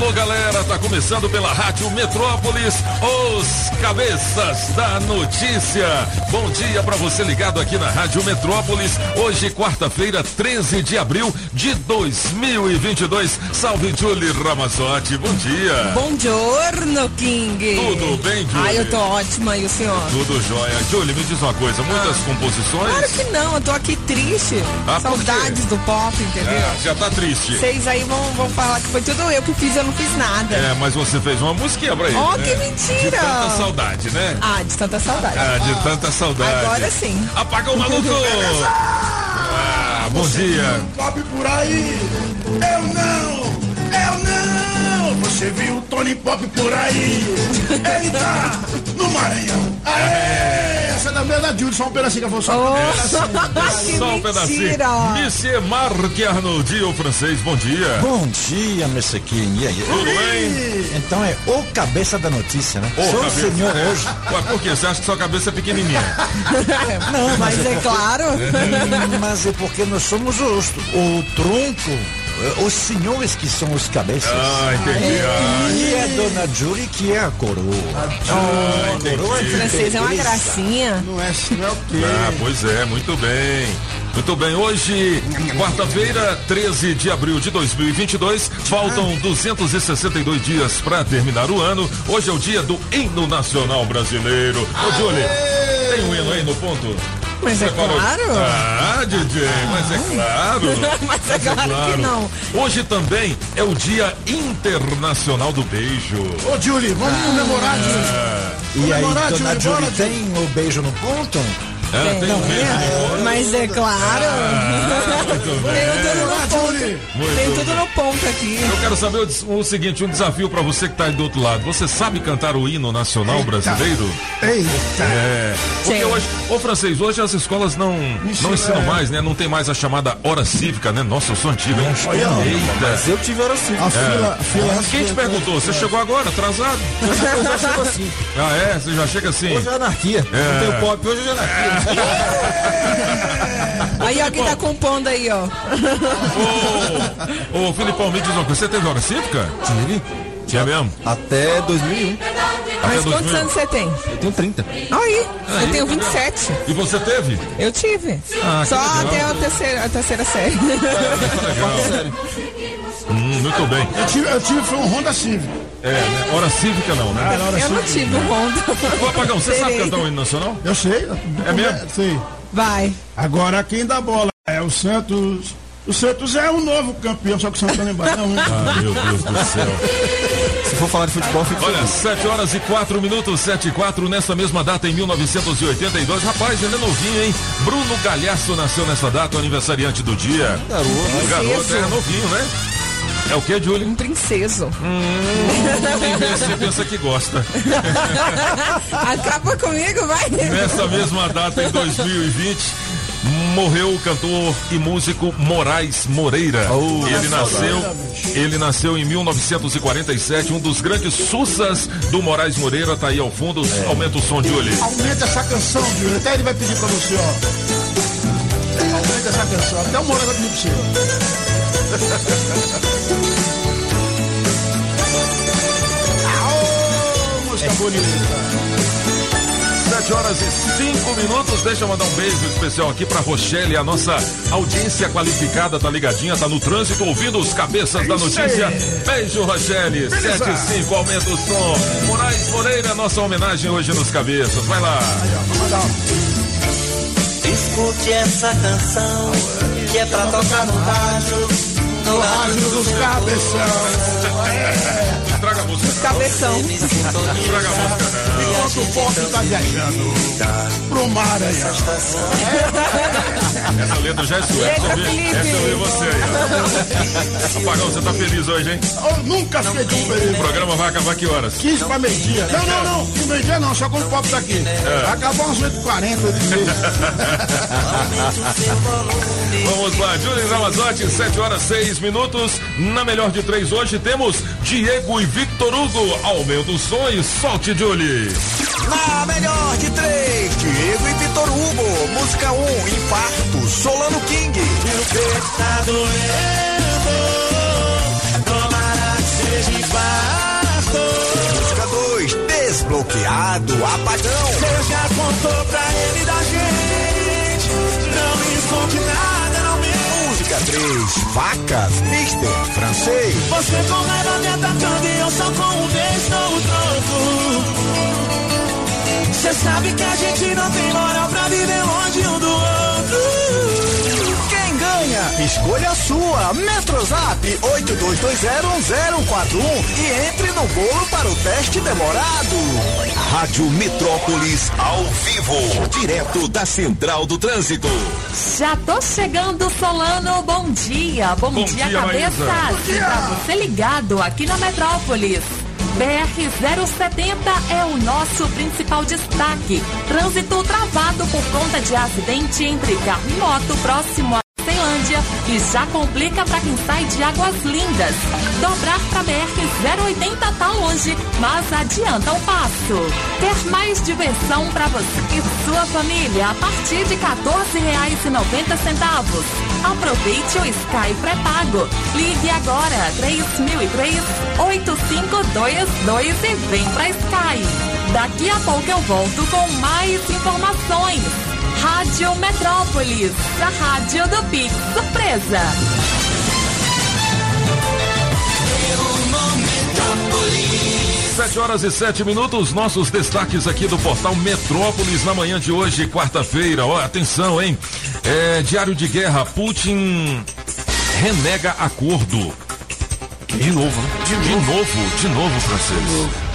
Alô, galera, tá começando pela Rádio Metrópolis, os cabeças da notícia. Bom dia para você ligado aqui na Rádio Metrópolis. Hoje, quarta-feira, 13 de abril de 2022. Salve, Julie Ramazotti. Bom dia. Bom giorno, King. Tudo bem, Julie? Ai, eu tô ótima, e o senhor? Tudo jóia. Julie, me diz uma coisa, muitas Ah. composições? Claro que não, eu tô aqui triste. Ah? Saudades do pop, entendeu? É, já tá triste. Vocês aí vão, vão falar que foi tudo eu que fiz, eu não fiz nada. É, mas você fez uma musiquinha pra ele. Oh, né? que mentira! De tanta saudade, né? Ah, de tanta saudade. Ah, de tanta saudade. Agora sim. Apaga o maluco! Ah, bom dia. Pop por aí. Eu não, eu não. Você viu o Tony Pop por aí? Ele tá no Maranhão. Aê! Essa é da mesma da Júlio, só um pedacinho que eu vou só um pedacinho. Oh, Só um pedacinho. Monsieur Marc Arnoldi, o francês, bom dia. Bom dia, Mr. King. E aí? Tudo bem? Então é o cabeça da notícia, né? Ô, Sou cabeça. o senhor hoje. Ué, por quê? Você acha que sua cabeça é pequenininha? Não, Mas é claro. Hum, mas é porque nós somos os, o tronco, os senhores que são os cabeças. Ah, entendi. Ah, E a dona Julie que é a coroa. ah, A coroa entendi. Francês é uma gracinha. Não é, não é o quê? Ah, pois é, muito bem. Muito bem, hoje, quarta-feira, 13 de abril de 2022, faltam 262 dias para terminar o ano. Hoje é o dia do hino nacional brasileiro. Ô, Julie, tem um hino aí no ponto? Mas é Preparou? claro. Ah, DJ, mas é claro. Mas é claro que não. Hoje também é o Dia Internacional do Beijo. Ô, Julie, vamos comemorar, Julie. E aí, Comemorar, dona Julie, tem o beijo no ponto? É, tem um no ponto. Mas é claro. Bem. Tem tudo no ponto. Muito Tem bem. tudo no ponto aqui. Eu quero saber o, o seguinte, um desafio pra você que tá aí do outro lado. Você sabe cantar o hino nacional brasileiro? Eita. É. Porque Sim. hoje, ô francês, hoje as escolas não, não ensinam mais, né? Não tem mais a chamada hora cívica, né? Nossa, eu sou antigo, hein? Eita. eu tive hora sim. A fila, a fila. Quem te perguntou? Você chegou agora, atrasado? Eu já chego assim. Ah, é? Você já chega assim? Hoje é anarquia. Não tem o pop, hoje é anarquia. Aí, ó, quem tá compondo aí, ó. Ô, ô, Filipão, me diz uma coisa. Você teve hora cívica? Tive. Tinha mesmo? Até 2001. Mas Até quantos 2000? anos você tem? Eu tenho 30. Aí, eu tenho 27. E você teve? Eu tive. Ah, Só até a terceira, a terceira série. Legal. Hum, muito bem. Eu tive, eu tive foi um Honda Civic. É, né? Hora cívica não, né? Hora Eu não Civic. tive um Honda. Ô, Apagão, você sabe cantar o hino nacional? Eu sei. É mesmo? Sei. Vai. Agora quem dá bola é o Santos. O Santos é o novo campeão, só que o Santos tá embaixo. Não, né? Ah, meu Deus do céu. Se for falar de futebol, fica Olha, 7 horas e 4 minutos, 7 e 4, nessa mesma data em 1982. Rapaz, ele é novinho, hein? Bruno Galhaço nasceu nessa data, o aniversariante do dia. garoto. O garoto é novinho, né? É o que, Julie? Um princeso. Tem vezes você pensa que gosta. Acaba comigo, vai. Nessa mesma data, em 2020, morreu o cantor e músico Moraes Moreira. ele nasceu, ele nasceu em 1947, um dos grandes sussas do Moraes Moreira, tá aí ao fundo. Aumenta o som, Julie. Aumenta essa canção, Júlio. Até ele vai pedir pra você, ó. Aumenta essa canção. Até o Moura vai pedir pra você. Aô, música bonita. 7 7 horas e 5 minutos. Deixa eu mandar um beijo especial aqui pra Rochelle, a nossa audiência qualificada, tá ligadinha, tá no trânsito ouvindo os cabeças da notícia. Beijo, Rochelle. 7 e 5, aumenta o som. Moraes Moreira, nossa homenagem hoje nos cabeças. Vai lá. Escute essa canção que é pra tocar no rádio. No rádio dos cabeção. Traga a música. Cabeção. Traga a música. não. Enquanto o pop tá viajando pro mar aí. ó. Essa letra já é sua. Essa essa eu vi você aí. ó. Apagão, você tá feliz hoje, hein? Eu nunca fiquei tão O feliz. programa vai acabar que horas? 15 pra meio-dia. Não, não, não. Que meio-dia não, só quando o pop tá aqui. Acabou às 8h40, 8h30. Vamos lá, Júlio Ramazotti, 7 horas 6 minutos. Na melhor de três hoje temos Diego e Victor Hugo. Aumenta o e solte, Julie. Na melhor de três, Diego e Vitor Hugo. Música 1, um, Infarto, Solano King. Meu peito tá doendo. Tomara que seja infarto. Música 2, Desbloqueado, Apagão. Você já contou pra ele da gente. Não me conte nada. 3, Facas, Mister, Francês. Você com raiva me atacando e eu só com um beijo dou o troco. Você sabe que a gente não tem moral pra viver longe um do outro. Quem ganha? Escolha a sua. Metrozap 82201041 e entre no bolo para o teste demorado. Rádio Metrópolis ao vivo, direto da Central do Trânsito. Já tô chegando, Solano. Bom dia. Bom, Bom dia, dia, cabeça. Pra você ligado aqui na Metrópolis. BR-070 é o nosso principal destaque. Trânsito travado por conta de acidente entre carro e moto próximo a Ceilândia e já complica para quem sai de Águas Lindas. Dobrar para BR-080 tá longe, mas adianta um passo. Ter mais diversão para você e sua família a partir de R$ 14,90. Aproveite o Sky pré-pago. Ligue agora 3003 8522 e vem pra Sky. Daqui a pouco eu volto com mais informações. Rádio Metrópolis, a rádio do Pix Surpresa. 7 horas e 7 minutos, nossos destaques aqui do portal Metrópolis na manhã de hoje, quarta-feira. Ó, atenção, hein? É, diário de guerra, Putin renega acordo. De novo, né? De, novo, de novo, francês.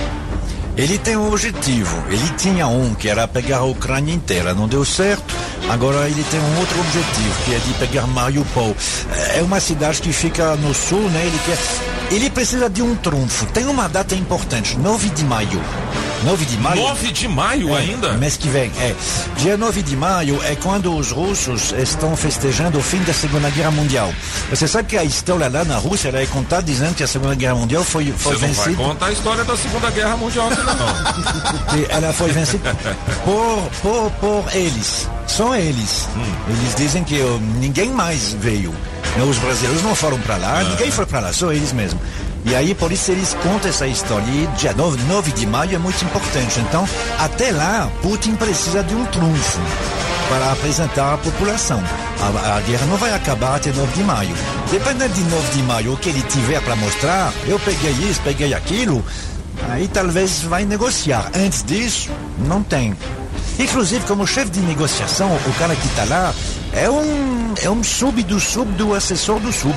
Ele tem um objetivo. Ele tinha um, que era pegar a Ucrânia inteira. Não deu certo. Agora ele tem um outro objetivo, que é de pegar Mariupol. É uma cidade que fica no sul, né? Ele quer. Ele precisa de um trunfo. Tem uma data importante, 9 de maio. 9 de maio. 9 de maio É, ainda? Mês que vem, é. Dia 9 de maio é quando os russos estão festejando o fim da Segunda Guerra Mundial. Você sabe que a história lá na Rússia ela é contada dizendo que a Segunda Guerra Mundial foi, foi Você não vai vencida. contar a história da Segunda Guerra Mundial não. Ela foi vencida por, por, por eles. Só eles. Eles dizem que oh, ninguém mais veio. Os brasileiros não foram para lá, ninguém foi para lá, só eles mesmo. E aí, por isso, eles contam essa história. E dia 9, 9 de maio é muito importante. Então, até lá, Putin precisa de um trunfo para apresentar à população. A, a guerra não vai acabar até 9 de maio. Dependendo de 9 de maio, o que ele tiver para mostrar, eu peguei isso, peguei aquilo, aí talvez vai negociar. Antes disso, não tem. Inclusive, como chefe de negociação, o cara que está lá é um, é um sub do sub do assessor do sub.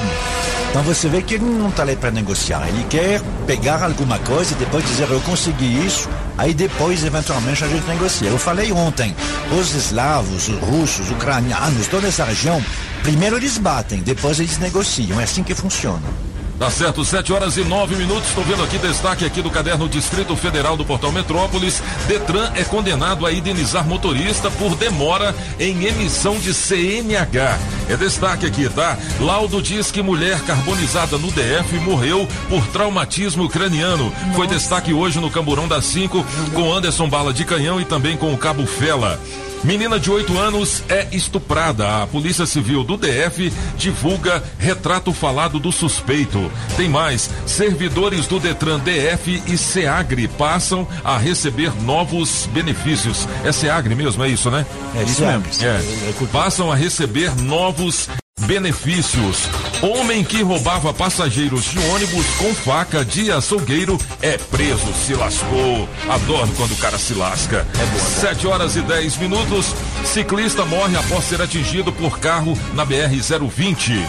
Então você vê que ele não está lá para negociar. Ele quer pegar alguma coisa e depois dizer eu consegui isso, aí depois eventualmente a gente negocia. Eu falei ontem, os eslavos, os russos, ucranianos, toda essa região, primeiro eles batem, depois eles negociam. É assim que funciona. Tá certo, 7 horas e 9 minutos. Estou vendo aqui destaque aqui do caderno Distrito Federal do Portal Metrópolis. Detran é condenado a indenizar motorista por demora em emissão de CNH. É destaque aqui, tá? Laudo diz que mulher carbonizada no DF morreu por traumatismo ucraniano. Foi destaque hoje no Camburão das 5 com Anderson Bala de Canhão e também com o Cabo Fela. Menina de 8 anos é estuprada. A Polícia Civil do DF divulga retrato falado do suspeito. Tem mais. Servidores do Detran DF e SEAGRE passam a receber novos benefícios. É SEAGRE mesmo, é isso, né? É isso mesmo. É. Passam a receber novos benefícios. Homem que roubava passageiros de ônibus com faca de açougueiro é preso, se lascou. Adoro quando o cara se lasca. É bom. 7 horas e 10 minutos. Ciclista morre após ser atingido por carro na BR-020.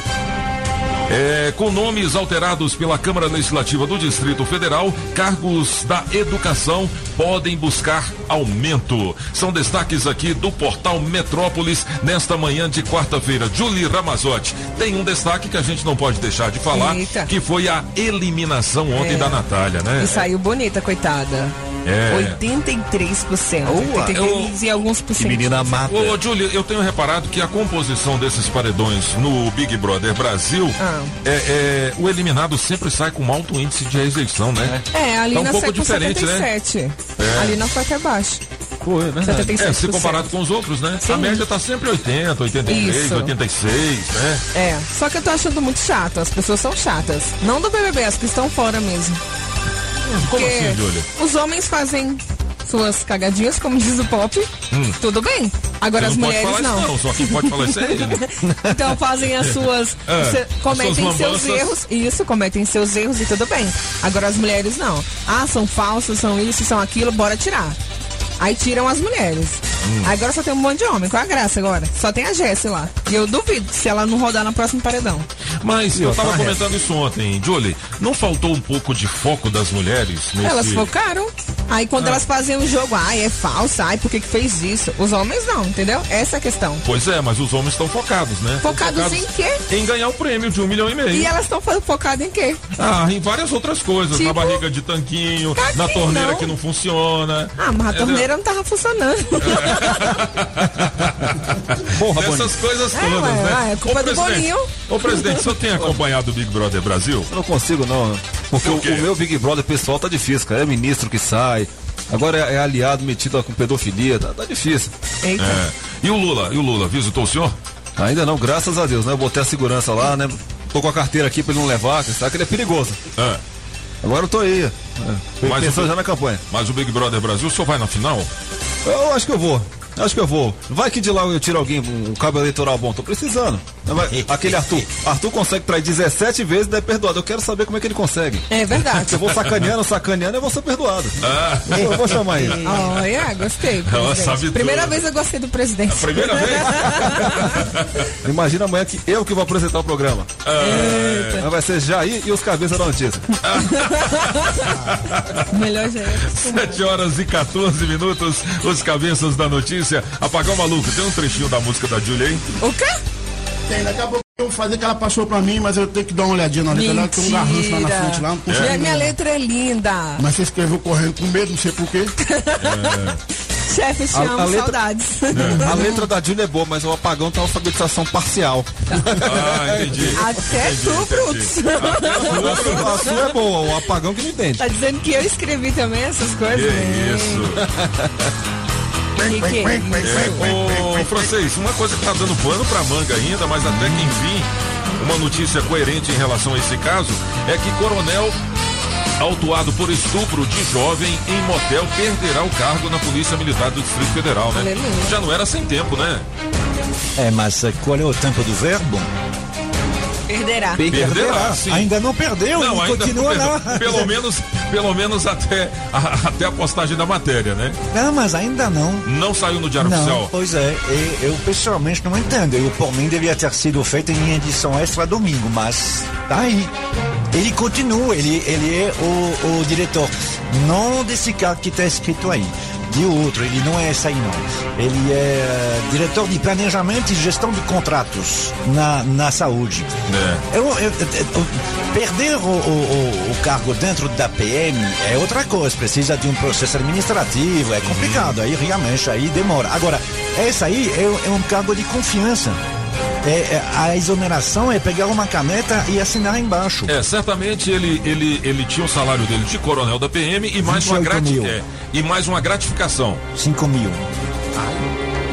É, com nomes alterados pela Câmara Legislativa do Distrito Federal, cargos da educação podem buscar aumento. São destaques aqui do portal Metrópolis nesta manhã de quarta-feira. Julie Ramazotti tem um destaque que a gente não pode deixar de falar, Eita. que foi a eliminação ontem É. da Natália, né? E saiu bonita, coitada. É. 83%. Boa. 83 e alguns por cento. menina mata. Ô, Julie, eu tenho reparado que a composição desses paredões no Big Brother Brasil, Ah. é, é, o eliminado sempre sai com um alto índice de rejeição, né? É, ali Tá um na pouco sai com diferente, né? 77. É. Ali não foi até baixo. Pô, é verdade. 77%. É, se comparado com os outros, né? A Sim. média tá sempre 80, 83, Isso. 86, né? É, só que eu tô achando muito chato. As pessoas são chatas. Não do BBB, as que estão fora mesmo. Como Porque assim, Júlia? os homens fazem suas cagadinhas, como diz o pop. Tudo bem. Agora Hum. As mulheres não. não, só quem pode falar isso é ele. Então fazem as suas. É, se- as cometem suas seus erros. Isso, cometem seus erros e tudo bem. Agora as mulheres não. Ah, são falsas, são isso, são aquilo, bora tirar. Aí tiram as mulheres. Hum. Agora só tem um monte de homem. Qual a graça agora? Só tem a Jessie lá. E eu duvido se ela não rodar no próximo paredão. Mas eu tava comentando isso ontem, Julie. Não faltou um pouco de foco das mulheres nesse... Elas focaram. Aí quando Ah. elas fazem o jogo, ai, é falsa, ai, por que, que fez isso? Os homens não, entendeu? Essa é a questão. Pois é, mas os homens estão focados, né? Tão Focados em quê? Em ganhar o prêmio de um milhão e meio. E elas estão focadas em quê? Ah, em várias outras coisas. Na Tipo? barriga de tanquinho, Tanquinho, na torneira não. que não funciona. Ah, mas a Entendeu? Torneira não tava funcionando. Porra, Essas coisas É, todas, ué, né? é culpa Ô, do bolinho. Ô, presidente, o senhor tem acompanhado o Big Brother Brasil? Eu não consigo não, porque Por o, o meu Big Brother pessoal tá difícil, cara. É ministro que sai, agora é, é aliado metido com pedofilia, tá, tá difícil. Eita. É. E o Lula? E o Lula? Visitou o senhor? Ainda não, graças a Deus, né? Eu botei a segurança lá, né? Tô com a carteira aqui pra ele não levar, que sabe que ele é perigoso. É. Agora eu tô aí, é, Mas o- já na campanha. Mas o Big Brother Brasil, o senhor vai na final? Eu acho que eu vou. Acho que eu vou. Vai que de lá eu tiro alguém, um cabo eleitoral bom. Tô precisando. Vai- Aquele Arthur. Arthur consegue trair 17 vezes e é perdoado. Eu quero saber como é que ele consegue. É verdade. Se eu vou sacaneando, sacaneando, eu vou ser perdoado. Eu vou chamar ele. Olha, gostei. Ela sabe Primeira tudo. vez eu gostei do presidente. Primeira vez? Imagina amanhã que eu que vou apresentar o programa. Mas Vai ser Jair e os cabeças da notícia. Melhor jeito. 7 horas e 14 minutos, os cabeças da notícia. Apagão maluco, tem um trechinho da música da Julia aí? O quê? Tem, daqui a pouco eu vou fazer que ela passou pra mim, mas eu tenho que dar uma olhadinha na letra. Ela tem um garrancho lá na frente, lá, não consigo Minha, letra é linda. Mas você escreveu correndo com medo, não sei porquê. Chefe, te A- amo, a letra- saudades. A letra da Júlia é boa, mas o apagão tá alfabetização parcial. Ah, entendi. Até tu, Brutus. A sua é boa, o apagão que não entende. Tá dizendo que eu escrevi também essas coisas? Que isso. Que que é isso? Ô, francês, uma coisa que tá dando pano pra manga ainda, mas até que enfim, uma notícia coerente em relação a esse caso é que coronel autuado por estupro de jovem em motel perderá o cargo na Polícia Militar do Distrito Federal, né? Aleluia. Já não era sem tempo, né? É, mas eh, qual é o tempo do verbo? Perderá. Perderá, sim. Ainda não perdeu, Não, ele ainda continua não lá. Pelo menos, pelo menos até a, até a postagem da matéria, né? Não, mas ainda não. Não saiu no Diário Não, Oficial. pois é, eu pessoalmente não entendo. Eu, por mim, devia ter sido feito em edição extra domingo, mas tá aí. Ele continua, ele, ele é o, o diretor, não desse cara que está escrito aí, de outro, ele não é esse aí não. Ele é eh, diretor de planejamento e gestão de contratos na, na saúde. É. Eu- eu- eu- eu- perder o, o- o- cargo dentro da PM é outra coisa, precisa de um processo administrativo, é complicado, aí realmente aí demora. Agora, essa aí é, é um cargo de confiança. É, é, a exoneração é pegar uma caneta e assinar embaixo. É, certamente ele, ele, ele tinha o salário dele de coronel da PM e mais, uma 28 grati mil. é, e mais uma gratificação. 5 mil.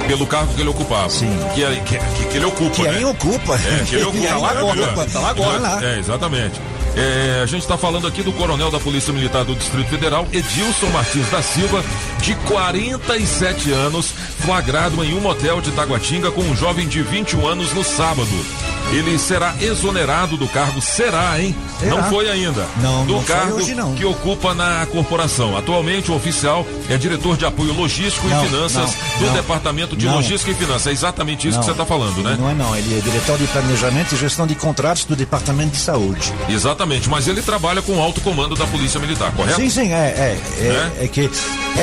Pelo cargo que ele ocupava. Sim. Que, é- que, que, que ele ocupa. Que né? aí ocupa. É, que ele ocupa. Tá lá agora. Tá lá agora. É, exatamente. É, a gente está falando aqui do coronel da Polícia Militar do Distrito Federal, Edilson Martins da Silva, de 47 anos, flagrado em um motel de Taguatinga com um jovem de 21 anos no sábado. Ele será exonerado do cargo, será, hein? Será? Não foi ainda. Não, do não foi cargo hoje, não. que ocupa na corporação. Atualmente, o oficial é diretor de apoio logístico Não, e finanças não, do. Departamento de. Logística e Finanças. É exatamente isso que você está falando, né? Não é não, ele é diretor de planejamento e gestão de contratos do Departamento de Saúde. Exatamente, mas ele trabalha com o alto comando da Polícia Militar, correto? Sim, sim, é, é, Né? é, é que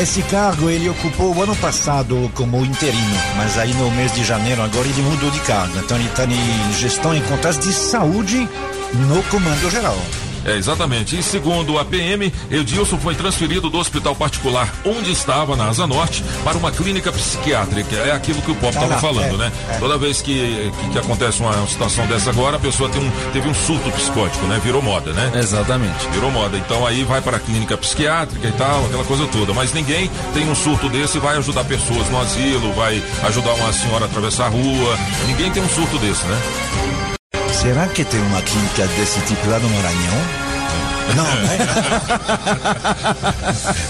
esse cargo ele ocupou o ano passado como interino, mas aí no mês de janeiro agora ele mudou de cargo. Então ele está em gestão e contratos de saúde no comando geral. É, exatamente. E segundo a PM, Edilson foi transferido do hospital particular onde estava, na Asa Norte, para uma clínica psiquiátrica. É aquilo que o Pop Ah, estava lá, falando, é, né? é. Toda vez que, que, que acontece uma situação dessa agora, a pessoa tem um, teve um surto psicótico, né? Virou moda, né? Exatamente. Virou moda. Então aí vai para a clínica psiquiátrica e tal, aquela coisa toda. Mas ninguém tem um surto desse e vai ajudar pessoas no asilo, vai ajudar uma senhora a atravessar a rua. Ninguém tem um surto desse, né? Será que tem uma clínica desse tipo lá no Maranhão? Não, né?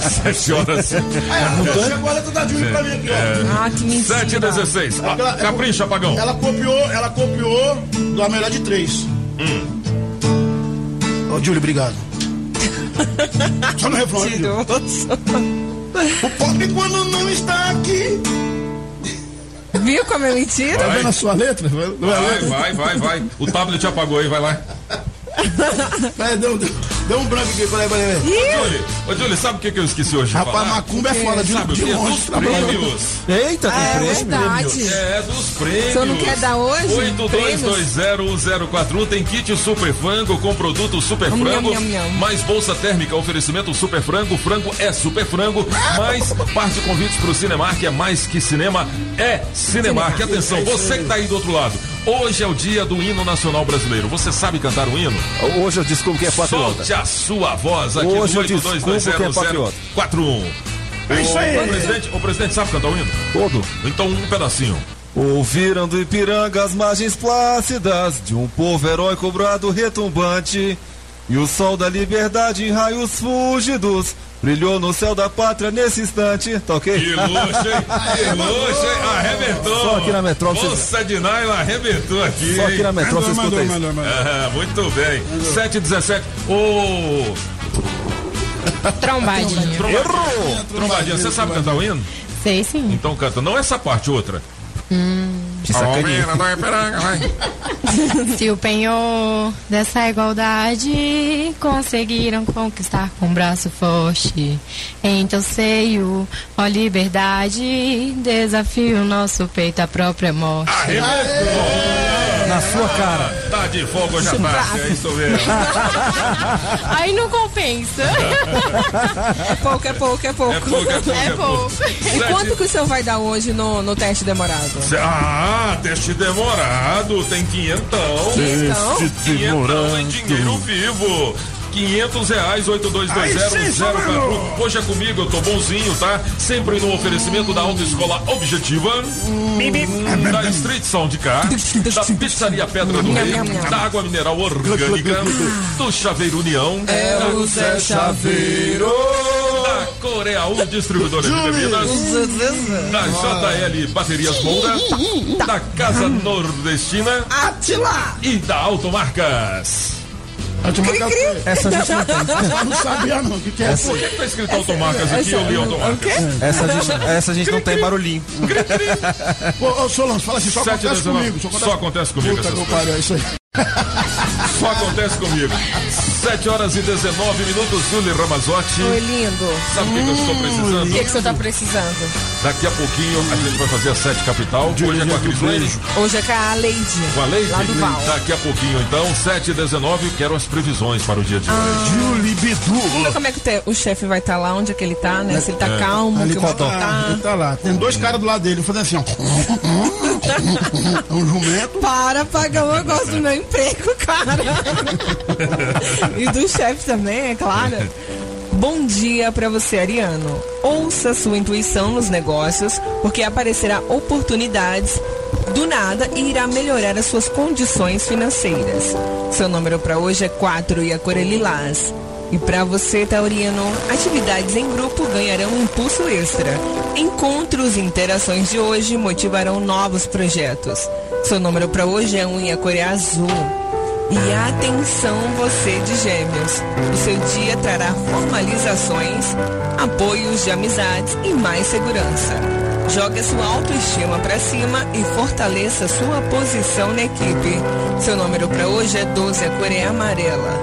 Sete horas. Aí, chegou a letra da Júlia pra mim aqui, ó. Ah, que mentira. 7 e 16. É aquela- Ah, capricha, Pagão. Ela copiou, ela copiou do A Melhor de Três. Ô, Júlio, obrigado. Só no refrão, Júlio? O pop quando não está aqui. Viu como é mentira? Tá vendo a sua letra? Não Vai, letra? vai, vai, vai. O tablet apagou aí, vai lá. Deu, deu, deu um branco aqui, peraí, peraí. peraí. Ô, Júlio, ô, Júlio, sabe o que, que eu esqueci hoje de Rapaz, falar? macumba é foda, Júlio, Sabe o de longe. Dos trabalhando. prêmios. Eita, tem Ah, é prêmio. verdade. É, dos prêmios. Você não quer dar hoje? 82201041 tem kit Super Frango com produto Super Nham, Frango, nham. mais bolsa térmica, oferecimento Super Frango, frango é Super Frango, mais parte de convites pro Cinemark, é mais que cinema, é Cinemark. Atenção, você que tá aí do outro lado, hoje é o dia do hino nacional brasileiro, você sabe cantar o hino? Hoje eu descubro que é patriota. Solte a sua voz aqui Hoje no descubro quem é patriota. 82201041. É isso aí. O presidente, o presidente sabe cantar o hino? Todo. Então um pedacinho. Ouviram do Ipiranga as margens plácidas de um povo heróico brado retumbante. E o sol da liberdade em raios fúlgidos brilhou no céu da pátria nesse instante. Tá ok? Que luxo, hein? Que luxo, hein? Arrebentou. Só aqui na metrópole Bolsa de Naila arrebentou aqui. Só aqui na metrópole você Mandou, escuta mandou, isso. mandou, mandou. Ah, muito bem. 7 e 17. Ô, Trombadinha. trombadinha. Trombadinha, você sabe cantar o hino? Sei sim. Então canta. Não essa parte, outra. Vai, pera, vai. Se o penhor dessa igualdade conseguiram conquistar com um braço forte, em teu seio, ó liberdade, desafio o nosso peito à própria morte. Arrebentou. Na sua cara. Tá de fogo à tarde, é isso mesmo. Aí não compensa. É pouco, é pouco, é pouco. É pouco, é pouco, É é pouco. E quanto que o senhor vai dar hoje no, no teste demorado? Ah, teste demorado, tem quinhentão. Então, Quinhentão em dinheiro vivo. 500 reais, 82201041. Hoje é comigo, eu tô bonzinho, tá? Sempre no oferecimento da Autoescola Objetiva, da Street Sound Car, da Pizzaria Pedra do Rei, da Água Mineral Orgânica, do Chaveiro União, É da o Zé Chaveiro. da Coreaú Distribuidora de Bebidas, da JL Baterias Moura, da Casa Nordestina Atila! e da Automarcas. Essa a gente não tem. Não sabia não, o que, que é isso? Por que que tá escrito Automarcas aqui e eu li Automarcas? Essa a gente, essa a gente não tem barulhinho. Ô, ô Solange, fala assim, só Sete acontece comigo. Só acontece comigo Puta essas que coisas. pariu, é isso aí. Só acontece comigo. 7 horas e 19 minutos, Júlio Ramazotti. Oi, lindo. Sabe o que, que eu estou O precisando? que, que o senhor tá precisando? Daqui a pouquinho a gente vai fazer a Sete Capital. Hoje é com a Crislene. Hoje é com a Leide. Com a Leite? Lá do Val. Daqui a pouquinho, então, 7 e 19 quero as previsões para o dia de Ah. hoje. Julie Bidu. Como é que o te- o chefe vai estar lá, onde é que ele tá, né? Se ele tá calmo, Ali como é que tá, tá. ele tá lá. Tem dois caras do lado dele, fazendo assim, ó. um jumento. Para, pagão, eu gosto do meu emprego, cara. e do chefe também, é claro. Bom dia. para você, Ariano. Ouça sua intuição nos negócios, porque aparecerá oportunidades do nada e irá melhorar as suas condições financeiras. Seu número para hoje é 4 e a cor é lilás. E para você, Taurino, atividades em grupo ganharão um impulso extra. Encontros e interações de hoje motivarão novos projetos. Seu número para hoje é 1 e a cor é azul. E atenção você de gêmeos. O seu dia trará formalizações, apoios de amizades e mais segurança. Jogue a sua autoestima para cima e fortaleça sua posição na equipe. Seu número para hoje é 12, a cor é amarela.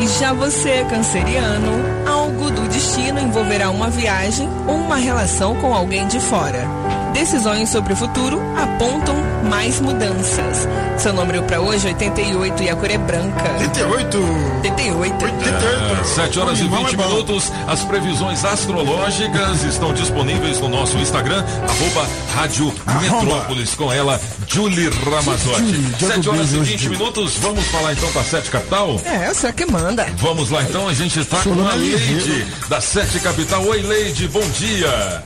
E já você, canceriano, algo do destino envolverá uma viagem ou uma relação com alguém de fora. Decisões sobre o futuro apontam mais mudanças. Seu número para hoje é 88 e a cor é branca. 88. 88. É, 7 horas e Animal 20 é minutos. As previsões astrológicas estão disponíveis no nosso Instagram, arroba Rádio Metrópolis, com ela, Julie Ramazotti. Julie, 7 horas e Julie, 20 Julie. minutos. Vamos falar então com a Sete Capital? É, você que manda. Vamos lá então, a gente está com a Leide da Sete Capital. Oi, Leide, bom dia.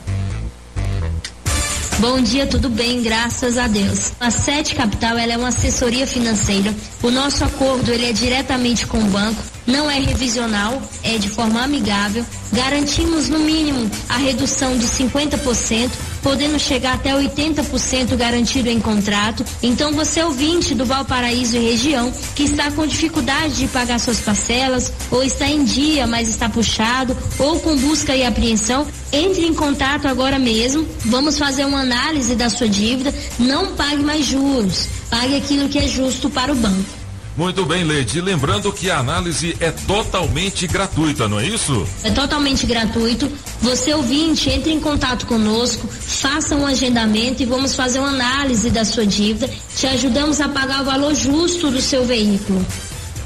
Bom dia, tudo bem, graças a Deus. A Sete Capital ela é uma assessoria financeira. O nosso acordo ele é diretamente com o banco, não é revisional, é de forma amigável. Garantimos no mínimo a redução de 50%, podendo chegar até 80% garantido em contrato. Então você ouvinte do Valparaíso e região que está com dificuldade de pagar suas parcelas, ou está em dia, mas está puxado, ou com busca e apreensão, entre em contato agora mesmo. Vamos fazer uma análise da sua dívida. Não pague mais juros. Pague aquilo que é justo para o banco. Muito bem, Leide. Lembrando que a análise é totalmente gratuita, não é isso? É totalmente gratuito. Você ouvinte, entre em contato conosco, faça um agendamento e vamos fazer uma análise da sua dívida. Te ajudamos a pagar o valor justo do seu veículo.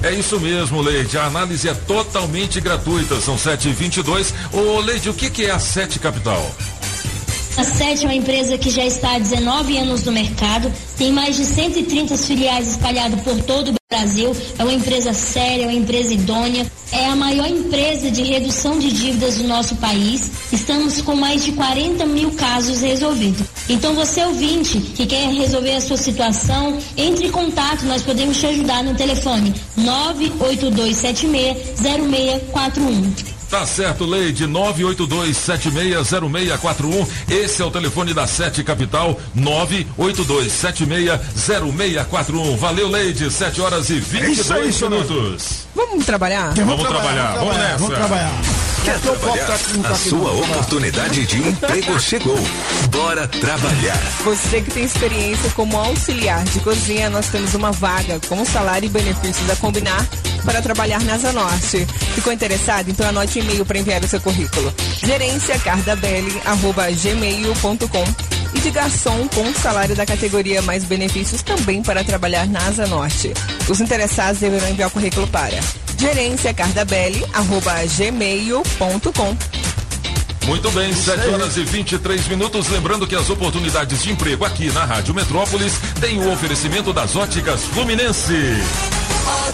É isso mesmo, Leide. A análise é totalmente gratuita. São 7h22. Ô, Leide, o que, que é a Sete Capital? A SET é uma empresa que já está há 19 anos no mercado, tem mais de 130 filiais espalhadas por todo o Brasil. É uma empresa séria, é uma empresa idônea, é a maior empresa de redução de dívidas do nosso país. Estamos com mais de 40 mil casos resolvidos. Então, você ouvinte que quer resolver a sua situação, entre em contato, nós podemos te ajudar no telefone 982760641. Tá certo, Leide, 982760641. Esse é o telefone da Sete Capital, 982760641. Valeu, Leide, 7 horas e 22 isso aí, minutos. Vamos trabalhar? Vamos trabalhar, vamos nessa. Vamos trabalhar. Quer trabalhar? A sua oportunidade de emprego chegou. Bora trabalhar. Você que tem experiência como auxiliar de cozinha, nós temos uma vaga com salário e benefícios a combinar para trabalhar na Asa Norte. Ficou interessado? Então anote o e-mail para enviar o seu currículo. gerenciacardabelli.gmail.com e de garçom com salário da categoria mais benefícios também para trabalhar na Asa Norte. Os interessados deverão enviar o currículo para gerenciacardabelli.gmail.com Muito bem, 7 horas e 23 minutos. Lembrando que as oportunidades de emprego aqui na Rádio Metrópolis têm o oferecimento das óticas Fluminense.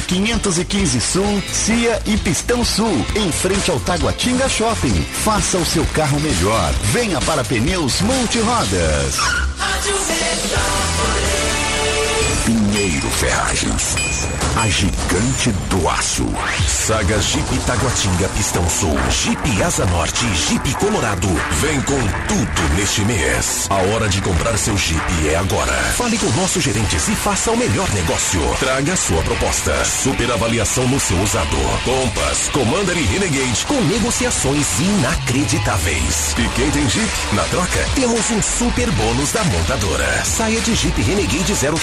515 Sul, Cia e Pistão Sul, em frente ao Taguatinga Shopping. Faça o seu carro melhor. Venha para Pneus Multirodas. Rádio. Pinheiro Ferragens. A gigante do aço. Saga Jeep Taguatinga Pistão Sul, Jeep Asa Norte Jeep Colorado. Vem com tudo neste mês. A hora de comprar seu Jeep é agora. Fale com nossos gerentes e faça o melhor negócio. Traga sua proposta. Super avaliação no seu usado. Compass, Commander e Renegade com negociações inacreditáveis. E quem tem Jeep? Na troca, temos um super bônus da montadora. Saia de Jeep Renegade zero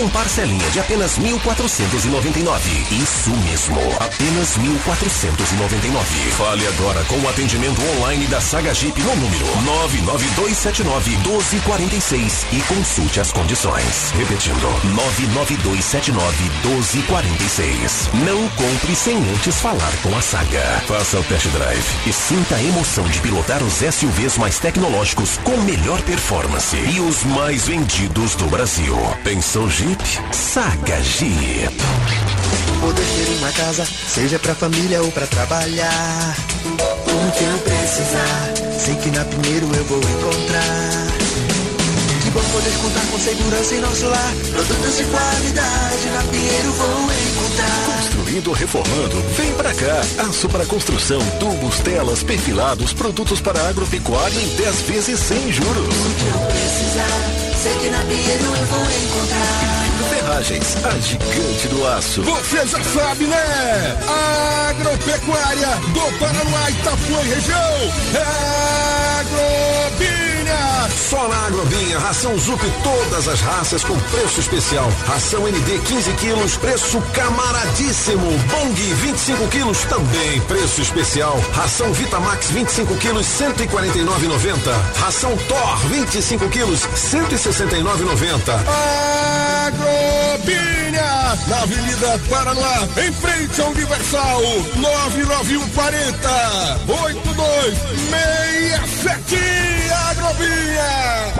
com parcelinha de apenas 1.499. Isso mesmo, apenas 1.499. Fale agora com o atendimento online da Saga Jeep no número 99279-1246 e consulte as condições. Repetindo, 99279-1246. Não compre sem antes falar com a Saga. Faça o test drive e sinta a emoção de pilotar os SUVs mais tecnológicos com melhor performance e os mais vendidos do Brasil. Pensou Jeep? Saga Jeep. Poder ter uma casa, seja pra família ou pra trabalhar. O que eu precisar, sei que na Pinheiro eu vou encontrar. Que bom poder contar com segurança em nosso lar. Produtos de qualidade na Pinheiro vou encontrar. Construindo ou reformando, vem pra cá. Aço para construção, tubos, telas, perfilados, produtos para agropecuária em 10 vezes sem juros. O que eu precisar, sei que na Pinheiro eu vou encontrar. Ferragens, a gigante do aço. Você já sabe, né? Agropecuária do Paraná, Itapuã e região. É Agrobinha. Só na Agrobinha, ração Zup todas as raças com preço especial. Ração ND 15 quilos, preço camaradíssimo. Bong 25 quilos, também preço especial. Ração Vitamax 25 quilos, 149,90. Ração Thor 25 quilos, 169,90. Agrobinha, na Avenida Paraná, em frente ao Universal, 99140 8267 Agrobinha.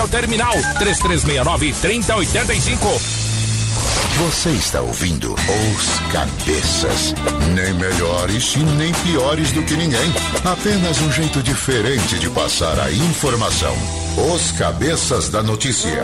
ao terminal 3369 3085. Você está ouvindo Os Cabeças. Nem melhores e nem piores do que ninguém. Apenas um jeito diferente de passar a informação. Os Cabeças da Notícia.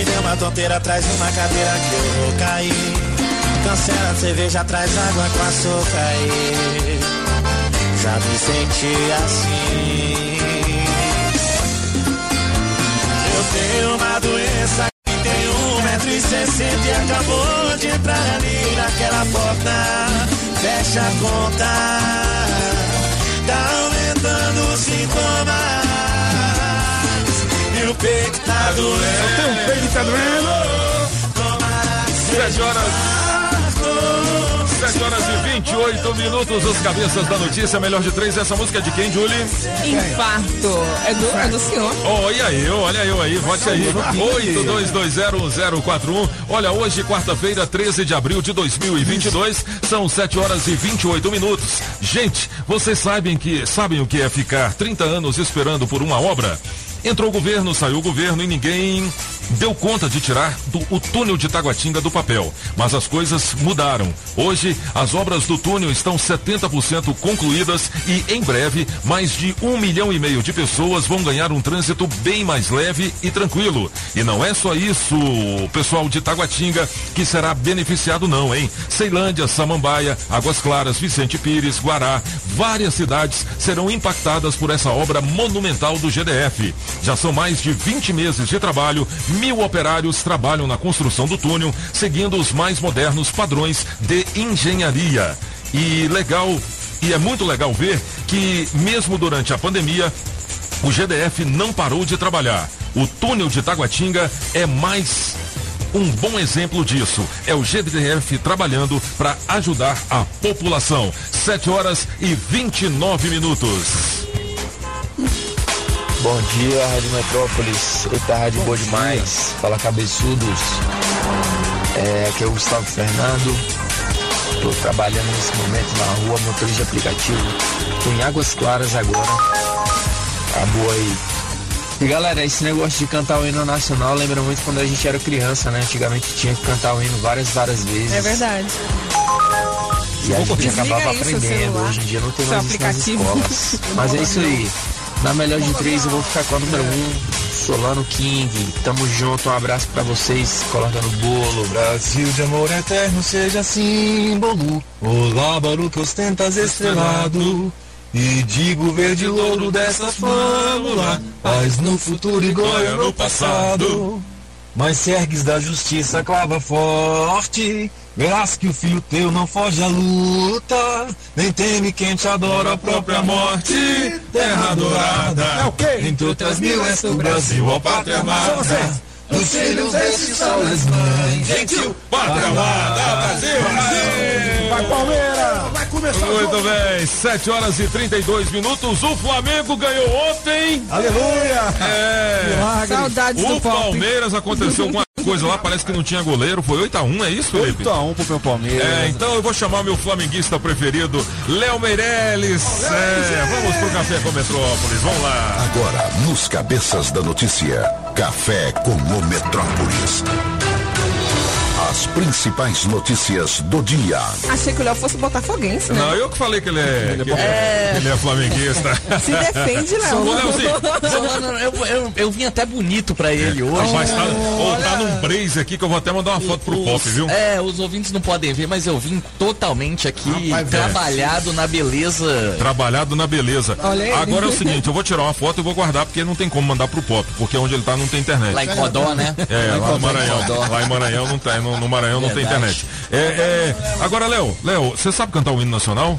Me deu uma tonteira, traz uma cadeira que eu vou cair. Cancela a cerveja, traz água com açúcar aí. Já me senti assim. Eu tenho uma doença que tem um metro e sessenta e acabou de entrar ali naquela porta. Fecha a conta. Tá aumentando os sintomas. E o peito tá doendo. Eu tenho um peito que tá doendo. Sete horas. 7 horas e 28 minutos, os cabeças da notícia, melhor de três. Essa música é de quem, Julie? Infarto. É do, é do senhor. Olha eu, olha eu aí, vote aí. 82201041. Olha, hoje, quarta-feira, 13 de abril de 2022, são 7 horas e 28 minutos. Gente, vocês sabem que sabem o que é ficar 30 anos esperando por uma obra? Entrou o governo, saiu o governo e ninguém deu conta de tirar do, o túnel de Taguatinga do papel. Mas as coisas mudaram. Hoje, as obras do túnel estão 70% concluídas e, em breve, mais de um milhão e meio de pessoas vão ganhar um trânsito bem mais leve e tranquilo. E não é só isso, pessoal de Taguatinga, que será beneficiado, não, hein? Ceilândia, Samambaia, Águas Claras, Vicente Pires, Guará, várias cidades serão impactadas por essa obra monumental do GDF. Já são mais de 20 meses de trabalho, mil operários trabalham na construção do túnel, seguindo os mais modernos padrões de engenharia. E legal, e é muito legal ver que, mesmo durante a pandemia, o GDF não parou de trabalhar. O túnel de Taguatinga é mais Um bom exemplo disso é o GDF trabalhando para ajudar a população. 7 horas e 29 minutos. Bom dia, Rádio Metrópolis. Eita, rádio boa demais. Fala cabeçudos. É, aqui é o Gustavo Fernando. Estou trabalhando nesse momento na rua, motorista de aplicativo. Tô em Águas Claras agora. Tá boa aí. E galera, esse negócio de cantar o hino nacional lembra muito quando a gente era criança, né? Antigamente tinha que cantar o hino várias, várias vezes. É verdade. E a gente Desliga acabava aprendendo. Hoje em dia não tem mais isso nas escolas. Mas é isso aí. Na melhor de três eu vou ficar com a número um, Solano King. Tamo junto, um abraço pra vocês. Coloca no bolo. Brasil de amor eterno, seja símbolo. O lábaro que ostentas estrelado. E digo verde louro dessa fórmula. Paz no futuro e glória no passado. Mas se ergues da justiça, clava forte. Verás que o filho teu não foge à luta, nem teme quem te adora a própria morte. Terra adorada, é o quê? Entre outras mil, és o Brasil, ó pátria amada. Os filhos desses são as mães, gentil, pátria amada, Brasil, Brasil. Vai, Palmeiras! Vai começar o Muito jogo. bem, 7 horas e 32 minutos. O Flamengo ganhou ontem. Aleluia! É. Milagre. Saudades O do pop. Palmeiras aconteceu alguma coisa lá, parece que não tinha goleiro. Foi 8x1, é isso, Felipe? 8x1 pro meu Palmeiras. É, então eu vou chamar meu flamenguista preferido, Léo Meirelles. É, vamos pro Café com Metrópolis, vamos lá. Agora, nos cabeças da notícia, Café com o Metrópolis. As principais notícias do dia. Achei que o Léo fosse botafoguense, né? Não, eu que falei que ele é, que ele é, ele é flamenguista. Se defende, Léo. Eu, eu, eu vim até bonito pra ele hoje. Rapaz, tá, ô, tá num brace aqui que eu vou até mandar uma foto pro Os- Pop, viu? É, os ouvintes não podem ver, mas eu vim totalmente aqui Rapaz, velho. trabalhado na beleza. Trabalhado na beleza. Olha aí. Agora é o seguinte, eu vou tirar uma foto e vou guardar, porque não tem como mandar pro Pop, porque onde ele tá não tem internet. Lá em Codó, né? É, Lá em lá Codó, Maranhão. Lá em Maranhão não tem, no, no Maranhão não tem Verdade. internet. É, é, agora, Léo, Léo, você sabe cantar o hino nacional?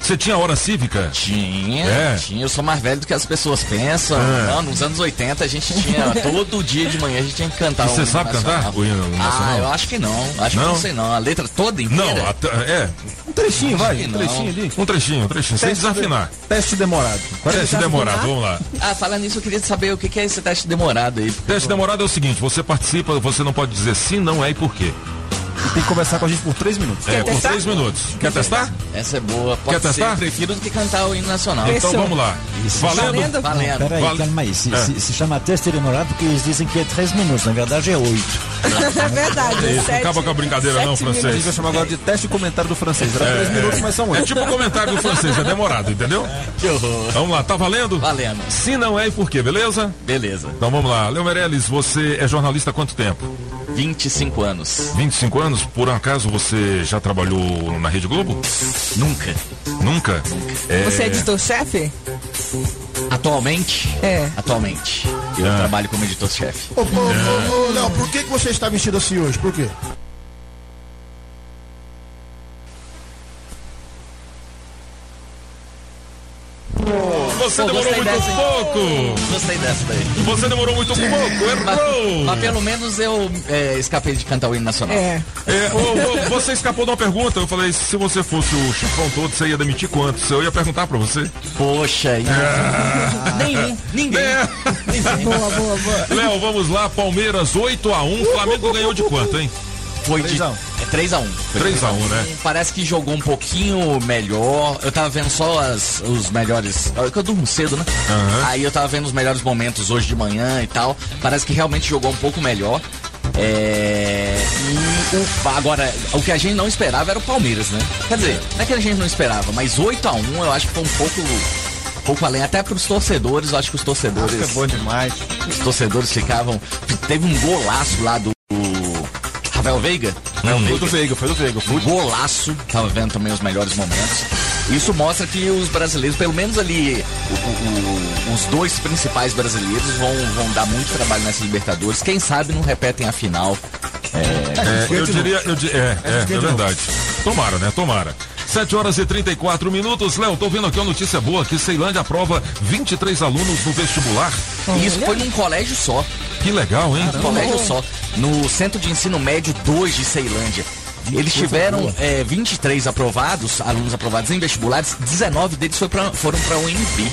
Você tinha hora cívica? Tinha, É. tinha. Eu sou mais velho do que as pessoas pensam. É. Não, nos anos 80 a gente tinha, todo dia de manhã a gente tinha que cantar você sabe nacional. cantar o hino nacional? Ah, eu acho que não. Acho que Não? não sei não. A letra toda inteira? Não, é. Um trechinho, vai. Um trechinho ali. Um trechinho, um trechinho, sem Teste desafinar. de- Teste demorado. Teste demorado, vamos lá. Ah, falando nisso, eu queria saber o que que é esse teste demorado aí. Teste demorado é o seguinte, você participa, você não pode dizer sim, não é e por quê. Tem que conversar com a gente por três minutos. É, por três minutos. Quer testar? Essa é boa. Pode Quer ser, testar? prefiro do que cantar o hino nacional. Então vamos lá. Valendo? Valendo. Peraí, Vale- calma aí. Se, É. se- se chama teste demorado porque eles dizem que é três minutos. Na verdade é oito. É verdade. É isso, não sete- acaba com a brincadeira não, sete A gente francês. vai chamar agora de teste e comentário do francês. Era três minutos, mas são É oito. tipo o comentário do francês, é demorado, entendeu? Que horror. Vamos lá, tá valendo? Valendo. Se não é e por quê, beleza? Beleza. Então vamos lá. Léo Meirelles, você é jornalista há quanto tempo? 25 anos. 25 anos? Por acaso você já trabalhou na Rede Globo? Nunca. Nunca? É... Você é editor-chefe? Atualmente? É. Atualmente. Eu Ah. trabalho como editor-chefe. Ô, ô, ô, ô, Léo, por que, que você está vestido assim hoje? Por quê? Você Pô, demorou muito dessa, hein? pouco! Gostei dessa daí. Você demorou muito pouco, Mas, errou! mas pelo menos eu é, escapei de cantar o hino nacional. É. É, você escapou de uma pergunta. Eu falei, se você fosse o chefão todo, você ia demitir quantos? Eu ia perguntar pra você. Poxa, e... nenhum. Ninguém. É. Boa, boa, boa. Léo, vamos lá. Palmeiras 8x1. Flamengo ganhou de quanto, hein? Foi de. 3 a 1. É 3x1. 3x1, né? Parece que jogou um pouquinho melhor. Eu tava vendo só as, os melhores. é Eu durmo cedo, né? Aham. Aí eu tava vendo os melhores momentos hoje de manhã e tal. Parece que realmente jogou um pouco melhor. É, e o- agora, o que a gente não esperava era o Palmeiras, né? Quer dizer, não é que a gente não esperava, mas 8x1 eu acho que foi um pouco. Um pouco além, até pros torcedores, eu acho que os torcedores. É bom demais. Os torcedores ficavam. Teve um golaço lá do. Rafael Veiga? Rafael Foi do Veiga, foi do Veiga. um golaço, tava vendo também os melhores momentos. Isso mostra que os brasileiros, pelo menos ali, o- o- o- os dois principais brasileiros vão, vão dar muito trabalho nessa Libertadores. Quem sabe não repetem a final. É, eu diria. Eu, é, é, é verdade. Tomara, né? Tomara. 7 horas e 34 minutos. Léo, tô vendo aqui uma notícia boa que Ceilândia aprova 23 alunos no vestibular. E isso foi num colégio só. Que legal, hein? Colégio só. No Centro de Ensino Médio 2 de Ceilândia. Eles tiveram é, 23 aprovados, alunos aprovados em vestibulares, 19 deles foi pra- foram para o UNB.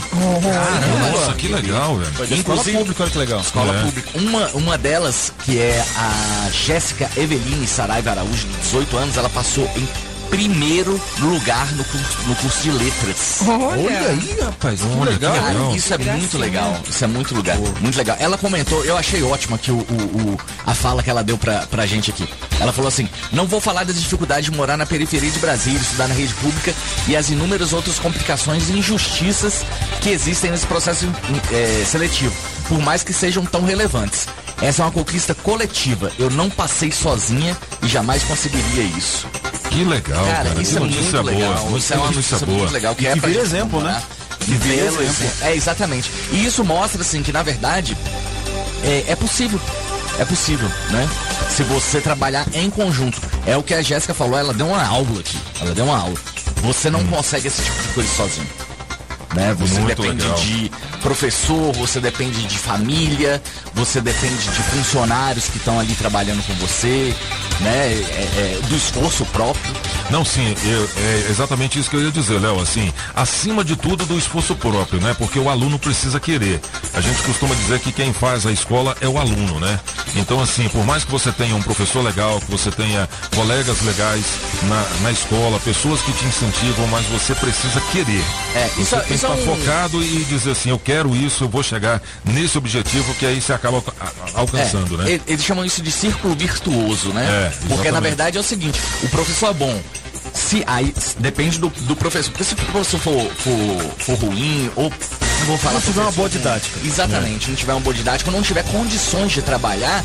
Nossa, que legal, velho. Foi da escola pública, olha que legal. Escola É. pública. Uma, uma delas, que é a Jéssica Eveline Saraiva Araújo, de 18 anos, ela passou em primeiro lugar no curso, no curso de letras. Olha aí, rapaz, que Olha, legal. cara, legal. isso é muito legal. Isso é muito legal. Muito legal. Ela comentou, eu achei ótima que o, o- o- a fala que ela deu pra, pra gente aqui. Ela falou assim: não vou falar das dificuldades de morar na periferia de Brasília, estudar na rede pública e as inúmeras outras complicações e injustiças que existem nesse processo eh, seletivo, por mais que sejam tão relevantes. Essa é uma conquista coletiva. Eu não passei sozinha e jamais conseguiria isso. Que legal, cara. Cara, isso é notícia muito legal. boa. Isso é uma notícia boa. muito legal. Que, E é que vira exemplo, né? Que vira Belo exemplo. É, exatamente. E isso mostra, assim, que na verdade é, é possível. É possível, né? Se você trabalhar em conjunto. É o que a Jéssica falou, ela deu uma aula aqui. Ela deu uma aula. Você não consegue esse tipo de coisa sozinho. Né? Você Muito depende legal. de professor, você depende de família, você depende de funcionários que estão ali trabalhando com você, né? É- é, do esforço próprio. Não, sim, eu- é exatamente isso que eu ia dizer, Léo. Assim, acima de tudo do esforço próprio, né? Porque o aluno precisa querer. A gente costuma dizer que quem faz a escola é o aluno, né? Então, assim, por mais que você tenha um professor legal, que você tenha colegas legais na, na escola, pessoas que te incentivam, mas você precisa querer. É, Você isso, tem que isso é estar um... focado e dizer assim, eu quero isso, eu vou chegar nesse objetivo, que aí você acaba alcançando, É, né? ele- Eles chamam isso de círculo virtuoso, né? É, Porque na verdade é o seguinte, o professor é bom. Se aí depende do, do professor. Porque se o professor for, for, for ruim, ou não vou falar Não tiver uma boa didática. Exatamente, não tiver uma boa didática, não tiver condições de trabalhar,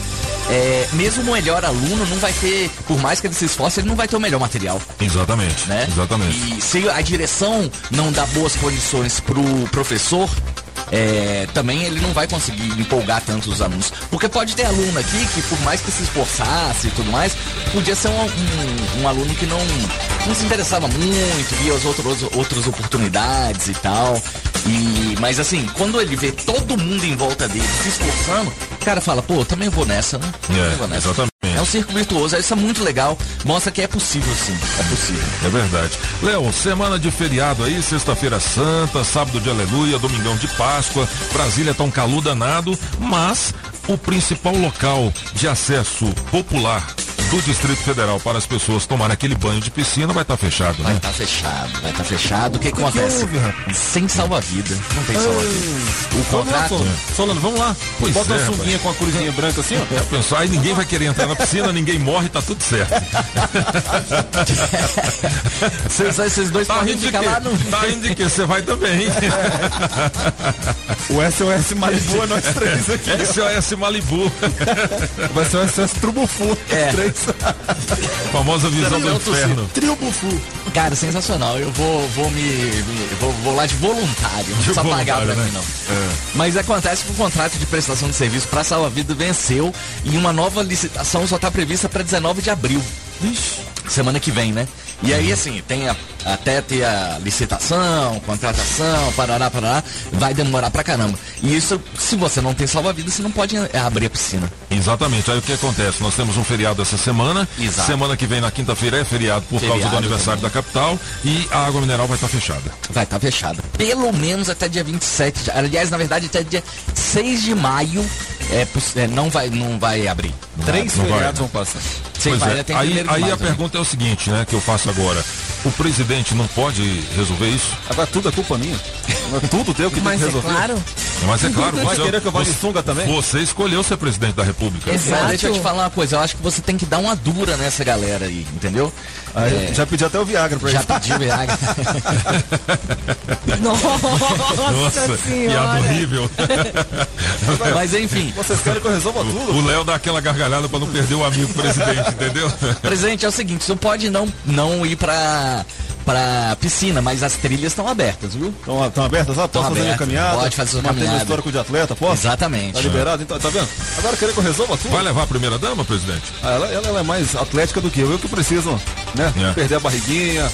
é, mesmo o melhor aluno não vai ter, por mais que ele se esforce, ele não vai ter o melhor material. Exatamente, né? exatamente. E se a direção não dá boas condições pro professor, é, também ele não vai conseguir empolgar tanto os alunos. Porque pode ter aluno aqui que, por mais que se esforçasse e tudo mais, podia ser um, um- um aluno que não, não se interessava muito, via as outras, outras oportunidades e tal. E, mas assim, quando ele vê todo mundo em volta dele se esforçando, o cara fala, pô, eu também vou nessa, né? É, Também vou nessa. exatamente. É um círculo virtuoso, isso é muito legal, mostra que é possível sim, é possível. É verdade. Léo, semana de feriado aí, sexta-feira santa, sábado de aleluia, domingão de Páscoa, Brasília tá um calor danado, mas o principal local de acesso popular do Distrito Federal para as pessoas tomarem aquele banho de piscina vai estar fechado, Vai né? estar fechado, vai estar fechado. O que, que que acontece? houve, rapaz? Sem salva-vida. Não tem salva-vida. O contrato. Solano, Solano, vamos lá. Pois Bota é, uma sunguinha com a cruzinha branca assim, ó. É, pensou, aí ninguém vai querer entrar na piscina, ninguém morre, tá tudo certo. Vocês, esses dois Tá podem ficar lá no. Tá rindo de quê? Você vai também. O SOS Malibu é nós três aqui. SOS Malibu. Vai ser o SOS Trubufu. É. Três. Famosa visão do tô inferno. Trio Bufu. Cara, sensacional. Eu vou, vou me. me- vou, vou lá de voluntário. Não precisa pagar pra né? mim, não. Mas acontece que o contrato de prestação de serviço para salva-vida venceu e uma nova licitação só está prevista para 19 de abril. Semana que vem, né? E aí, assim, tem a- até ter a licitação, contratação, parará, parará, vai demorar pra caramba. E isso, se você não tem salva-vida, você não pode é, abrir a piscina. Exatamente. Aí o que acontece? Nós temos um feriado essa semana. Exato. Semana que vem, na quinta-feira, é feriado por causa do Feriado aniversário da capital. E a água mineral vai estar fechada. Vai estar fechada. Pelo menos até dia 27. de- Aliás, na verdade, até dia 6 de maio é, é, não, vai, não vai abrir. Não Três Não vai, feriados né? vão passar. Sim, Pois vai é. Aí, aí maio a também. pergunta é o seguinte, né, que eu faço agora. O presidente não pode resolver isso? Agora tudo é culpa minha. É tudo teu que tem que é resolver. claro. Mas é claro, Vai você, que eu vá de sunga também? Você escolheu ser presidente da república. Exato. Mas deixa eu te falar uma coisa, eu acho que você tem que dar uma dura nessa galera aí, entendeu? Aí, É, Já pedi até o Viagra pra já ele. pediu Viagra. Nossa, Nossa, senhora. horrível. Mas enfim, Vocês querem que eu resolva tudo? O Léo dá aquela gargalhada pra não perder o amigo presidente, entendeu? presidente, é o seguinte, você pode não, não ir pra, pra piscina, mas as trilhas estão abertas, viu? Estão estão abertas lá? Posso fazer minha caminhada? Pode fazer sua caminhada. histórico de atleta? Posso? Exatamente. Tá liberado? Então, tá vendo? Agora querer que eu resolva tudo? Vai levar a primeira dama, presidente? Ah, ela, ela- ela é mais atlética do que eu. Eu que preciso, né? É. Perder a barriguinha,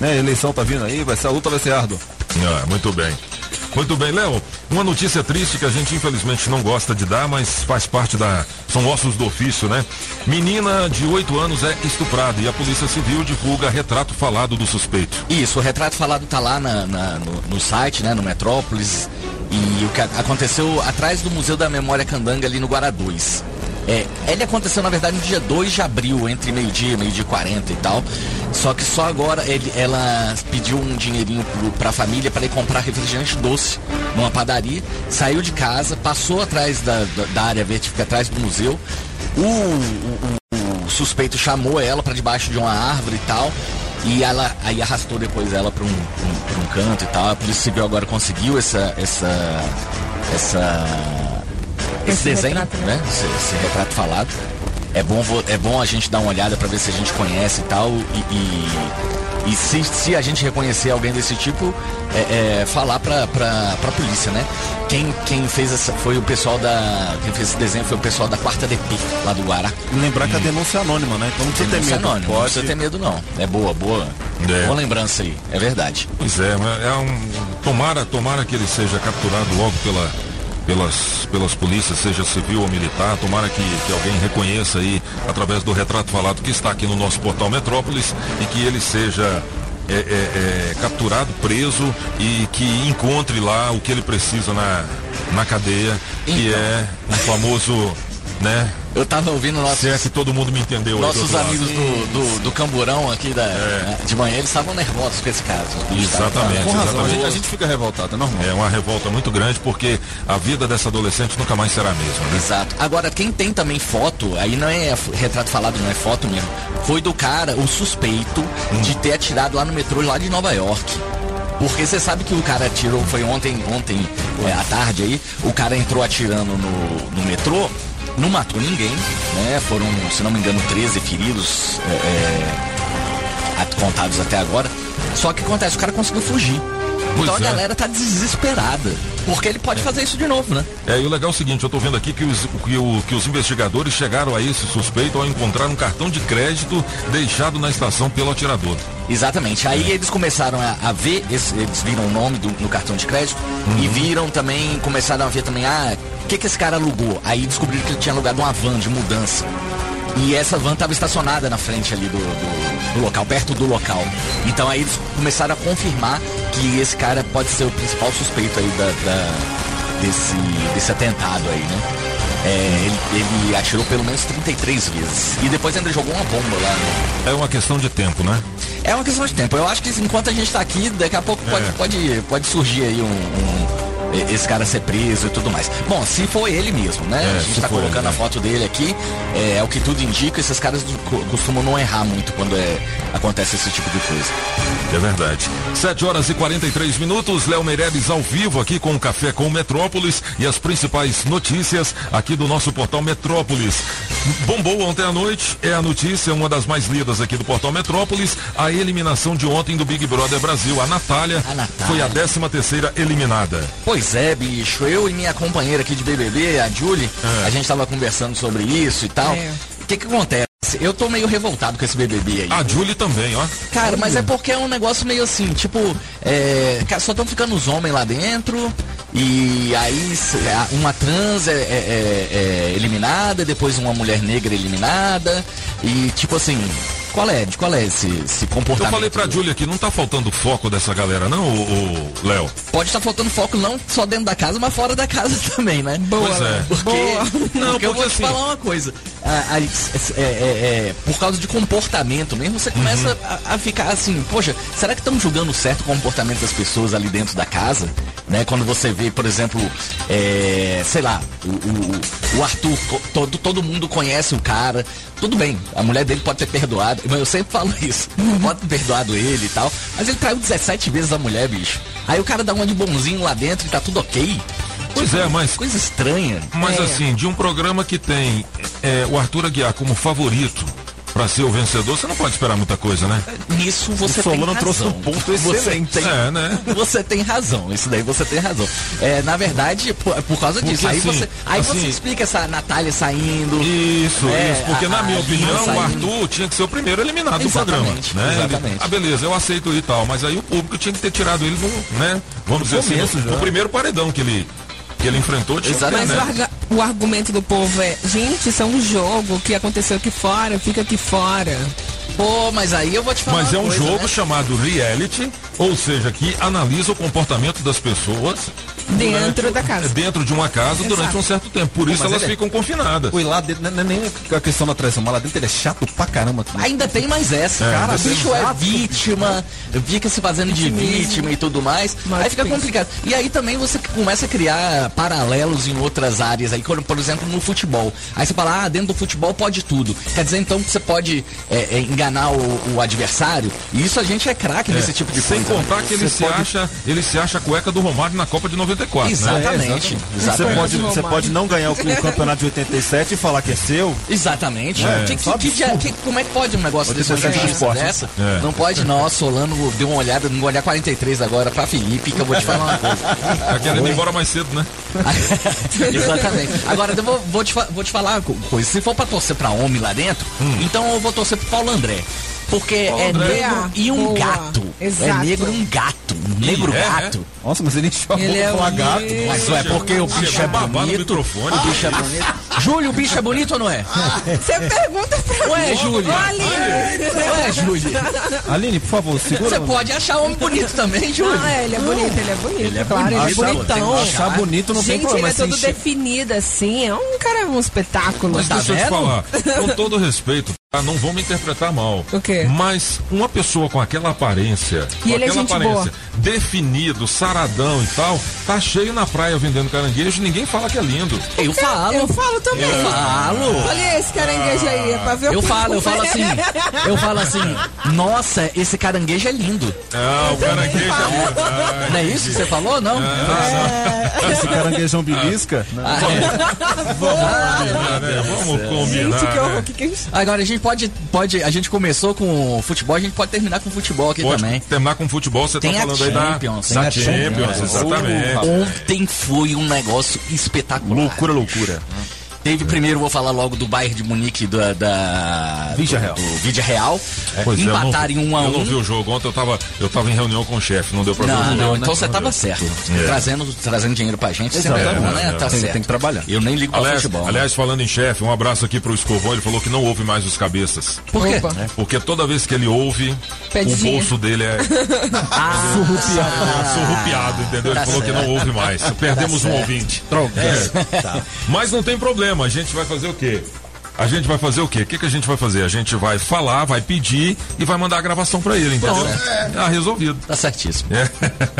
né? A eleição tá vindo aí, vai ser, a luta vai ser árdua. Ah, muito bem. Muito bem, Léo. Uma notícia triste que a gente infelizmente não gosta de dar, mas faz parte da. São ossos do ofício, né? Menina de 8 anos é estuprada e a Polícia Civil divulga retrato falado do suspeito. Isso, o retrato falado tá lá na- na- no, no site, né, no Metrópolis. E o que aconteceu atrás do Museu da Memória Candanga, ali no Guará 2. É, ele aconteceu, na verdade, no dia 2 de abril, entre meio-dia meio-dia e 40 e tal. Só que só agora ele- ela pediu um dinheirinho pro, pra família para ir comprar refrigerante doce numa padaria. Saiu de casa, passou atrás da, da, área verde fica atrás do museu. O, o- o- suspeito chamou ela para debaixo de uma árvore e tal. E ela aí arrastou depois ela para um, um, um canto e tal. A Polícia Civil agora conseguiu essa. essa. essa. Esse, Esse desenho, retrato, né? Esse, esse retrato falado. É bom, é bom a gente dar uma olhada para ver se a gente conhece e tal. E, e, e se, se a gente reconhecer alguém desse tipo, é, é, falar pra, pra, pra polícia, né? Quem, quem fez essa foi o pessoal da. Quem fez esse desenho foi o pessoal da quarta DP, lá do Guará. E lembrar que a denúncia é anônima, né? Então não precisa ter Denúncia medo. anônima, não Pode. precisa ter medo não. É boa, boa. É. Boa lembrança aí, é verdade. Pois é, mas é um. Tomara, tomara que ele seja capturado logo pela, pelas, pelas polícias, seja civil ou militar. Tomara que, que alguém reconheça aí, através do retrato falado que está aqui no nosso portal Metrópolis, e que ele seja. é, é, é, capturado, preso e que encontre lá o que ele precisa na, na cadeia, que Então. é um famoso, né? Eu tava ouvindo nossos, Se é que todo mundo me entendeu nossos amigos do, do, do Camburão aqui da, de manhã, eles estavam nervosos com esse caso. Exatamente, Com razão, a exatamente. gente, a gente fica revoltado, é normal. É uma revolta muito grande porque a vida dessa adolescente nunca mais será a mesma, né? Exato. Agora, quem tem também foto, aí não é retrato falado, não é foto mesmo, foi do cara, o suspeito, de ter atirado lá no metrô lá de Nova York. Porque você sabe que o cara atirou, foi ontem, ontem é, à tarde aí, o cara entrou atirando no, no metrô, não matou ninguém, né? Foram, se não me engano, 13 feridos é, é, contados até agora. Só que acontece, o cara conseguiu fugir. Pois então a é. galera tá desesperada. Porque ele pode fazer isso de novo, né? É, e o legal é o seguinte, eu tô vendo aqui que os, que, o- que os investigadores chegaram a esse suspeito ao encontrar um cartão de crédito deixado na estação pelo atirador. Exatamente. Aí É. eles começaram a, a ver, esse- eles viram o nome do, no cartão de crédito Uhum. e viram também, começaram a ver também, ah, que, que esse cara alugou? Aí descobriram que ele tinha alugado uma van de mudança. E essa van estava estacionada na frente ali do, do- do local, perto do local. Então aí eles começaram a confirmar que esse cara pode ser o principal suspeito aí da, da- desse, desse atentado aí, né? É, ele, ele atirou pelo menos 33 vezes. E depois ainda jogou uma bomba lá, né? É uma questão de tempo, né? É uma questão de tempo. Eu acho que enquanto a gente tá aqui, daqui a pouco pode, É. pode, pode surgir aí um, um- esse cara ser preso e tudo mais. Bom, se for ele mesmo, né? É, a gente tá colocando ele, a né? foto dele aqui. É, é o que tudo indica, esses caras costumam não errar muito quando é, acontece esse tipo de coisa. É verdade. 7 horas e 43 minutos, Léo Meireles ao vivo aqui com o Café com Metrópolis e as principais notícias aqui do nosso portal Metrópolis. Bombou ontem à noite, é a notícia, uma das mais lidas aqui do portal Metrópolis, a eliminação de ontem do Big Brother Brasil. A Natália, A Natália. foi a 13 terceira eliminada. Pois é, bicho. Eu e minha companheira aqui de BBB, a Julie, É. a gente tava conversando sobre isso e tal. É. O que que acontece? Eu tô meio revoltado com esse BBB aí. A Julie também, ó. Cara, mas é porque é um negócio meio assim, tipo, é, só estão ficando os homens lá dentro, e aí a- uma trans é, é- é- é eliminada, depois uma mulher negra é eliminada, e tipo assim, qual é? De qual é esse, esse Eu comportamento? falei pra Julie aqui, não tá faltando foco dessa galera, não, o, Léo? Pode estar faltando foco não só dentro da casa, mas fora da casa também, né? Boa, Pois é. Porque, Boa. porque Não, eu vou porque te assim- falar uma coisa. A- a- é- é- é, por causa de comportamento mesmo, você começa Uhum. a, a ficar assim, poxa, será que estão julgando certo o comportamento das pessoas ali dentro da casa? Né? Quando você vê, por exemplo, é, sei lá, o, o- o Arthur, todo, todo mundo conhece o cara. Tudo bem, a mulher dele pode ter perdoado, eu sempre falo isso. Pode perdoado ele e tal. Mas ele traiu 17 vezes a mulher, bicho. Aí o cara dá uma de bonzinho lá dentro e tá tudo ok. Pois é, mas. Coisa estranha. Mas É. assim, de um programa que tem é, o Arthur Aguiar como favorito pra ser o vencedor, você não pode esperar muita coisa, né? Nisso você O tem razão. trouxe um ponto Você excelente. tem, É, né? Você tem razão, isso daí você tem razão. É, na verdade, por, por causa Porque disso. Aí, assim, você, aí assim- você explica essa Natália saindo. Isso, né, isso, porque a- na minha opinião, o saindo. Arthur tinha que ser o primeiro eliminado do programa. Exatamente, Né? Ele- exatamente. ah, beleza, eu aceito e tal, mas aí o público tinha que ter tirado ele no, né? Vamos No dizer assim, começo no, no primeiro paredão que ele, que ele enfrentou. Tinha que, Mas né? o, arga- o argumento do povo é, gente, isso é um jogo que aconteceu aqui fora, fica aqui fora. Pô, mas aí eu vou te falar Mas é um coisa, jogo né? chamado reality, ou seja, que analisa o comportamento das pessoas Dentro da casa. dentro de uma casa durante Exato. um certo tempo. Por isso Mas elas é- ficam confinadas. Oi, lá dentro, não é nem a questão da traição, mas lá dentro ele é chato pra caramba. Ainda tem mais essa, É, cara. O bicho é vítima, fica se fazendo de vítima e tudo mais. aí fica complicado. E aí também você começa a criar paralelos em outras áreas aí, por exemplo, no futebol. Aí você fala, ah, dentro do futebol pode tudo. Quer dizer então que você pode é, é, enganar o, o adversário. E isso a gente é craque É, nesse tipo de Sem coisa. contar que ele Você se pode- acha, ele se acha a cueca do Romário na Copa de 94. né? Exatamente, Você exatamente. pode, você pode não ganhar o, o campeonato de 87 e falar que é seu. Exatamente. É, Que- que- só que que- como é que pode um negócio desse, uma 87 injustiça esporte. dessa? É. Não pode, não. Solano deu uma olhada, não vou olhar 43 agora pra Felipe, que eu vou te falar uma coisa. Tá querendo ir embora mais cedo, né? Exatamente. Agora eu vou, vou, te, vou te falar uma co- coisa. Se for pra torcer pra homem lá dentro, então eu vou torcer pro Paulo André. Porque é André. negro e um Boa. gato. É Exato. negro e um gato. Um negro é, gato. Nossa, mas ele a Ele é falar um gato. Mas é porque o bicho é babado no bonito. microfone. O bicho é bonito. Júlio, o bicho é bonito ou não é? Você pergunta pra Ué, mim. Júlio. Olha. Ué, Júlio. Aline, por favor, segura. Você pode achar homem bonito também, Júlio. Ah, ele é bonito, ele é bonito. Ele é claro, bonito. ele é bonitão. achar bonito não tem Gente, problema, ele é todo definido assim, é um cara, um espetáculo. Mas deixa eu te falar, com todo respeito, tá? não vão me interpretar mal. O quê? Mas uma pessoa com aquela aparência, E com ele é aquela gente aparência, definido, saradão e tal, tá cheio na praia vendendo caranguejo e ninguém fala que é lindo. Eu falo. Eu falo também. Eu falo. Olha esse caranguejo aí, é pra ver o Eu falo, eu falo assim, eu falo assim, nossa, esse caranguejo é lindo. Ah, o caranguejo é Não é isso que você falou, não? Esse caranguejão belisca. Ah, Vamos combinar, né? Vamos combinar. Gente, que horror, né? que que é isso? Agora a gente pode, pode, a gente começou com futebol, a gente pode terminar com futebol aqui Pode também. terminar com futebol, você Tem tá a falando aí da, Champions, da tem a Champions, Champions. exatamente. Ontem foi um negócio espetacular. Loucura, loucura. Teve primeiro, vou falar logo do Bayern de Munique da, da Real. do Vidia Real. Pois é, não- Empataram em um a Eu não um. vi o jogo ontem, eu tava, eu tava em reunião com o chefe, não deu pra ver o Não, jogo. não, né? então você Não tava certo. É. Trazendo, trazendo dinheiro pra gente, é Exato. bom, É, né? é, Tá tem- certo. tem que trabalhar. Eu nem ligo pra Aliás, futebol. né? aliás, falando em chefe, um abraço aqui pro Escovão, ele falou que não ouve mais os cabeças. Por quê? É, Porque toda vez que ele ouve, o bolso dele é Ah, surrupiado, surrupiado, entendeu? Ele Tá falou que certo. não ouve mais. Perdemos Tá um certo. ouvinte. Droga. É. Mas não tem problema, a gente vai fazer o quê? A gente vai fazer o quê? O que, que a gente vai fazer? A gente vai falar, vai pedir e vai mandar a gravação pra ele, entendeu? Pronto. Ah, resolvido. Tá certíssimo. É.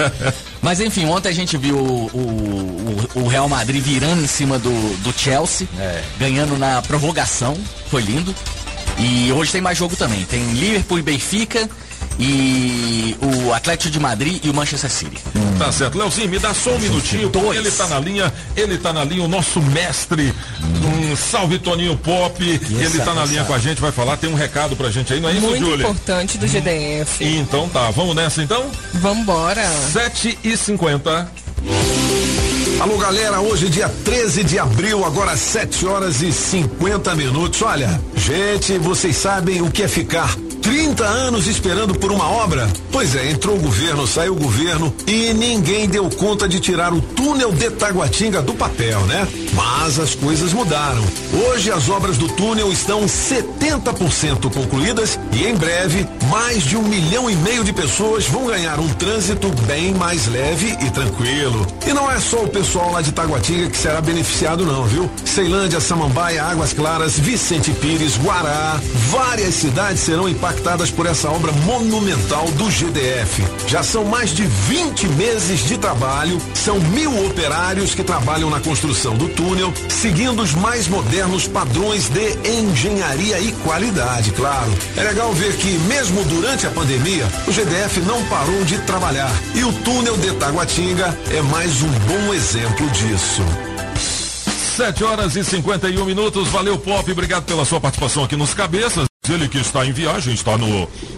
Mas enfim, ontem a gente viu o, o, o- Real Madrid virando em cima do, do Chelsea, ganhando na prorrogação. Foi lindo. E hoje tem mais jogo também. Tem Liverpool e Benfica e o Atlético de Madrid e o Manchester City. Tá certo. Leozinho, me dá só um minutinho, porque Dois. ele tá na linha, ele tá na linha, o nosso mestre, um salve Toninho Pop, ele tá na linha com a gente, vai falar, tem um recado pra gente aí, não é isso, Muito Júlia? importante do GDF. Então tá, vamos nessa então? Vambora. 7 e 50 Alô, galera, hoje dia 13 de abril, agora 7 horas e 50 minutos. Olha, gente, vocês sabem o que é ficar 30 anos esperando por uma obra? Pois é, entrou o governo, saiu o governo e ninguém deu conta de tirar o túnel de Taguatinga do papel, né? Mas as coisas mudaram. Hoje as obras do túnel estão 70% concluídas e em breve mais de um milhão e meio de pessoas vão ganhar um trânsito bem mais leve e tranquilo. E não é só o pessoal lá de Taguatinga que será beneficiado não, viu? Ceilândia, Samambaia, Águas Claras, Vicente Pires, Guará, várias cidades serão impactadas por essa obra monumental do GDF. Já são mais de 20 meses de trabalho, são mil operários que trabalham na construção do túnel, seguindo os mais modernos padrões de engenharia e qualidade, claro. É legal ver que, mesmo durante a pandemia, o GDF não parou de trabalhar. E o túnel de Taguatinga é mais um bom exemplo disso. 7 horas e 51 minutos. Valeu, Pop. Obrigado pela sua participação aqui nos cabeças. Ele que está em viagem, está no.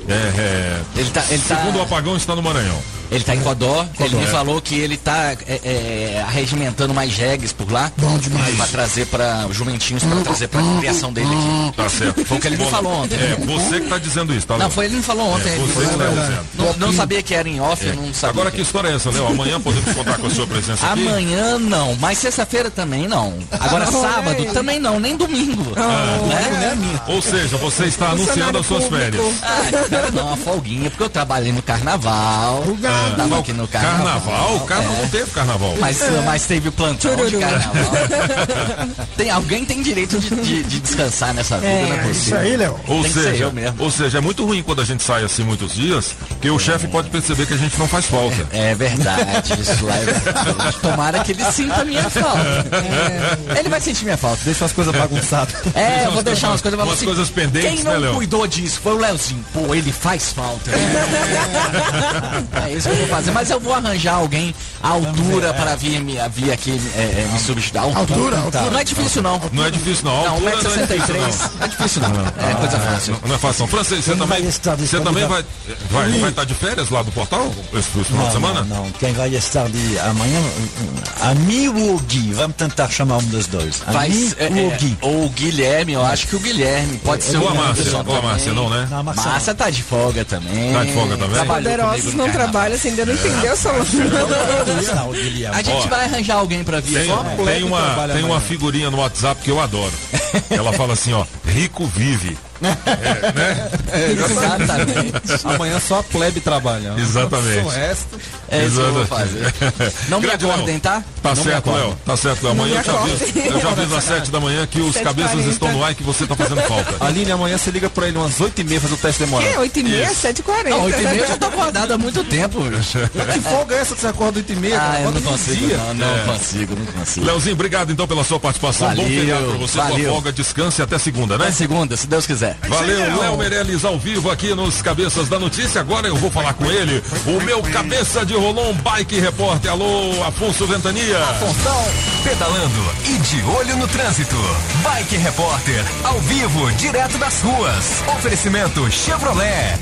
É, é, Ele tá- ele tá- segundo o apagão, está no Maranhão. Ele tá em Codó, ele me É. falou que ele tá é, é, arregimentando mais jegues por lá. Bom demais. Pra trazer para os jumentinhos, pra trazer pra criação dele aqui. Tá certo. Foi o que ele me Bom, falou ontem. É, você que está dizendo isso, tá? Não, foi ele que me falou ontem. É, você que tá dizendo. não, não sabia que era em off, eu não sabia. Agora que história é essa, Léo? Amanhã podemos contar com a sua presença aqui? Amanhã não, mas sexta-feira também não. Agora sábado também não, nem domingo. Né? Ou seja, você está anunciando as suas férias. Ah, não, uma folguinha, porque eu trabalhei no carnaval. Ah, Tava aqui no carnaval. Carnaval? O carnaval não teve carnaval. Mas, mas teve o plantão de carnaval. Tem, alguém tem direito de, de- de descansar nessa vida, não é possível. Ou Tem que ser seja, eu mesmo. ou seja, é muito ruim quando a gente sai assim muitos dias, porque o chefe pode perceber que a gente não faz falta. É verdade, isso lá é verdade. Tomara que ele sinta a minha falta. É. Ele vai sentir minha falta. Deixa as coisas bagunçadas. É, eu vou deixar umas coisas Umas você. coisas pendentes, Quem né, não Léo? cuidou disso foi o Leozinho. Pô, ele faz falta. É isso que eu vou fazer. Mas eu vou arranjar alguém à altura para vir, me, vir aqui é, é, me substituir. Altura, altura. Não é difícil, não. Não é difícil não. Não, altura não é difícil 1,63m. não. Não é difícil, não. É coisa fácil. Não, não é fácil não. Francês, você também, vai estar você também vai, vai, vai estar de férias lá do portal esse, final de semana? Não, não. Quem vai estar de amanhã, a mim ou o Gui? Vamos tentar chamar um dos dois. A Vai, mim é, ou o é, Gui? ou o Guilherme, eu acho que o Guilherme pode ser Ou o a Márcia, ou a. Márcia, não, né? Não, a Márcia tá de folga também. Tá de folga também? Trabalhou não carnaval. Trabalham, você ainda não entendeu, Guilherme. A gente vai arranjar alguém pra vir. Tem, Só tem uma, tem uma figurinha no WhatsApp que eu adoro. Ela fala assim, ó, rico vive. É, né? Exatamente. Amanhã só a plebe trabalha. Exatamente. O resto. É isso que eu vou fazer. Não me acordem, tá? Tá Não certo. Léo. Tá certo, Léo. Amanhã eu te aviso. Eu te aviso às 7 da manhã que os 7h40. cabeças estão no ar e que você tá fazendo falta. Aline, amanhã você liga pra ele umas 8h30 fazer o teste demorado. É, 8 e meia, Isso. 7 e 40. Não, 8 e meia eu já tô acordado há muito tempo. Que folga é essa que você acorda 8h30? Ah, eu não consigo. Não, não É. consigo, não consigo. Leozinho, obrigado então pela sua participação. Bom Valeu, feriado pra você. Boa valeu. folga, descanse até segunda, né? Até segunda, se Deus quiser. Valeu, Léo Meirelles ao vivo aqui nos Cabeças da Notícia. Agora eu vou falar com ele, o meu cabeça de rolão bike repórter. Alô, Afonso Ventania. Pedalando e de olho no trânsito. Bike Repórter, ao vivo, direto das ruas. Oferecimento Chevrolet.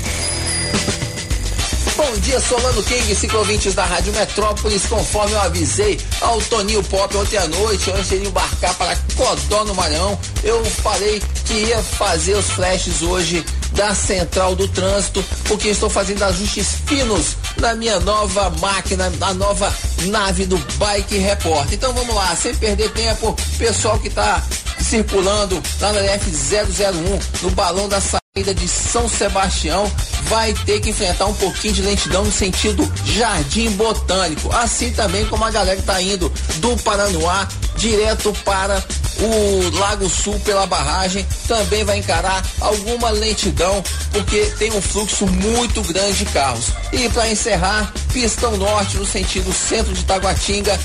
Bom dia, Solano King, ciclovintes da Rádio Metrópolis. Conforme eu avisei ao Toninho Pop ontem à noite, antes de ele embarcar para Codó no Maranhão, eu falei que ia fazer os flashes hoje da Central do Trânsito, porque estou fazendo ajustes finos na minha nova máquina, na nova nave do Bike Repórter. Então vamos lá, sem perder tempo, pessoal que está circulando lá na F001, no balão da saída de São Sebastião, vai ter que enfrentar um pouquinho de lentidão no sentido Jardim Botânico. Assim também como a galera que tá indo do Paranoá direto para o Lago Sul pela barragem, também vai encarar alguma lentidão, porque tem um fluxo muito grande de carros. E para encerrar, Pistão Norte no sentido centro de Taguatinga,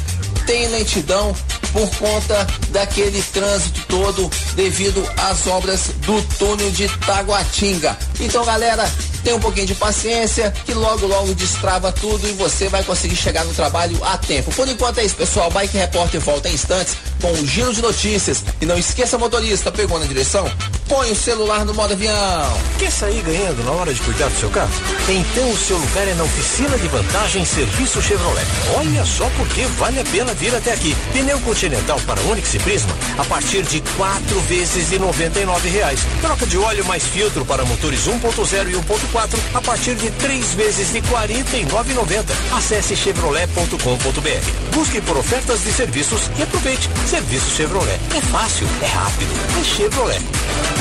tem lentidão por conta daquele trânsito todo devido às obras do túnel de Taguatinga. Então, galera, tem um pouquinho de paciência que logo logo destrava tudo e você vai conseguir chegar no trabalho a tempo. Por enquanto é isso, pessoal. Bike Repórter volta em instantes com um giro de notícias. E não esqueça, motorista, pegou na direção? Põe o celular no modo avião. Quer sair ganhando na hora de cuidar do seu carro? Então o seu lugar é na oficina de vantagem Serviço Chevrolet. Olha só porque vale a pena vir até aqui. Pneu Continental para Onix e Prisma a partir de quatro vezes de 99 reais. Troca de óleo mais filtro para motores 1.0 e 1.4 a partir de três vezes de R$ 49,90. Acesse chevrolet.com.br. Busque por ofertas de serviços e aproveite. Serviço Chevrolet. É fácil, é rápido, é Chevrolet.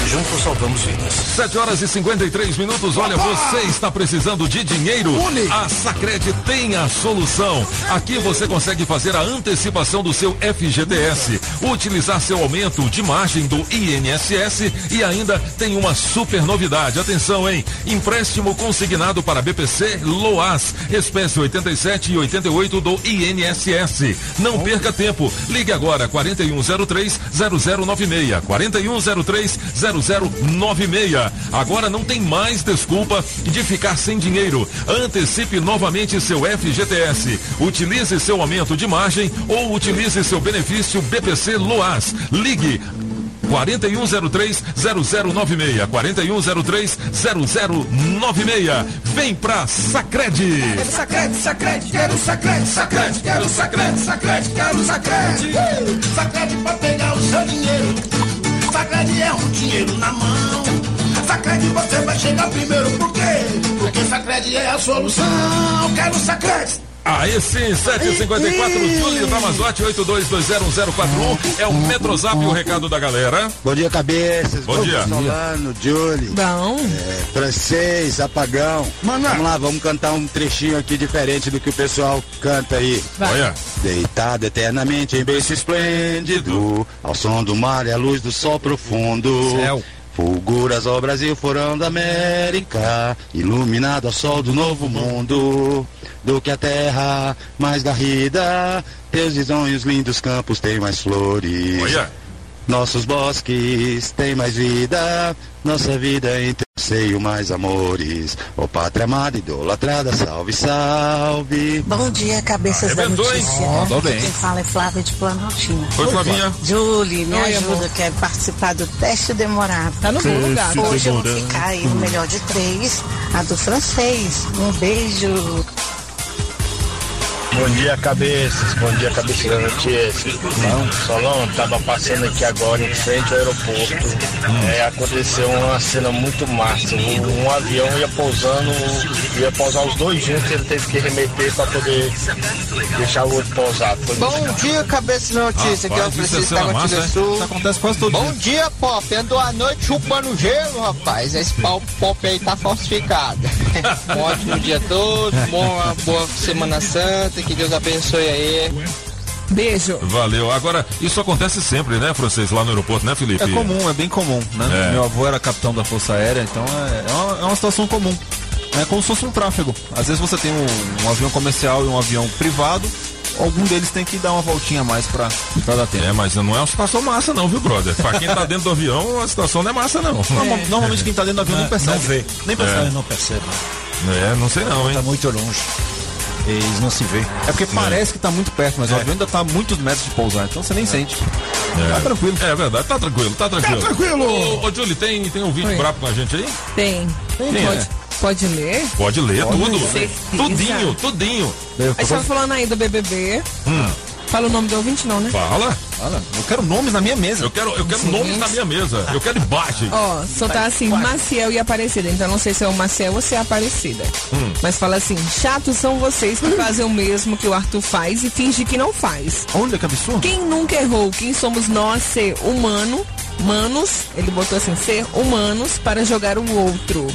Juntos salvamos vidas. 7 horas e 53 minutos. Olha, você está precisando de dinheiro? A Sacred tem a solução. Aqui você consegue fazer a antecipação do seu FGTS, utilizar seu aumento de margem do INSS e ainda tem uma super novidade. Atenção, hein? Empréstimo consignado para BPC Loas, espécie 87 e 88 do INSS. Não perca tempo. Ligue agora 4103 0096. 4103 0096. Agora não tem mais desculpa de ficar sem dinheiro. Antecipe novamente seu FGTS. Utilize seu aumento de margem ou utilize seu benefício BPC Loas. Ligue 4103 0096. 4103 0096. Vem pra Sacredi. Quero sacrete, sacrete, quero sacrete, sacrete, quero sacrete, sacrete, quero sacrete. Sacrete pra pegar o seu dinheiro. Sacrete é um dinheiro na mão. Sacrete você vai chegar primeiro, por quê? Porque sacrete é a solução. Quero sacrete. Aí sim, 754 Júlio Ramazotti 82201041 é o Metrozap o recado da galera. Bom dia, cabeças. Bom dia. Solano, Julie. Bom. É, francês, apagão. Vamos lá, vamos cantar um trechinho aqui diferente do que o pessoal canta aí. Vai. Olha. Deitado eternamente em berço esplêndido, ao som do mar e à luz do sol profundo. Céu. Fulguras ao Brasil, forão da América, iluminado ao sol do novo mundo. Do que a terra mais garrida, teus risonhos lindos campos têm mais flores. Olha. Nossos bosques têm mais vida, nossa vida em teu seio mais amores. Ó pátria amada, idolatrada, salve, salve. Bom dia, cabeças da Arrebentou, hein? notícia. Mandou bem. Quem fala é Flávia de Planaltina. Oi, Flavinha. Julie, me Oi, ajuda, amor. quero participar do teste demorado. Tá no bom lugar. Hoje eu vou ficar aí no melhor de três, a do francês. Um beijo. Bom dia, cabeças. Bom dia, cabeça da notícia. Não, Solon, tava passando aqui agora em frente ao aeroporto. É, aconteceu uma cena muito massa. Um, um avião ia pousando, ia pousar os dois juntos, ele teve que remeter para poder deixar o outro pousado. Foi Bom dia, cabeça da notícia. Aqui é o é Francisco cena da Guatilha é? Sul. Isso acontece quase todo Bom dia. dia, Pop. Andou a noite chupando gelo, rapaz. Esse pau Pop aí tá falsificado. um ótimo dia todo, bom, uma boa Semana Santa, que Deus abençoe aí. Beijo. Valeu. Agora, isso acontece sempre, né, francês, lá no aeroporto, né, Felipe? É comum, é bem comum, né? É. Meu avô era capitão da Força Aérea, então é, é uma, é uma situação comum. É como se fosse um tráfego. Às vezes você tem um, um avião comercial e um avião privado, algum deles tem que dar uma voltinha a mais pra, pra dar tempo. É, mas não é uma situação massa não, viu, brother? Pra quem tá dentro do avião, a situação não é massa não. Normal- Normalmente quem tá dentro do avião nem percebe. Não vê. Nem percebe. É. Não percebe. É, não sei não, hein? Tá muito longe. Eles não se vê. É porque parece que tá muito perto, mas o avião ainda tá a muitos metros de pousar, então você nem sente. É. Tá tranquilo. É verdade, tá tranquilo, tá tranquilo. Tá tranquilo. Ô, ô Julie, tem, tem um vídeo Oi. brabo com a gente aí? Tem. Quem pode, é? pode ler? Pode ler Pode tudo. ler. Tudinho, tudinho. A gente tava falando aí do BBB. Hum. Fala o nome do ouvinte, não, né? Fala. Fala. Eu quero nomes na minha mesa. Eu quero, eu quero Sim. nomes na minha mesa. Eu quero imagem. Ó, só tá assim, Maciel e Aparecida. Então não sei se é o Maciel ou se é a Aparecida. Hum. Mas fala assim, chatos são vocês que fazem o mesmo que o Arthur faz e finge que não faz. Olha que absurdo. Quem nunca errou? Quem somos nós ser humano, manos, ele botou assim, ser humanos para jogar o outro.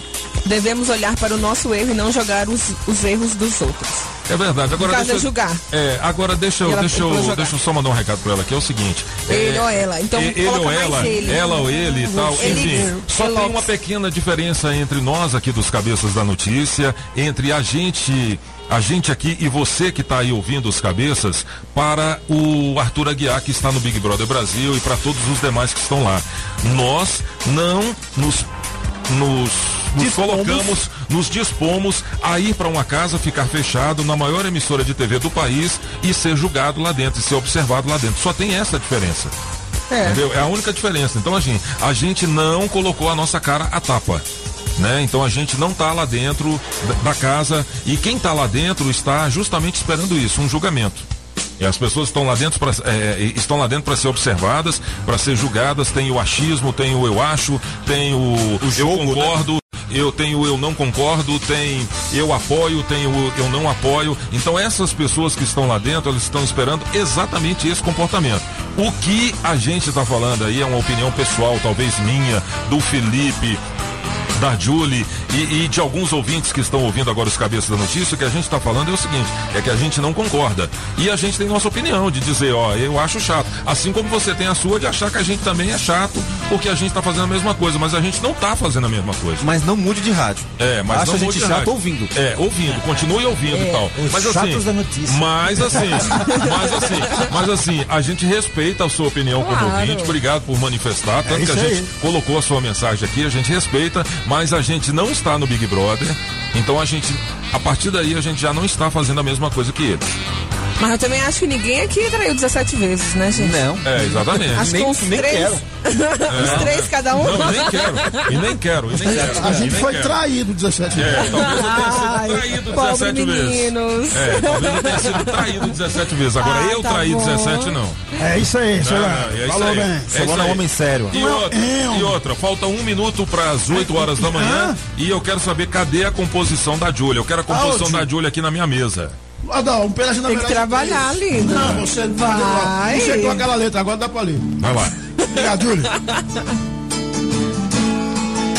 Devemos olhar para o nosso erro e não jogar os, os erros dos outros. É verdade. Agora caso deixa, é julgar. É, agora deixa eu, Ela deixa, eu, deixa eu só mandar um recado pra ela, que é o seguinte. Ele é, ou ela. Então ele ou ela, ele. ela ou ele e tal. Ele, Enfim, só tem uma pequena diferença entre nós aqui dos Cabeças da Notícia, entre a gente. A gente aqui e você que está aí ouvindo os cabeças, para o Arthur Aguiar, que está no Big Brother Brasil, e para todos os demais que estão lá. Nós não nos nos, nos colocamos, nos dispomos a ir para uma casa, ficar fechado na maior emissora de TV do país e ser julgado lá dentro, e ser observado lá dentro. Só tem essa diferença. É. Entendeu? É a única diferença. Então, assim, a gente não colocou a nossa cara à tapa. Né? Então a gente não está lá dentro da- da casa e quem está lá dentro está justamente esperando isso, um julgamento. E as pessoas estão lá dentro para estão lá dentro para ser observadas, para ser julgadas. Tem o achismo, tem o eu acho, tem o, eu concordo, eu tenho eu não concordo, tem eu apoio, tem eu não apoio. Então essas pessoas que estão lá dentro, elas estão esperando exatamente esse comportamento. O que a gente está falando aí é uma opinião pessoal, talvez minha, do Felipe, da Julie e, e de alguns ouvintes que estão ouvindo agora os cabeças da notícia, o que a gente está falando é o seguinte, é que a gente não concorda. E a gente tem nossa opinião de dizer, ó, eu acho chato. Assim como você tem a sua de achar que a gente também é chato, porque a gente está fazendo a mesma coisa, mas a gente não está fazendo a mesma coisa. Mas não mude de rádio. É, mas Acha não a gente mude de chato rádio. ouvindo. É, ouvindo, continue ouvindo É, e tal. Mas assim, da notícia. mas assim, mas assim, mas assim, a gente respeita a sua opinião como Claro. ouvinte, obrigado por manifestar, tanto É que a gente aí. colocou a sua mensagem aqui, a gente respeita, mas a gente não está no Big Brother, então a gente, a partir daí a gente já não está fazendo a mesma coisa que eles. Mas eu também acho que ninguém aqui traiu 17 vezes, né, gente? Não. É, exatamente. Acho que Nem- uns nem três. quero. uns três cada um. Não, nem quero. E nem quero, e nem quero. A gente foi quero. traído 17 É, vezes. talvez eu tenha sido Ai, traído pobre 17 vezes. meninos. É, talvez eu tenha sido traído 17 vezes. Agora Ah, eu tá traí bom. 17, não. É isso aí, Não, Solano. não, é isso Falou aí. bem. É Solano é um homem sério. E outra, e outra, falta um minuto para as 8 horas da manhã e eu quero saber cadê a composição da Júlia. Eu quero a composição da Júlia aqui na minha mesa. Adão, um pedaço na Tem que é trabalhar, é lindo. Não, você vai. Não chegou aquela letra, agora dá pra ler. Vai lá. Obrigado, Júlio.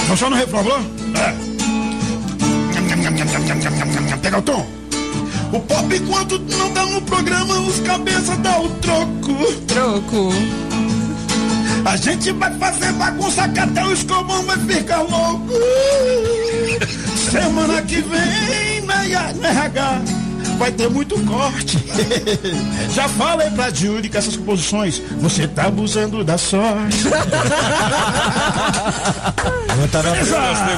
Nós só no refrão, falou? É. Pega o tom. O pop enquanto não tá no programa, os cabeças dá o troco. Troco. A gente vai fazer bagunça que até o escobão vai ficar louco. Semana que vem, na RH vai ter muito corte. Já falei pra Julie que essas composições você tá abusando da sorte. Eu tava,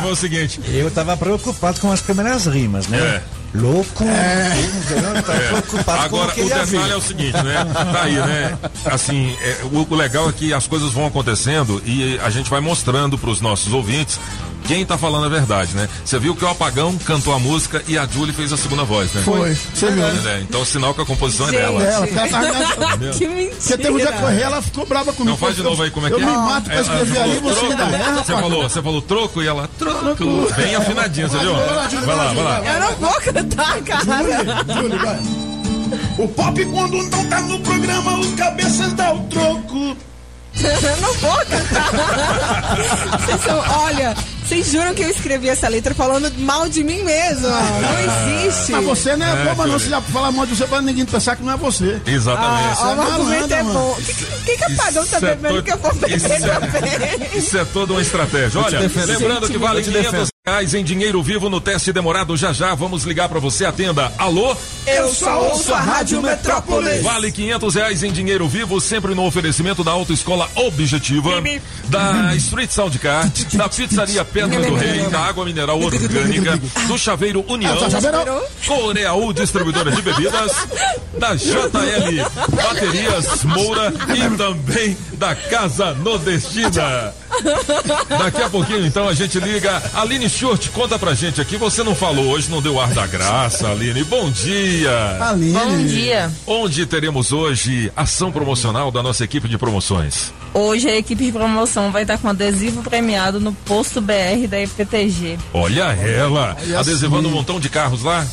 foi o seguinte. eu tava preocupado com as primeiras rimas, né? É. Louco. É. preocupado com Agora, o detalhe é o seguinte, né? Tá aí, né? Assim, é, o, o legal é que as coisas vão acontecendo e a gente vai mostrando pros nossos ouvintes quem tá falando a verdade, né? Você viu que o Apagão cantou a música e a Julie fez a segunda voz, né? Foi, você viu, né? É, então, sinal que a composição Gente. é dela. Ela, ela tá- Entendeu? que mentira. Você teve um dia correr, ela ficou brava comigo. Não faz de Eu- novo aí como é que eu é. me mato pra É, escrever ali, você troco. ainda erra, Você falou, você falou troco e ela troco. Bem afinadinha, você viu? Vai lá, vai lá. Eu não vou cantar, cara. Júlio, vai. O pop quando não tá no programa, os cabeças dá o troco. Eu não vou cantar. Vocês são, olha, vocês juram que eu escrevi essa letra falando mal de mim mesmo? Não existe. Mas você não é, É, boba, não. Você já fala mal de você pra ninguém pensar que não é você. Exatamente. Ah, o malandra, argumento é mano. bom. O que, que, que apagão tá é bebendo todo- que eu vou beber isso é- também? Isso é toda uma estratégia. Olha, lembrando que vale Eu te 500 defendo. reais em dinheiro vivo no teste demorado. Já já vamos ligar pra você. Atenda. Alô? Eu só ouço a Rádio Metrópolis. Vale 500 reais em dinheiro vivo, sempre no oferecimento da Autoescola Objetiva, da Street Soundcar, da Pizzaria Pedra do Rei, da Água Mineral Orgânica, do Chaveiro União, Ah, tá Chaveiro? Coreaú Distribuidora de Bebidas, da JL Baterias Moura e também da Casa Nordestina. Daqui a pouquinho, então, a gente liga. Aline Schurt, conta pra gente aqui. Você não falou hoje, não deu ar da graça, Aline. Bom dia. Aline. Bom dia. Onde teremos hoje ação promocional da nossa equipe de promoções? Hoje a equipe de promoção vai estar com adesivo premiado no posto BR da FPTG. Olha ela, Olha adesivando um assim. montão de carros lá.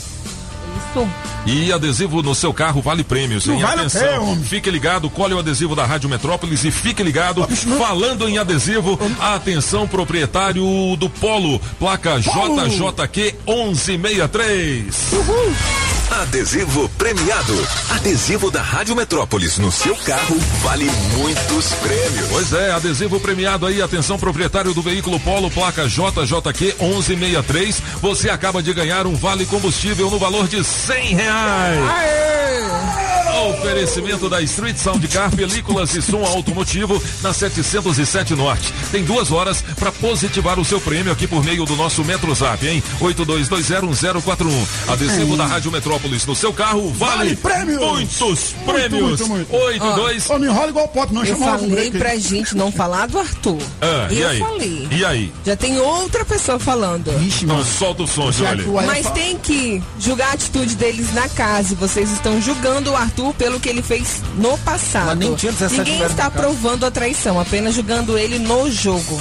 Isso. E adesivo no seu carro vale prêmios. Em vale atenção, homem. fique ligado, colhe o adesivo da Rádio Metrópolis e fique ligado. Falando em adesivo, atenção proprietário do Polo, placa Polo. JJQ 1163. Adesivo premiado. Adesivo da Rádio Metrópolis no seu carro vale muitos prêmios. Pois é, adesivo premiado aí, atenção proprietário do veículo Polo, placa JJQ 1163. Você acaba de ganhar um vale combustível no valor de 100 reais. Oferecimento da Street Soundcar, películas e som automotivo na 707 Norte. Tem duas horas para positivar o seu prêmio aqui por meio do nosso MetroZap, hein? 82201041. Adesivo da Rádio Metrópolis no seu carro vale, Vale prêmio! muitos prêmios. muito, muito. 82 Ô, não enrola igual o pop, não. Eu falei break. pra gente não falar do Arthur. Ah, e eu aí? falei. E aí? Já tem outra pessoa falando. Ixi, mano. solta o som, Já Jolie. que o Aia Mas tem que julgar a atitude deles na casa. E vocês estão julgando o Arthur pelo que ele fez no passado. Mas nem tinha 17 Ninguém está aprovando a traição, apenas julgando ele no jogo.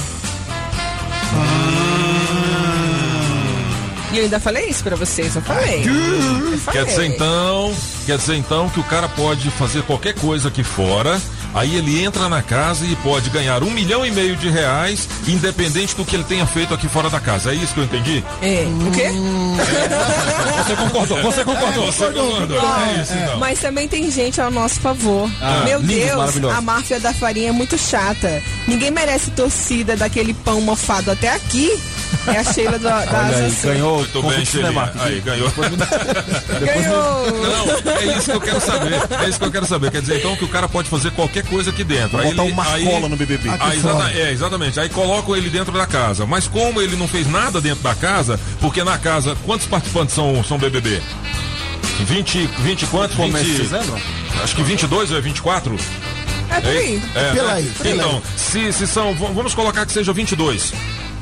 E eu ainda falei isso pra vocês, eu falei. Eu falei. Quer dizer então, quer dizer então que o cara pode fazer qualquer coisa aqui fora, aí ele entra na casa e pode ganhar um milhão e meio de reais, independente do que ele tenha feito aqui fora da casa. É isso que eu entendi? É, o quê? Você concordou, você concordou. Você concordou? É isso então. Mas também tem gente ao nosso favor. Ah, Meu lindos, Deus, a máfia da farinha é muito chata. Ninguém merece torcida daquele pão mofado até aqui. É a Sheila da, da Olha aí, ganhou Muito bem. Cinemark. Aí, ganhou. Ganhou! Não, é isso que eu quero saber. É isso que eu quero saber. Quer dizer, então, que o cara pode fazer qualquer coisa aqui dentro. Aí Botar ele- um aí- marcola no BBB. Ah, Aqui exata- é, exatamente. Aí colocam ele dentro da casa. Mas como ele não fez nada dentro da casa, porque na casa, quantos participantes são, são BBB? 20, 20 quanto? Começo 20, de dezembro? Acho que 22 ou é 24? É por aí. É, Pela né? aí, pela então, aí. Se, se são, vamos colocar que seja 22.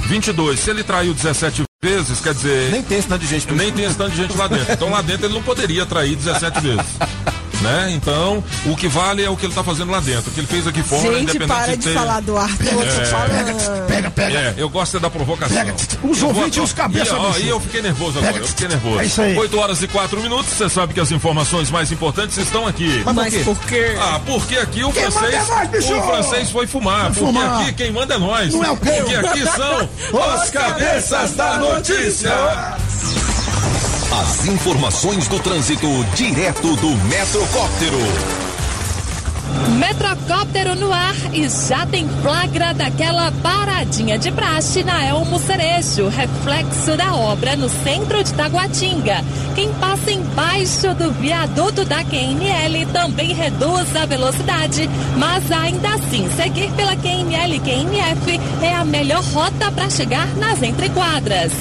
22. Se ele traiu 17 vezes, quer dizer. Nem tem esse tanto de gente. Nem tem esse tanto de gente lá dentro. Então lá dentro ele não poderia trair 17 vezes. Né? Então, o que vale é o que ele tá fazendo lá dentro. O que ele fez aqui fora, Gente, independente para de de ter... falar do Arthur. É. Falando. Pega, pega. É, eu gosto é da provocação. Pega, os ouvintes e os cabeça E, eu fiquei nervoso agora, Pega. eu fiquei nervoso. É isso aí. 8 horas e 4 minutos, você sabe que as informações mais importantes estão aqui. Mas por quê? Ah, porque aqui o Quem francês. é nós, bicho! o francês foi fumar. Foi porque fumar. aqui quem manda é nós. Não é o quê? Porque aqui são os cabeças da notícia. As informações do trânsito direto do Metrocóptero. Metrocóptero no ar e já tem flagra daquela paradinha de praxe na Elmo Cerejo, reflexo da obra no centro de Taguatinga. Quem passa embaixo do viaduto da QNL também reduz a velocidade, mas ainda assim, seguir pela QNL e QNF é a melhor rota para chegar nas entrequadras.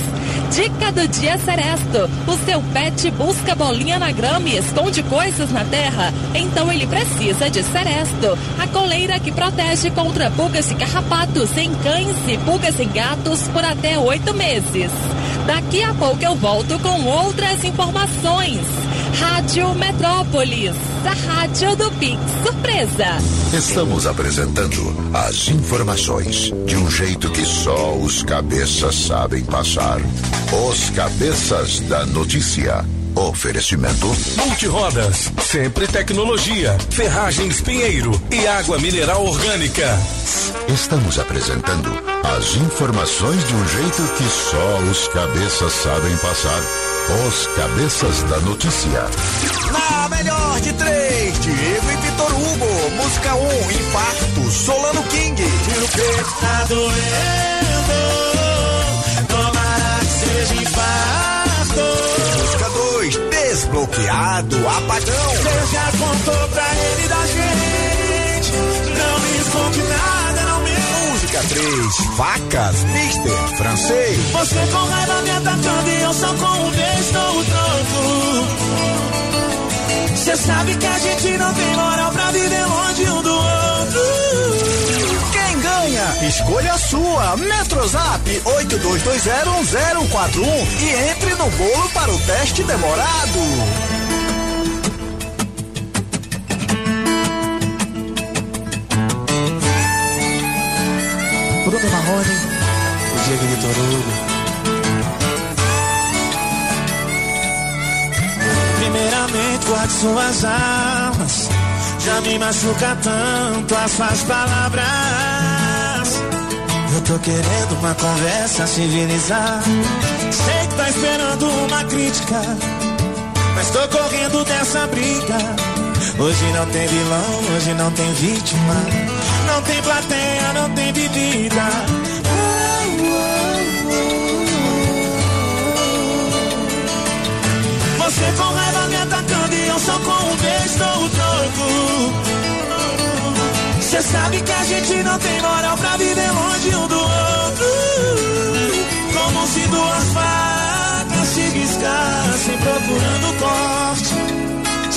Dica do dia Seresto. O seu pet busca bolinha na grama e esconde coisas na terra? Então ele precisa de Seresto. A coleira que protege contra pulgas e carrapatos em cães e pulgas em gatos por até oito meses. Daqui a pouco eu volto com outras informações. Rádio Metrópolis, a rádio do Pix Surpresa. Estamos apresentando as informações de um jeito que só os cabeças sabem passar. Os cabeças da notícia. Oferecimento. Multirodas, sempre tecnologia, ferragens Pinheiro e água mineral orgânica. Estamos apresentando as informações de um jeito que só os cabeças sabem passar. Os cabeças da notícia. Na melhor de três, Diego e Vitor Hugo. Música 1, um, Infarto, Solano King. Tiro peito tá doendo. Tomara que seja infarto. Música 2, Desbloqueado, Apagão. Você já contou pra ele da gente. Não me esconde nada. Música 3, Facas, Mister, Francês. Você com raiva me atacando e eu só com um beijo dou o troco. Você sabe que a gente não tem moral pra viver longe um do outro. Quem ganha? Escolha a sua. Metrozap 82201041 e entre no bolo para o teste demorado. Bruno Marrone, o Diego Vitor Hugo. Primeiramente, guarde suas armas. Já me machuca tanto as suas palavras. Eu tô querendo uma conversa civilizar. Sei que tá esperando uma crítica. Mas tô correndo dessa briga. Hoje não tem vilão, hoje não tem vítima. Não tem plateia, não tem bebida. Você com raiva me atacando e eu só com um beijo dou o troco. Você sabe que a gente não tem moral pra viver longe um do outro. Como se duas facas se riscassem procurando corte.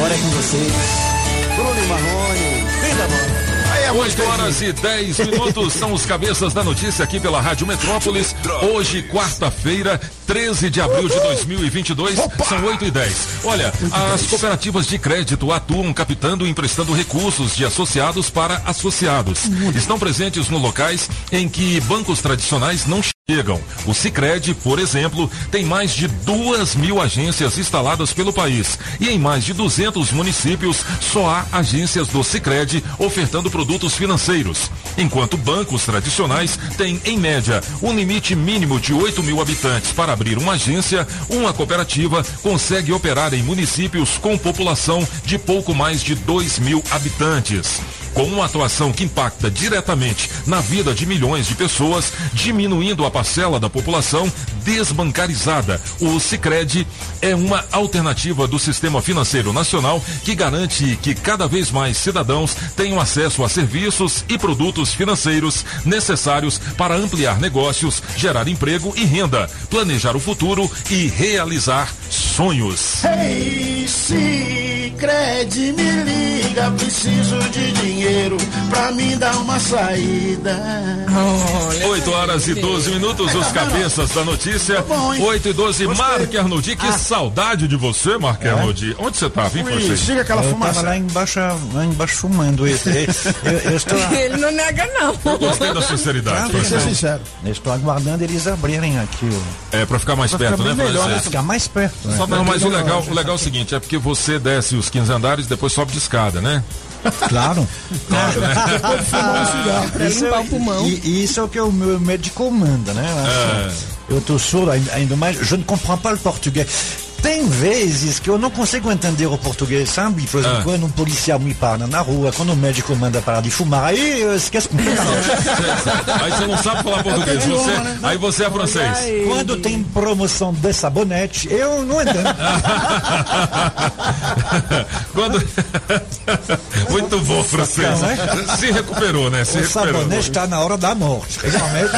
Agora é com vocês, Bruno e Marrone. Vem da mão. Aí é 8 horas e 10 minutos são os cabeças da notícia aqui pela Rádio Metrópolis. Hoje, quarta-feira, 13 de abril de 2022, são 8 e 10. Olha, as cooperativas de crédito atuam captando e emprestando recursos de associados para associados. Estão presentes no locais em que bancos tradicionais não chegam. O Sicredi, por exemplo, tem mais de duas mil agências instaladas pelo país e em mais de 200 municípios só há agências do Sicredi ofertando produtos financeiros. enquanto bancos tradicionais têm, em média, um limite mínimo de 8 mil habitantes para abrir uma agência, uma cooperativa consegue operar em municípios com população de pouco mais de 2 mil habitantes com uma atuação que impacta diretamente na vida de milhões de pessoas, diminuindo a parcela da população desbancarizada. O Sicredi é uma alternativa do sistema financeiro nacional que garante que cada vez mais cidadãos tenham acesso a serviços e produtos financeiros necessários para ampliar negócios, gerar emprego e renda, planejar o futuro e realizar sonhos. Ei, Sicredi, me liga, preciso de dinheiro pra mim dar uma saída. 8 horas e 12 minutos, os cabeças da notícia. 8 e 12, Marc Arnoldi, que saudade de você, Marc Arnoldi. Onde você tava, hein, francês? eu tava lá embaixo, lá embaixo fumando. Eu, eu, eu estou, Ele não nega, não. Eu gostei da sinceridade. Claro, francês. Eu estou aguardando eles abrirem aqui. o- É, pra ficar mais Pra perto, ficar né, melhor, francês? né? Ficar mais perto. né? Não, mas o legal, o legal é o seguinte, é porque você desce os 15 andares, depois sobe de escada, né? Claro. Claro, né? Depois de fumar um cigarro. Pra Isso, limpar é- o pulmão. E, isso é o que o meu médico manda, né? Eu estou surdo, ainda- mais. Je ne comprends pas le português. Tem vezes que eu não consigo entender o português, sabe? Por exemplo, Ah. quando um policial me para na rua, quando o médico manda parar de fumar, aí eu esqueço completamente. Aí você não sabe falar português, você, aí você é francês. Quando tem promoção de sabonete, eu não entendo. Quando... Muito bom, francês. Se recuperou, né? Se o recuperou. sabonete está na hora da morte. Realmente.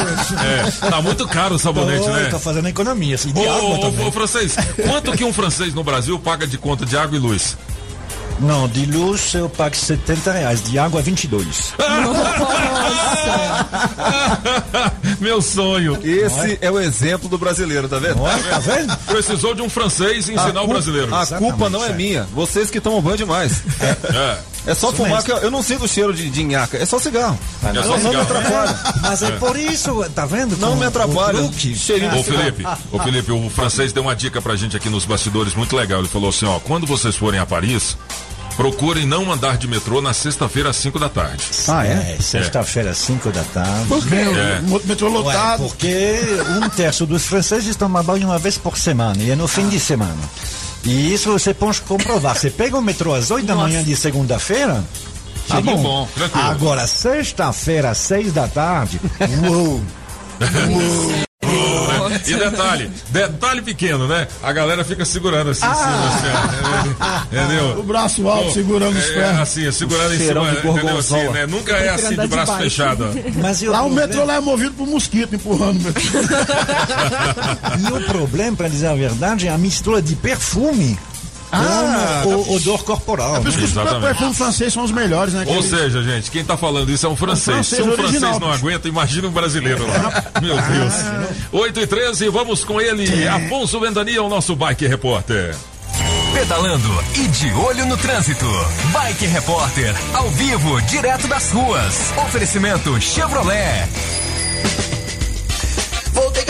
É, tá muito caro o sabonete, Tô- né? Tô fazendo economia, assim, Ô, ô, ô, francês, quanto que um francês no Brasil paga de conta de água e luz? Não, de luz eu pago 70 reais, de água 22. Meu sonho. Esse é o exemplo do brasileiro, tá vendo? Tá vendo? Precisou de um francês ensinar o brasileiro. A culpa não é minha. Vocês que tomam banho demais. É. É só Isso fumar mesmo. que eu, eu não sinto o cheiro de, de nhaca. É só cigarro. É só não, não me cigarro. atrapalha. Mas é, É. por isso, tá vendo? Não me atrapalha. o Cheirinho Ô cigarro. Felipe, ô Felipe, o francês deu uma dica pra gente aqui nos bastidores muito legal. Ele falou assim, ó, quando vocês forem a Paris, procurem não andar de metrô na sexta-feira às 5 da tarde. Ah, é? Sexta-feira, 5 da tarde. Por quê? É. O metrô Ué, lotado. porque um terço dos franceses tomam banho uma vez por semana e é no fim de semana. E isso você pode comprovar. Você pega o metrô às 8 da manhã de segunda-feira. Tá bom. bom. Agora, sexta-feira, às 6 da tarde. Uou! E detalhe, detalhe pequeno, né? A galera fica segurando assim em cima, assim, ó, entendeu? O braço alto segurando os é, pés. Assim, segurando em Cheirão cima, de entendeu? Assim, né? Nunca é assim de braço fechado. ó. Mas e o Lá o metrô lá é movido por mosquito empurrando o metrô. E o problema, para dizer a verdade, é a mistura de perfume Ah, com o odor corporal. Por isso que os Exatamente. perfumes franceses são os melhores, né? Ou Aqueles- seja, gente, quem tá falando isso é um francês. Um Se francês um francês original, não bicho. aguenta, imagina um brasileiro lá. Meu Deus. 8 e 13, vamos com ele, Afonso Ventania, o nosso bike repórter. Pedalando e de olho no trânsito. Bike Repórter, ao vivo, direto das ruas. Oferecimento Chevrolet.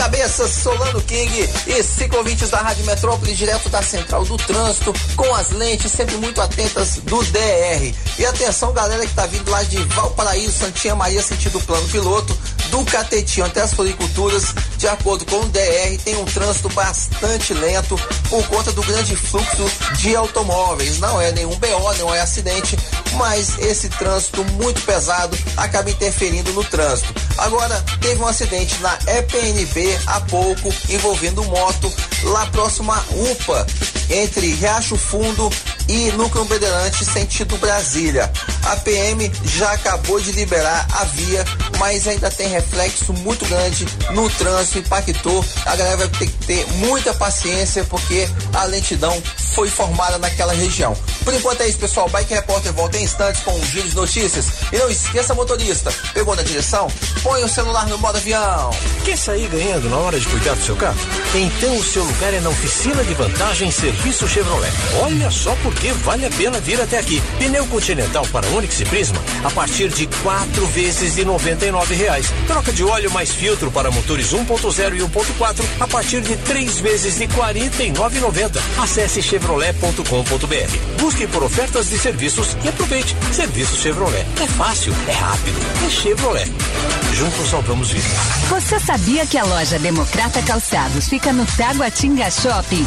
Voltei cabeça, Solano King e ciclovintes da Rádio Metrópole, direto da Central do Trânsito, com as lentes sempre muito atentas do DR. E atenção, galera que tá vindo lá de Valparaíso, Santinha Maria, sentido plano piloto, do Catetinho até as floriculturas, de acordo com o DR, tem um trânsito bastante lento por conta do grande fluxo de automóveis. Não é nenhum BO, não é acidente, mas esse trânsito muito pesado acaba interferindo no trânsito. Agora, teve um acidente na EPNB há pouco envolvendo moto lá próximo à UPA, entre Riacho Fundo e Núcleo Beirante, sentido Brasília. A PM já acabou de liberar a via, mas ainda tem reflexo muito grande no trânsito, impactou. A galera vai ter que ter muita paciência porque a lentidão foi formada naquela região. Por enquanto é isso, pessoal. Bike Repórter volta em instantes com um giro de notícias. E não esqueça, motorista, pegou na direção? Põe o celular no modo avião. Quer sair ganhando na hora de cuidar do seu carro? Então o seu lugar é na oficina de vantagem Serviço Chevrolet. Olha só porque vale a pena vir até aqui. Pneu Continental para Onix e Prisma a partir de quatro vezes de 99 reais. Troca de óleo mais filtro para motores 1.0 e 1.4 a partir de três vezes de R$ 49,90. Acesse chevrolet.com.br. Busque Busque por ofertas de serviços e aproveite. Serviço Chevrolet. É fácil, é rápido, é Chevrolet. Juntos salvamos vidas. Você sabia que a loja Democrata Calçados fica no Taguatinga Shopping?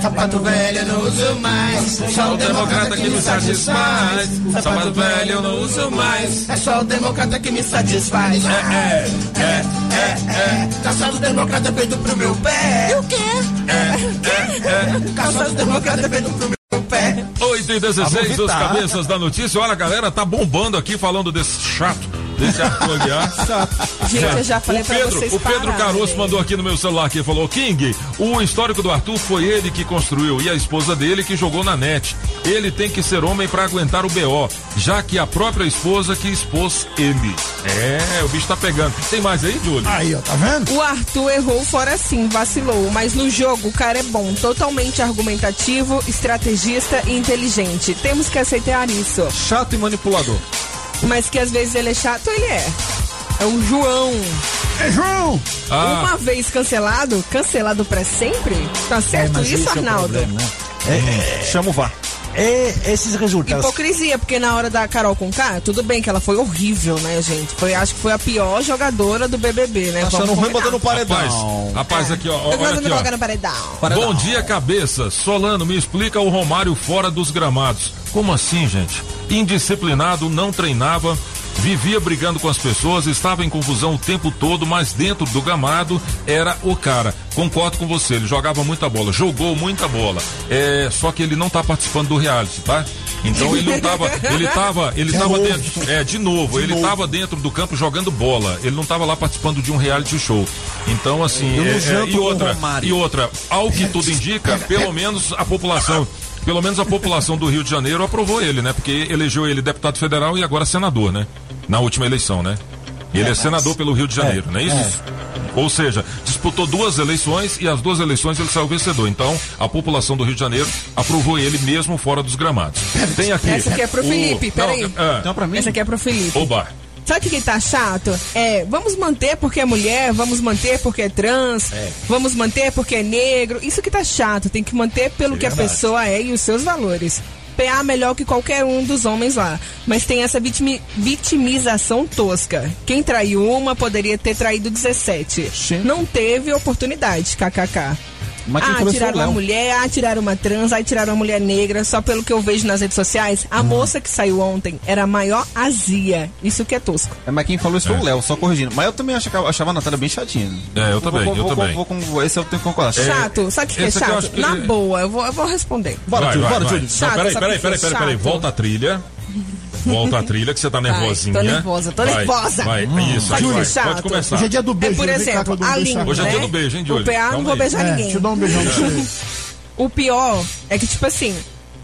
Sapato velho eu não uso mais. É só o democrata que me satisfaz. Sapato velho eu não uso mais. É só o democrata que me satisfaz. É, é, é, é, é. Calçado democrata é feito pro meu pé. E o quê? É, é, é. Calçado democrata é feito pro meu pé. 8 e 16, os Evitar. cabeças da notícia. Olha, a galera tá bombando aqui falando desse chato. Desse Arthur Aguiar. Gente, eu já falei o pra Pedro, vocês O Pedro pararem. Caroço mandou aqui no meu celular que falou: King, o histórico do Arthur foi ele que construiu e a esposa dele que jogou na net. Ele tem que ser homem pra aguentar o BO, já que a própria esposa que expôs ele. É, o bicho tá pegando. Tem mais aí, Júlio? Aí, ó, tá vendo? O Arthur errou fora sim, vacilou, mas no jogo o cara é bom, totalmente argumentativo, estrategista e inteligente. Temos que aceitar isso. Chato e manipulador. Mas que às vezes ele é chato, ele é. É o João. É João! Ah. Uma vez cancelado, cancelado pra sempre? Tá certo mas isso, esse é Arnaldo? problema, né? É, Chama o VAR. É, esses resultados. Hipocrisia, porque na hora da Carol com K, tudo bem que ela foi horrível, né, gente? Foi, acho que foi a pior jogadora do BBB, né? Tá achando ruim combinar. botando paredão. Rapaz, rapaz, aqui, ó. Eu Olha aqui, colocar ó. no paredão. Bom dia, cabeça. Solano, me explica o Romário fora dos gramados. Como assim, gente? Indisciplinado, não treinava, vivia brigando com as pessoas, estava em confusão o tempo todo, mas dentro do gramado era o cara. Concordo com você, ele jogava muita bola, jogou muita bola. É, só que ele não tá participando do reality, tá? Então ele não tava, ele tava, ele De tava novo. dentro, é, de novo, ele tava dentro do campo jogando bola. Ele não tava lá participando de um reality show. Então assim, é, é, e outra, e outra, ao que tudo indica, pelo menos a população, pelo menos a população do Rio de Janeiro aprovou ele, né? Porque elegeu ele deputado federal e agora senador, né? Na última eleição, né? Ele é, senador pelo Rio de Janeiro, não é isso? Ou seja, disputou duas eleições e as duas eleições ele saiu vencedor. Então, a população do Rio de Janeiro aprovou ele mesmo fora dos gramados. Tem aqui. Essa aqui é pro o- Felipe, peraí. Não, é, Então, pra mim. Essa aqui é pro Felipe. Oba. Sabe o que que tá chato? É, vamos manter porque é mulher, vamos manter porque é trans, vamos manter porque é negro. Isso que tá chato, tem que manter pelo que a pessoa é e os seus valores. PA melhor que qualquer um dos homens lá. Mas tem essa vitimi- vitimização tosca. Quem traiu uma poderia ter traído 17. Não teve oportunidade, kkk. Mas ah, tiraram uma mulher, ah, tiraram uma trans, aí tiraram uma mulher negra, só pelo que eu vejo nas redes sociais. A moça que saiu ontem era a maior azia. Isso que é tosco. É, mas quem falou isso foi o Léo, só corrigindo. Mas eu também achava, achava a Natália bem chatinha. É, eu também, vou, eu vou, também. Vou, com esse eu tenho que concordar. Chato, sabe o que, que é chato? acho que- Na boa, eu vou, eu vou responder. Bora, Júlio, bora. Júlio. Peraí, peraí, o que peraí, peraí, peraí. Volta a trilha. Volta a trilha que você tá nervosinha. tô nervosa, tô Vai, nervosa. Vai, Hum. isso, aí Sabe o que vai. é chato? Pode começar. Hoje é dia do É, beijo. por cá que eu exemplo, a na Hoje é né? dia do beijo, hein, Júlio? O PA não vou beijar É, ninguém. deixa eu dar um beijão pra você. O pior é que, tipo assim,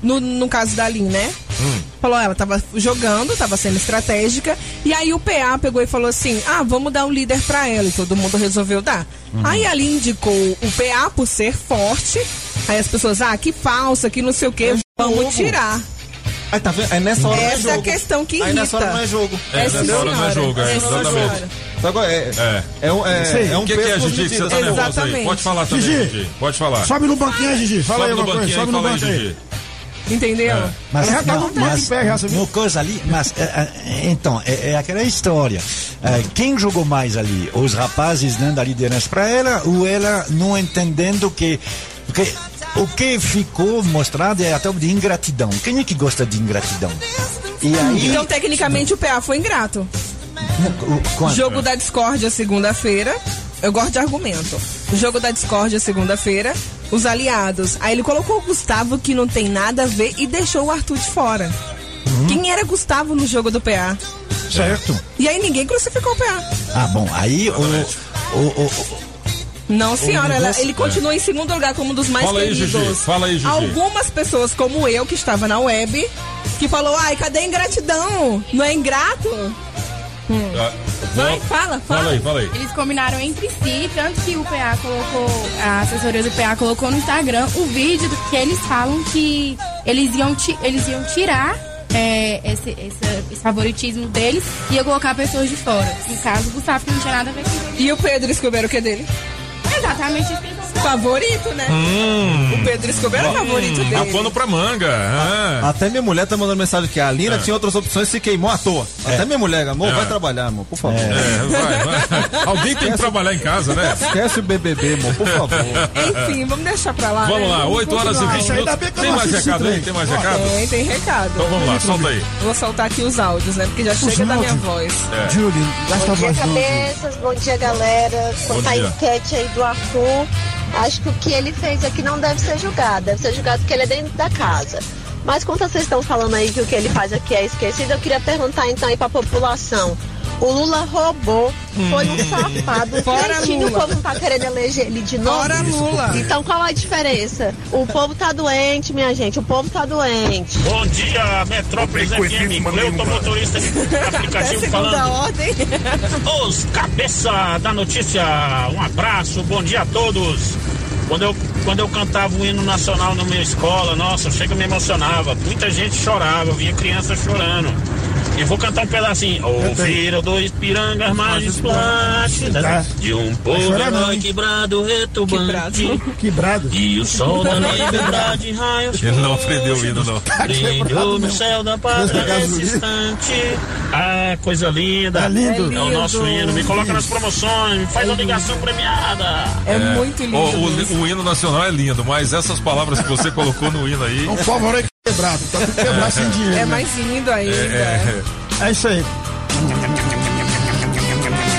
no, no caso da Lin, né? Hum. Falou, ela tava jogando, tava sendo estratégica, e aí o PA pegou e falou assim: ah, vamos dar um líder pra ela, e todo mundo resolveu dar. Uhum. Aí a Lin indicou o PA por ser forte, aí as pessoas, ah, que falsa, que não sei o que, vamos jogo. tirar. Aí tá vendo? Aí nessa hora não é Essa é a jogo. questão que Aí nessa hora irrita. não é jogo. É, Essa nessa hora não é jogo, é, essa exatamente. agora é, É. é, um, é, é um O que, que é, Gigi, que você tá nervoso aí? Pode falar também, Gigi. Gigi. Pode falar. Sobe no banquinho aí, Gigi. Fala Sobe aí no uma banquinho Sobe no aí. Gigi. Entendeu? Mas, Ela já tá não, no- mas pé, já, no coisa ali, mas é, é, então, é, é aquela história. É, quem jogou mais ali? Os rapazes dando a liderança para ela ou ela não entendendo que. Porque o que ficou mostrado é até de ingratidão. Quem é que gosta de ingratidão? Aí. Então, tecnicamente, o PA foi ingrato. Jogo da discórdia segunda-feira. Eu gosto de argumento. Jogo da discórdia segunda-feira. Os aliados. Aí ele colocou o Gustavo, que não tem nada a ver, e deixou o Arthur de fora. Quem era Gustavo no jogo do PA? Certo. E aí ninguém crucificou o PA. Ah, bom, aí o. o, o- Não, senhora, ela- ele continua em segundo lugar como um dos mais Fala aí, queridos. Gigi, fala aí, Gigi. Algumas pessoas, como eu, que estava na web, que falou, ai, cadê a ingratidão? Não é ingrato? Ah, Vai, fala, fala. Fala aí, fala aí. Eles combinaram entre si, tanto que o PA colocou, a assessoria do PA colocou no Instagram o vídeo do que eles falam que eles iam, ti- eles iam tirar é, esse, esse- esse favoritismo deles e ia colocar pessoas de fora. No caso, o Gustavo não tinha nada a ver com isso. E o Pedro Escobar, o que é dele? Exatamente isso que eles Favorito, né? Hum. O Pedro Escobar é o favorito dele. Dá pano pra manga. ah. Até minha mulher tá mandando mensagem que a Lina É. tinha outras opções e se queimou à toa. Até minha mulher, amor, É. vai trabalhar, amor, por favor. É, vai, vai. Alguém tem que trabalhar em casa, né? Esquece o BBB, amor, por favor. Enfim, vamos deixar pra lá. Vamos né? lá, 8 horas e continuar. 20 minutos. Tem mais recado aí? Tem mais recado? Tem, tem recado. Então vamos lá, solta aí. Vou soltar aqui os áudios, né? Porque já chega da minha voz. É. Julie, Bom dia, cabeças. Bom dia, galera. À dia. enquete aí do Arthur, acho que o que ele fez aqui não deve ser julgado. Deve ser julgado porque ele é dentro da casa. Mas quanto vocês estão falando aí que o que ele faz aqui é esquecido, eu queria perguntar então aí pra população. O Lula roubou, foi um safado, um Fora cretino, o povo não tá querendo eleger ele de novo. Fora Lula. Então qual a diferença? O povo tá doente, minha gente, o povo tá doente. Bom dia, Metrópolis FM. Cleuton, motorista de aplicativo Segunda falando. ordem. Os cabeça da notícia, um abraço, bom dia a todos. Quando eu, quando eu cantava o hino nacional na minha escola, nossa, chega me emocionava. Muita gente chorava, via criança chorando. E vou cantar um pedacinho. Ouviram dois pirangas mais plácidas de um povo herói quebrado, retumbante. Quebrado. E o sol da liberdade raios Ele não aprendeu o hino, não. Brilhou no céu da pátria nesse instante. Ah, coisa linda. É lindo. É o nosso hino. Me coloca nas promoções, me faz a ligação premiada. É, muito lindo. O, o- mesmo. o hino nacional é lindo, mas essas palavras que você colocou no hino aí. Um favorito quebrado. Tá tudo quebrado sem dinheiro. É né? mais lindo ainda. É, É isso aí.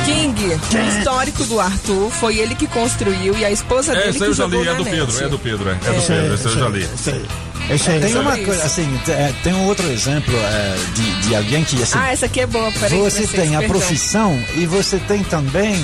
King, o histórico do Arthur, foi ele que construiu e a esposa é, dele esse que eu já li, é do net. Pedro, é do Pedro, é, é do Pedro, esse eu já li. Isso aí. É. Tem uma coisa, assim, te- é, tem um outro exemplo é, de, de alguém que, assim, Ah, essa aqui é boa, peraí. você tem a profissão e você tem também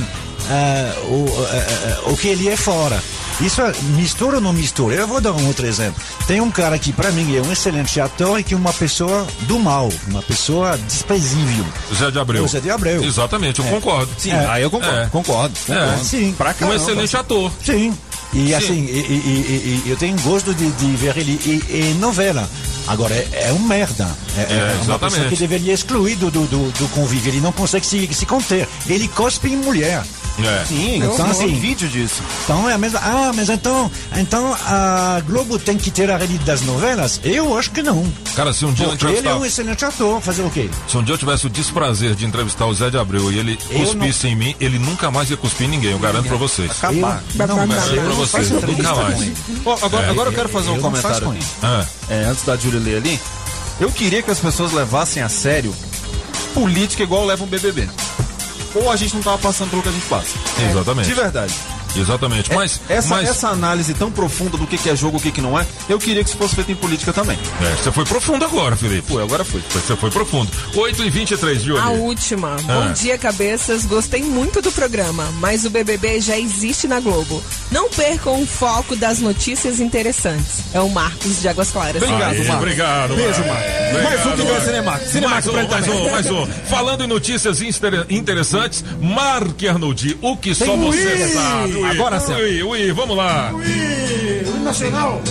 é, o, é, é, o que ele é fora. Isso é, mistura ou não mistura? Eu vou dar um outro exemplo. Tem um cara que, para mim, é um excelente ator e que é uma pessoa do mal, uma pessoa desprezível. Zé de Abreu. O Zé de Abreu. Exatamente, eu É. concordo. Sim, É. aí eu concordo, É. concordo, concordo. É. Sim, Pra Um caramba. excelente ator. Sim. E Sim. assim, e, e- e- e eu tenho gosto de, de ver ele em, em novela. Agora, é, é um merda. É, é uma exatamente. pessoa que deveria excluir do, do, do, do convívio. Ele não consegue se, se conter. Ele cospe em mulher. É. Sim, Então, então, assim, um vídeo disso. Então é a mesma. Ah, mas então, então a Globo tem que ter a rede das novelas? Eu acho que não. Cara, se um dia eu Porque ele é entrevistar. um excelente ator. Fazer o quê? Se um dia eu tivesse o desprazer de entrevistar o Zé de Abreu e ele Eu cuspisse em mim, ele nunca mais ia cuspir em ninguém, eu garanto pra vocês. Acabar. Eu, não, mas Garanto eu pra não nunca mais. Ó, agora, É. agora eu quero fazer um comentário. Ah, É, antes da Júlia ler ali. Eu queria que as pessoas levassem a sério política igual levam o BBB. Ou a gente não tava passando pelo que a gente passa. exatamente. De verdade. Exatamente. Mas, Essa, mas essa análise tão profunda do que, que é jogo e o que, que não é, eu queria que isso fosse feito em política também. é, você foi profundo agora, Felipe. Foi, agora foi. Você foi profundo. 8 e 23, Júlia. A última. Bom Ah. dia, cabeças. Gostei muito do programa, mas o BBB já existe na Globo. Não percam o foco das notícias interessantes. É o Marcos de Águas Claras. Obrigado, Aí, Marcos. Obrigado, Beijo, Marcos. Obrigado, Mais um que ganha Marcos. Cinemax. Cinemax mais um, mais um, mais um. Falando em notícias interessantes, Marque Arnoldi, o que só Tem você Wii. sabe. Wii. Agora sim. Ui, ui, vamos lá. Ui, nacional.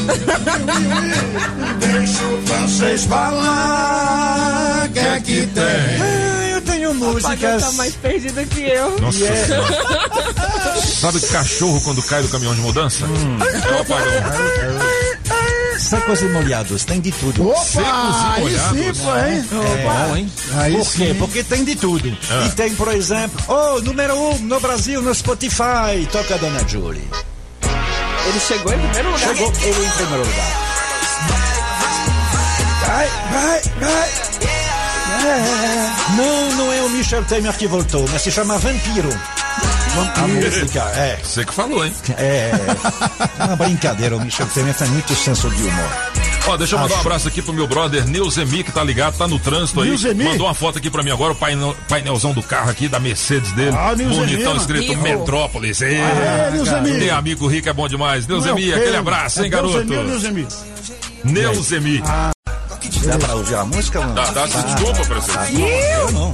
Deixa o francês falar. Que é que tem? Eu tenho músicas. tá mais perdido que eu. Nossa senhora. Sabe cachorro quando cai do caminhão de mudança? Hum. É o apagão. Secos e molhados, tem de tudo. Secos e Opa, aí molhados. sim, pô, hein? É, Bom, hein? Aí Por quê? sim. Porque tem de tudo. Ah. E tem, por exemplo, oh, número um no Brasil, no Spotify, toca a Dona Julie. Ele chegou em primeiro lugar. Chegou ele em primeiro lugar. Vai, vai, vai. Não, não é o Michel Temer que voltou, mas se chama Vampiro. A música, é. Você que falou, hein? É uma brincadeira, o Michel Temer tem muito senso de humor. Ó, deixa eu mandar um abraço aqui pro meu brother Neuzemi, que tá ligado, tá no trânsito aí. Neuzemi? Mandou uma foto aqui pra mim agora, o painel, painelzão do carro aqui, da Mercedes dele. Ah, Neuzemi, Bonitão, escrito Rico. Metrópolis. É, É, Neuzemi. Ter amigo rico é bom demais. Neuzemi, aquele abraço, hein, é garoto? Neuzemi Neuzemi? Neuzemi. Dá pra ouvir a música? não? Dá, dá, desculpa, prefeito. Eu não.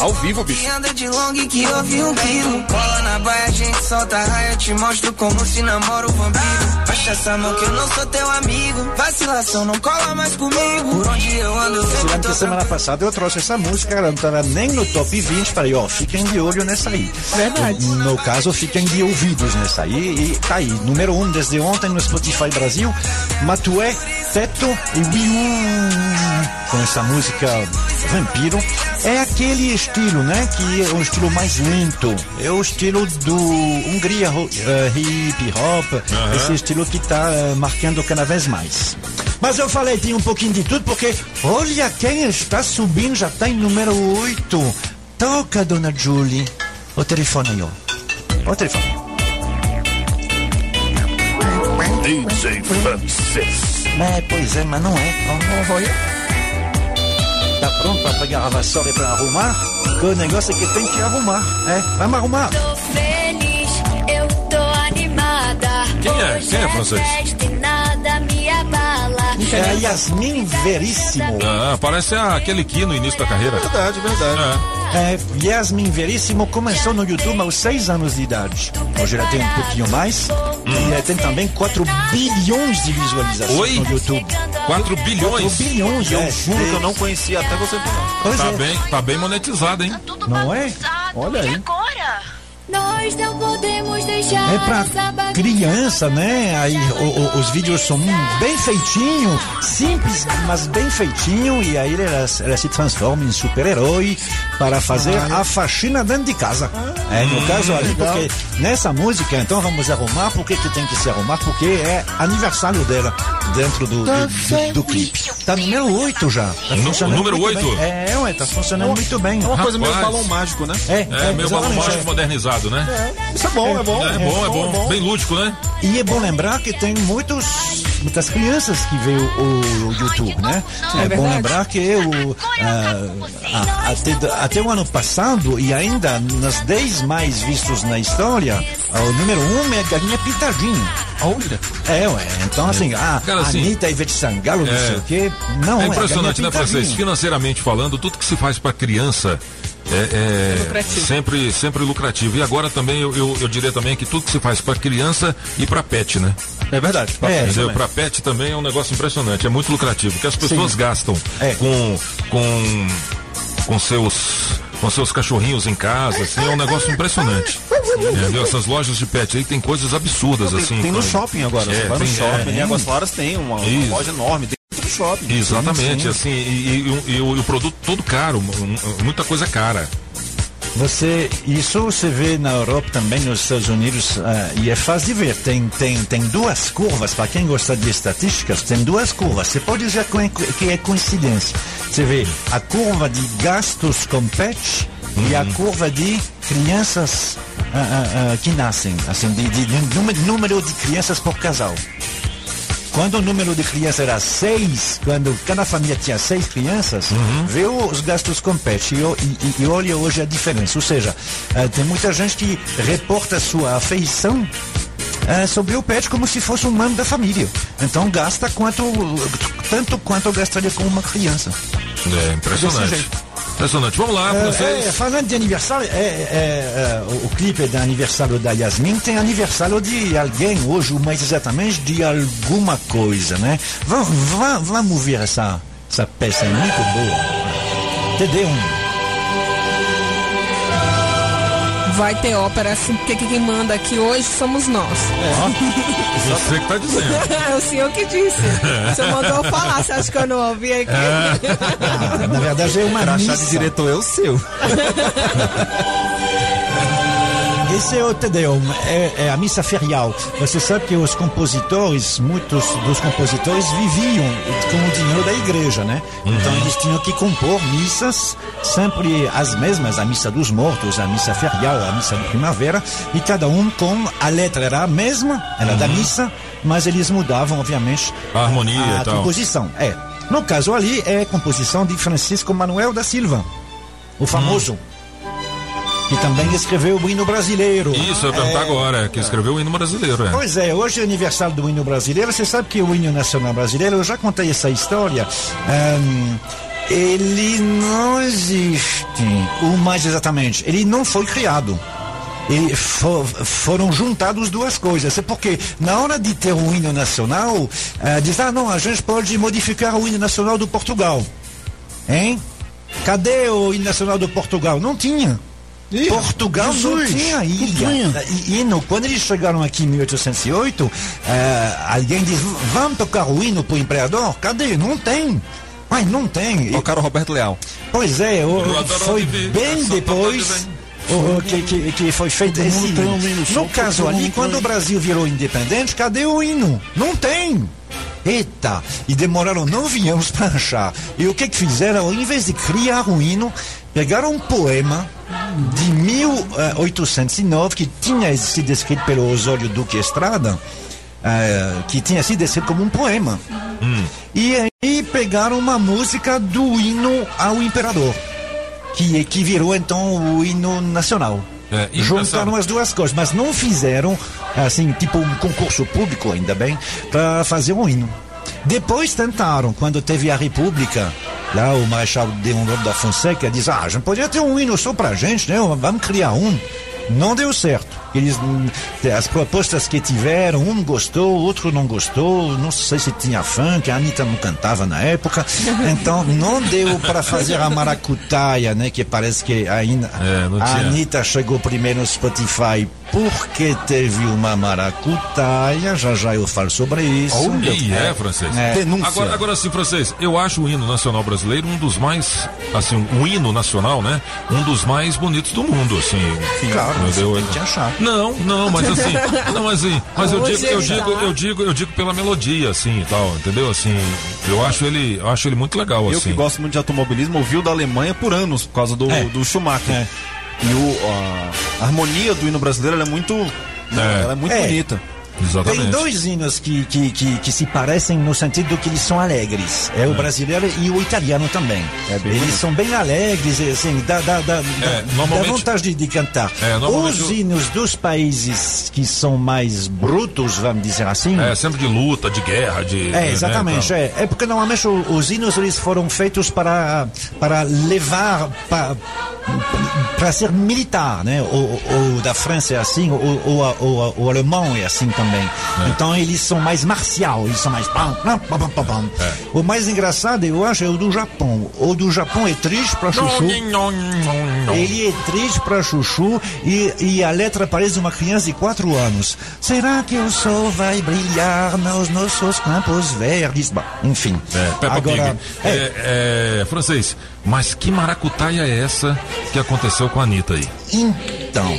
Ao vivo, bicho. anda de long que ouve um grilo. Cola na baia, a gente solta raia. Te mostro como se namora o vampiro. Baixa essa mão que eu não sou teu amigo. Vacilação, não cola mais comigo. Por onde eu ando, sempre tô semana passada eu trouxe essa música, ela não estava nem no top 20, falei, ó, fiquem de olho nessa aí. Verdade. No, no caso, fiquem de ouvidos nessa aí, e tá aí, número 1 um desde ontem no Spotify Brasil, Matué, Teto e Wiu, com essa música Vampiro. É aquele estilo, né, que é um estilo mais lento, é o estilo do Hungria eh, hip hop, Aham. esse estilo que tá eh, marcando cada vez mais. Mas eu falei, tem um pouquinho de tudo, porque olha quem está subindo, já está em número 8. Toca, dona Julie. O telefone aí, ó. O telefone. DJ francês. É, pois é, mas não é. Tá pronto para pegar a vassoura e para arrumar? Que o negócio é que tem que arrumar. É, vamos arrumar. Tô feliz, eu tô animada. Quem é? Hoje Quem é, francês? É a Yasmin Veríssimo. Ah, parece aquele Ki no início da carreira. Verdade, verdade. É, Yasmin Veríssimo começou no YouTube aos 6 anos de idade. Hoje ela tem um pouquinho mais. E ela tem também 4 bilhões de visualizações Oi? no YouTube. 4 bilhões. 4 bilhões, Eu é. juro que eu não conhecia até você falar. Pois Tá é. bem, tá bem monetizado, hein? Não é? Olha aí. Nós não podemos deixar É pra criança, né? Aí o- o- os vídeos são bem feitinho, simples, mas bem feitinho. E aí ela, ela se transforma em super-herói para fazer a faxina dentro de casa. É, no caso ali, porque nessa música, então vamos arrumar. Por que, tem que se arrumar? Porque é aniversário dela dentro do, do, do, do clipe. Tá número 8 já. Tá funcionando número muito oito? bem. É, ué, tá funcionando muito bem. É uma coisa meio balão mágico, né? É, É, meio balão mágico é. Né? Isso é bom, é bom. É bom, é bom. Bem lúdico, né? E é bom lembrar que tem muitos, muitas crianças que veem o, o YouTube, né? É, bom lembrar que o, ah, ah, até, até o ano passado, e ainda nos 10 mais vistos na história, ah, o número 1 um é Galinha Pintadinha. Olha. É, ué. Então, assim, a Cara, assim, Anitta, Ivete Sangalo, não é. sei o quê. Não, é é, impressionante, Galinha né, francês? Financeiramente falando, tudo que se faz para criança é, é Lucrativo. sempre, sempre lucrativo. E agora também eu, eu, eu diria também que tudo que se faz para criança e para pet, né? É verdade. É, Entendeu? também. Para pet também é um negócio impressionante, é muito lucrativo, porque as pessoas Sim. gastam É. com com com seus com seus cachorrinhos em casa, assim, é um negócio impressionante. Entendeu? Essas lojas de pet aí tem coisas absurdas Tem, assim. tem no shopping agora. É, você vai no tem- shopping, é, em Águas Claras tem uma, uma loja enorme do shopping. Exatamente, Sim, sim. assim, e, e- e o, e o produto todo caro, muita coisa cara. Você, isso você vê na Europa também, nos Estados Unidos, ah, e é fácil de ver. Tem, tem, tem duas curvas, para quem gosta de estatísticas, tem duas curvas. Você pode dizer que é coincidência. Você vê a curva de gastos com pet e a curva de crianças ah, ah, que nascem, assim, de, de, de número, número de crianças por casal. Quando o número de crianças era seis, quando cada família tinha seis crianças, viu os gastos com pet e, e- e olha hoje a diferença. Ou seja, eh, tem muita gente que reporta sua afeição eh, sobre o pet como se fosse um membro da família. Então gasta quanto, tanto quanto gastaria com uma criança. É impressionante. Impressionante. Vamos lá, É, vocês. é, falando de aniversário, é, é, é, o, o clipe é de aniversário da Yasmin, tem aniversário de alguém hoje, mais exatamente de alguma coisa, né? Vamos, vamos, vamos ver essa, essa peça, é muito boa. TD1. Vai ter ópera assim, porque quem manda aqui hoje somos nós. Você que tá dizendo. é o senhor que disse. O senhor mandou eu falar, você acha que eu não ouvi aqui? Ah, na verdade é uma Crachá de diretor é o seu. Esse é o Tedeum, é, é a missa ferial. Você sabe que os compositores, muitos dos compositores viviam com o dinheiro da igreja, né? Então eles tinham que compor missas, sempre as mesmas, a missa dos mortos, a missa ferial, a missa de primavera, e cada um com a letra era a mesma, era da missa, mas eles mudavam, obviamente, A harmonia a e tal. composição. É. No caso ali é composição de Francisco Manuel da Silva, o famoso. Que também escreveu o hino brasileiro. Isso, eu perguntar É, agora, que escreveu o hino brasileiro, é. Pois é, hoje é aniversário do hino brasileiro. Você sabe que o hino nacional brasileiro, eu já contei essa história. ahn, ele não existe, o mais exatamente, ele não foi criado. Ele fo- foram juntados duas coisas. É porque na hora de ter um hino nacional, ah, diz, ah não, a gente pode modificar o hino nacional do Portugal. Hein? Cadê o hino nacional do Portugal? Não tinha. Portugal não Jesus, tinha não ilha. tinha. E- Hino, quando eles chegaram aqui em 1808, eh, alguém diz: vamos tocar o hino pro imperador? Cadê? Não tem. Mas não tem. Tocaram o Roberto Leal. Pois é, o- foi bem depois o- o que, que, que foi feito Todo esse hino. hino No caso ali, quando o Brasil virou independente, cadê o hino? Não tem. Eita, e demoraram nove anos para achar. E o que que fizeram? Em vez de criar um hino, pegaram um poema de 1809 que tinha sido escrito pelo Osório Duque Estrada, eh, que tinha sido escrito como um poema. E aí pegaram uma música do hino ao imperador, que, que virou então o hino nacional. É, Juntaram as duas coisas, mas não fizeram, assim, tipo um concurso público, ainda bem, para fazer um hino. Depois tentaram, quando teve a República, lá o Marechal Deodoro da Fonseca diz: Ah, a gente podia ter um hino só pra gente, né? Vamos criar um. Não deu certo. Eles, hum, as propostas que tiveram, um gostou, outro não gostou. Não sei se tinha funk, a Anitta não cantava na época. Então não deu para fazer a maracutaia, né? Que parece que ainda É, a. Anitta chegou primeiro no Spotify porque teve uma maracutaia. Já já eu falo sobre isso. E é, francês. É. Agora, agora sim, francês, eu acho o hino nacional brasileiro um dos mais, assim, um hino nacional, né? Um dos mais bonitos do mundo, assim. Claro, entendeu? tem que achar. Não, não, mas assim, não, mas assim, mas eu digo, eu digo, tá. eu digo, eu digo pela melodia, assim, e tal, entendeu? Assim, eu acho ele, eu acho ele muito legal, Eu assim. que gosto muito de automobilismo, ouvi o da Alemanha por anos, por causa do, É. do Schumacher. E o, a, harmonia do hino brasileiro ela é muito. Ela é muito É. bonita. Tem dois hinos que, que, que, que se parecem no sentido que eles são alegres. É o brasileiro e o italiano também. eles bonito. são bem alegres, assim, dá, dá, dá, dá- dá vontade de, de cantar. É, Os hinos dos países que são mais brutos, vamos dizer assim. É, sempre de luta, de guerra, de. É, exatamente. né, é. é porque normalmente os hinos eles foram feitos para, para levar para, para ser militar, né? O, da França é assim, o, o, o, o alemão é assim também. Então eles são mais marcial, eles são mais. pam. O mais engraçado, eu acho, é o do Japão. O do Japão é triste para chuchu. Ele é triste para chuchu e, e a letra parece uma criança de 4 anos. Será que o sol vai brilhar nos nossos campos verdes? Bom, enfim. É, Agora, Pig. É, é, francês, mas que maracutaia é essa que aconteceu com a Anitta aí? Então.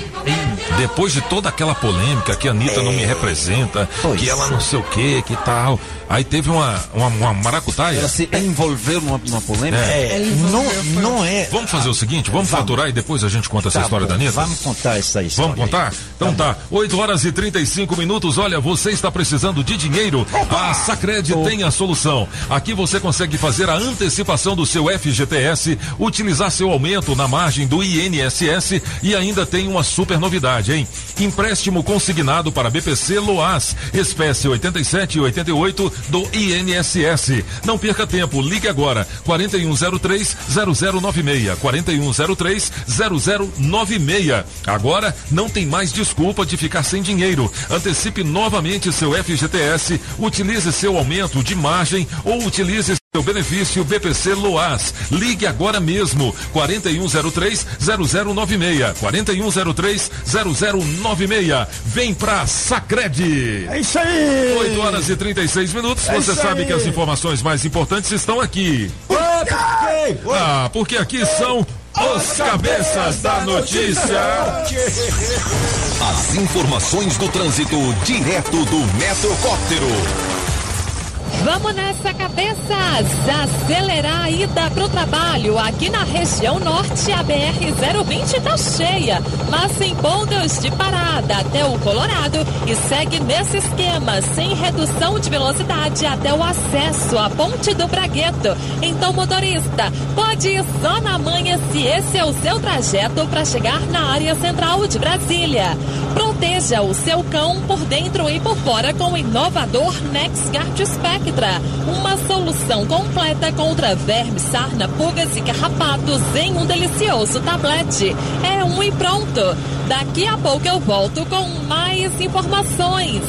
Depois de toda aquela polêmica que a Anitta não me representa, que ela não sei o que, que tal. Aí teve uma, uma, uma maracutaia. Ela se envolveu numa, numa polêmica? É. não, não é. Vamos fazer o seguinte, vamos, faturar e depois a gente conta essa Tá história bom, da Anitta? Vamos contar essa história. Vamos contar? Então tá. 8 horas e 35 minutos. Olha, você está precisando de dinheiro? A Sacred tem a solução. Aqui você consegue fazer a antecipação do seu FGTS, utilizar seu aumento na margem do INSS e ainda tem uma super novidade, hein? Empréstimo consignado para BPC Loas, espécie 87 e 88 do INSS. Não perca tempo, ligue agora. 4103 0096 4103 0096. Agora não tem mais desculpa de ficar sem dinheiro. Antecipe novamente seu FGTS, utilize seu aumento de margem ou utilize seu benefício BPC Loas. Ligue agora mesmo. 4103 0096 4103 0096. Vem pra Sacred. É isso aí. 8 horas e 36 minutos. É Você sabe aí. que as informações mais importantes estão aqui. Ah, porque aqui são os cabeças da notícia. As informações do trânsito direto do Metrocóptero. Vamos nessa cabeças! Acelerar a ida pro trabalho. Aqui na região norte, a BR-020 tá cheia, mas sem pontos de parada até o Colorado e segue nesse esquema, sem redução de velocidade até o acesso à Ponte do Bragueto. Então, motorista, pode ir só na manhã se esse é o seu trajeto para chegar na área central de Brasília. Proteja o seu cão por dentro e por fora com o inovador NexGuard Spectra. Uma solução completa contra vermes, sarna, pulgas e carrapatos em um delicioso tablete. É um e pronto. Daqui a pouco eu volto com mais informações.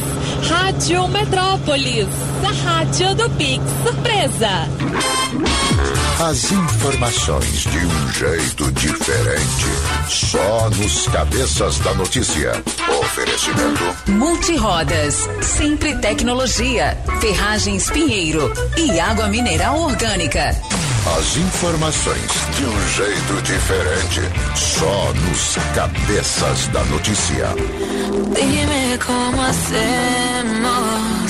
Rádio Metrópolis, a rádio do Pix Surpresa. As informações de um jeito diferente. Só nos cabeças da notícia. Oferecimento. Multirodas, sempre tecnologia, ferragens Pinheiro e água mineral orgânica. As informações de um jeito diferente. Só nos cabeças da notícia. Dime cómo hacemos.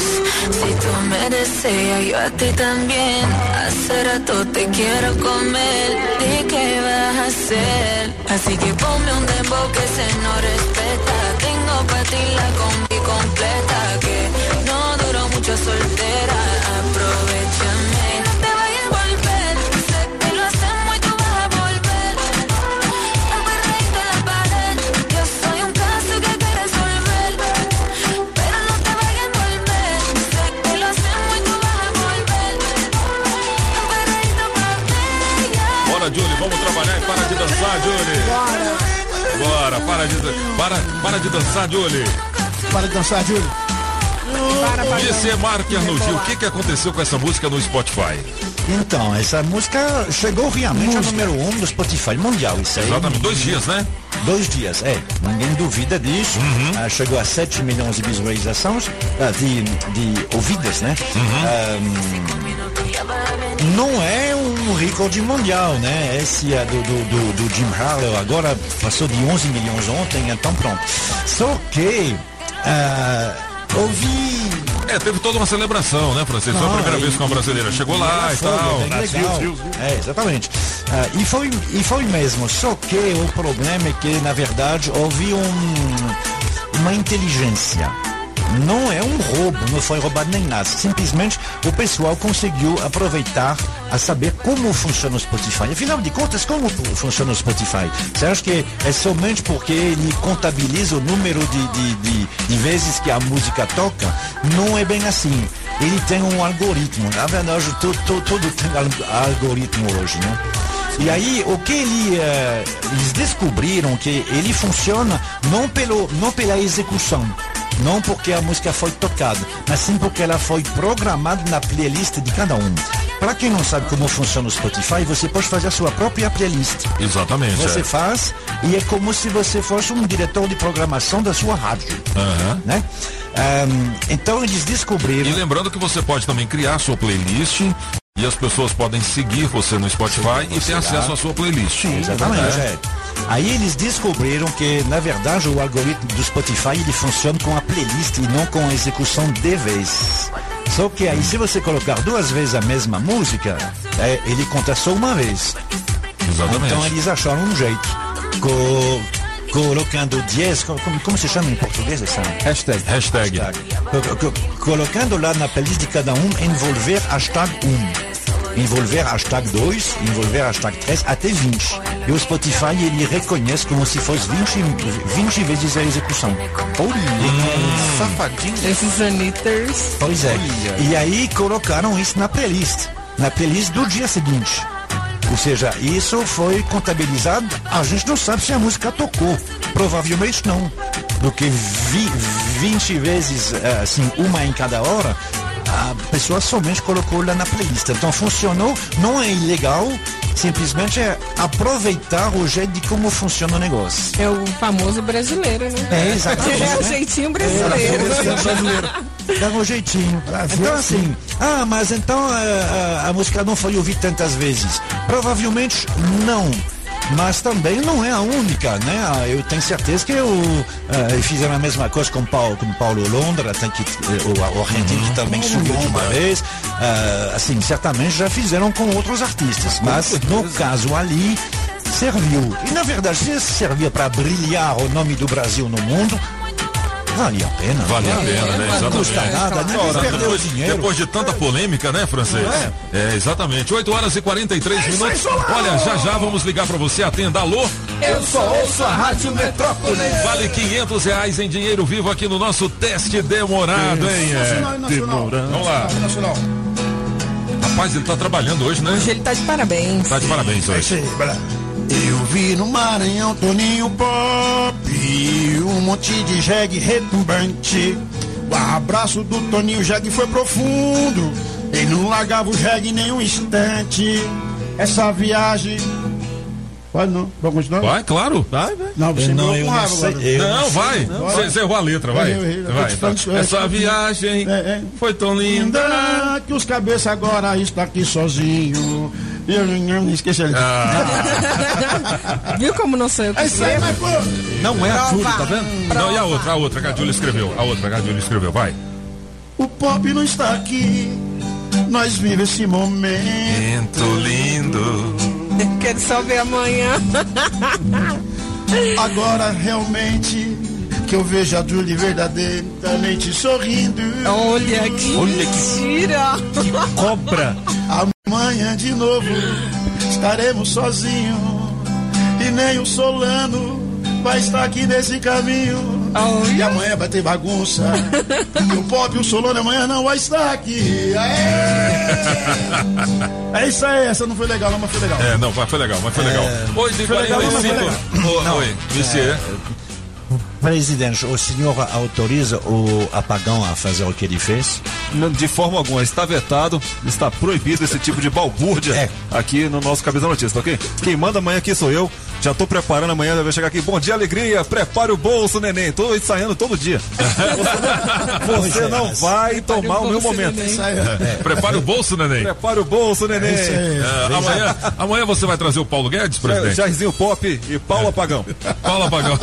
Si tú me deseas, yo a ti también. Hace rato te quiero comer. ¿De qué vas a hacer? Así que ponme un dembow que se no respeta. Ti la combi completa. Que no duró mucho soltera. Aprovechame. Te vayas a volver. Sé que lo y tú vas a volver. Yo soy un caso que. Pero no te vayas a volver. Sé que lo. Bora, Julie, vamos trabalhar e para de dançar, Julie. Bora, para de, para, para de dançar, Julie. Para de dançar, Júlio. Você marca Arnoldi, o que, que aconteceu com essa música no Spotify? Então, essa música chegou realmente ao número um do Spotify mundial. Isso aí. Exatamente, dois dias, né? Dois dias, é. Ninguém duvida disso. Ah, chegou a 7 milhões de visualizações, ah, de, de ouvidas, né? Ah, não é um recorde mundial, né? Esse é do, do, do, do Jim Harlow, agora passou de 11 milhões ontem, então pronto. Só que ah, ouvi É, teve toda uma celebração, né, Francisco? Foi a primeira e- vez que uma brasileira chegou lá e tal. bem legal. É, exatamente. Ah, e, foi, e foi mesmo, só que o problema é que, na verdade, houve um, uma inteligência. Não é um roubo, não foi roubado nem nada. Simplesmente o pessoal conseguiu aproveitar a saber como funciona o Spotify. Afinal de contas, como fu- funciona o Spotify? Você acha que é somente porque ele contabiliza o número de, de, de, de vezes que a música toca? Não é bem assim. Ele tem um algoritmo. Na verdade, tudo, tudo tem al- algoritmo hoje, né? E aí, o que ele, eh, eles descobriram que ele funciona não, pelo, não pela execução, não porque a música foi tocada, mas sim porque ela foi programada na playlist de cada um. Para quem não sabe como funciona o Spotify, você pode fazer a sua própria playlist. Exatamente. Você é. faz e é como se você fosse um diretor de programação da sua rádio. Aham. Né? Ahm, então eles descobriram. E lembrando que você pode também criar sua playlist e as pessoas podem seguir você no Spotify e ter acesso à sua playlist. Exatamente. É. é. Aí eles descobriram que, na verdade, o algoritmo do Spotify ele funciona com a playlist e não com a execução de vez. Só que aí, se você colocar duas vezes a mesma música, é, ele conta só uma vez. Exatamente. Então eles acharam um jeito. Co- colocando 10, co- como, como se chama em português essa? Hashtag. Hashtag. Co- colocando lá na playlist de cada um, envolver hashtag 1. Envolver hashtag 2, envolver hashtag 3, até 20. E o Spotify ele reconhece como se fosse 20, 20 vezes a execução. Safadinho. Esses Anitters. Pois é. E aí colocaram isso na playlist. Na playlist do dia seguinte. Ou seja, isso foi contabilizado. A gente não sabe se a música tocou. Provavelmente não. Porque vi, 20 vezes, eh, assim, uma em cada hora, a pessoa somente colocou lá na playlist. Então funcionou, não é ilegal, simplesmente é aproveitar o jeito de como funciona o negócio. É o famoso brasileiro, né? É, exatamente. É o né? jeitinho brasileiro. Dá um jeitinho. Então assim, ah, mas então a, a- a música não foi ouvida tantas vezes. Provavelmente não. Mas também não é a única, né? Ah, Eu tenho certeza que o, eh, fizeram a mesma coisa com Paulo, com Paulo Londra, tem que, eh, o argentino que também subiu de uma vez. Ah, assim, certamente já fizeram com outros artistas, mas no caso ali serviu. E na verdade, se servia para brilhar o nome do Brasil no mundo, valia a pena. Vale a pena, né? Não Exatamente. custa nada, perdeu depois, dinheiro. depois de tanta polêmica, né, francês? É, exatamente. 8 horas e 43 minutos. Olha, já já vamos ligar pra você. Atenda. Alô? Eu só ouço a Rádio Metrópole. Vale 500 reais em dinheiro vivo aqui no nosso teste demorado, hein? É, Nacional nacional. demorado. Vamos lá. Nacional. Rapaz, ele tá trabalhando hoje, né? Hoje ele tá de parabéns. Tá de parabéns É hoje. Eu vi no Maranhão Toninho Pop, monte de jegue retumbante. O abraço do Toninho Jegue foi profundo, ele não largava o jegue nem um instante. Essa viagem. Pode não? Vamos continuar? Vai, claro. Vai, vai. Não, você Não, eu não raiva sei, eu Não, não vai. Você errou a letra, vai. Eu eu Vai, tá. Essa viagem É, é. foi tão linda. Linda que os cabeças agora está aqui sozinho. Eu não esqueci ali. Ah. Viu como não sou eu que É mas pô. Não é a. Júlia, tá vendo? Não, e a outra, a outra que a Júlia escreveu. A outra que a Júlia escreveu, vai. O pop não está aqui. Nós vivemos esse momento. Lindo. Quero só ver amanhã. Agora realmente que eu vejo a Julie verdadeiramente sorrindo. Olha que Olha que mentira. cobra. Amanhã de novo estaremos sozinhos. E nem o Solano vai estar aqui nesse caminho. E amanhã vai ter bagunça. e o Pop e o Solano amanhã não vai estar aqui. Aê! É isso aí, essa não foi legal, não, mas foi legal. É, não, mas foi legal, mas foi legal. 8 Foi legal, mas foi 45. Ô, Oi, Monsieur. Presidente, o senhor autoriza o apagão a fazer o que ele fez? De forma alguma, está vetado, está proibido esse tipo de balbúrdia É. aqui no nosso Cabeça Notícia, tá ok? Quem manda amanhã aqui sou eu. Já tô preparando amanhã, vai chegar aqui. Bom dia, alegria. Prepare o bolso, neném. Tô ensaiando todo dia. Você não vai tomar o meu momento. Isso aí. Prepare o bolso, neném. Prepare o bolso, neném. É, amanhã, amanhã você vai trazer o Paulo Guedes, presidente? Jairzinho Pop e Paulo Apagão. Paulo Apagão.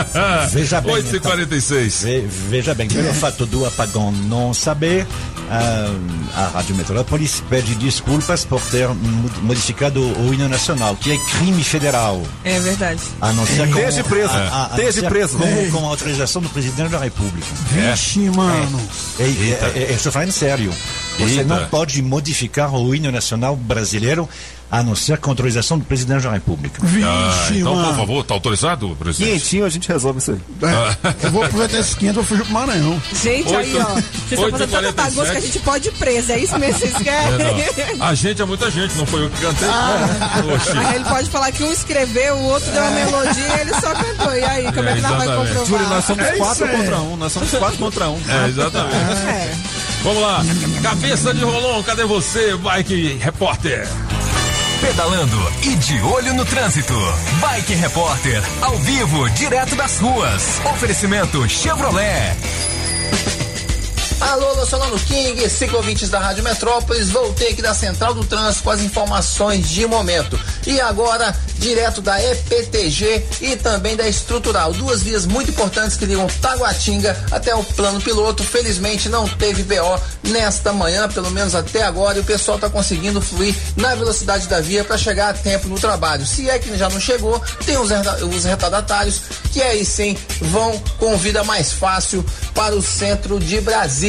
Veja bem, 8 e 46 Ve- Veja bem, pelo fato do apagão não saber, ah, a Rádio Metrópolis pede desculpas por ter mo- modificado o hino nacional, que é crime federal. É verdade. A não ser com, Esteja preso. a- a- ser preso. Com, com a autorização do presidente da República. Vixe, mano. É, é, é, eu estou falando sério. Você Eita. não pode modificar o hino nacional brasileiro a não ser com a autorização do presidente da República. Ah, Vixe, então, por mano. favor, tá autorizado, presidente? Quentinho, a gente resolve isso aí. É, eu vou aproveitar esse quinto e vou fugir pro Maranhão. Gente, aí, ó. Vocês estão oito fazendo tanta bagunça 47. que a gente pode ir preso. É isso mesmo que vocês querem? É. A gente é muita gente, não foi eu que cantei. Oxi. Aí ele pode falar que um escreveu, o outro deu uma melodia e ele só cantou. E aí, como é, que nós vai comprovar? Júlio, nós somos É quatro contra um. Nós somos quatro contra um. É, exatamente. É. Vamos lá. Cabeça de Rolon, cadê você, Bike Repórter? Pedalando e de olho no trânsito. Bike Repórter, ao vivo, direto das ruas. Oferecimento Chevrolet. Alô, Solano King, ciclovintes da Rádio Metrópolis, voltei aqui da Central do Trânsito com as informações de momento. E agora, direto da EPTG e também da Estrutural, duas vias muito importantes que ligam Taguatinga até o plano piloto. Felizmente não teve BO nesta manhã, pelo menos até agora, e o pessoal está conseguindo fluir na velocidade da via para chegar a tempo no trabalho. Se é que já não chegou, tem os, os retardatários que aí sim vão com vida mais fácil para o centro de Brasília.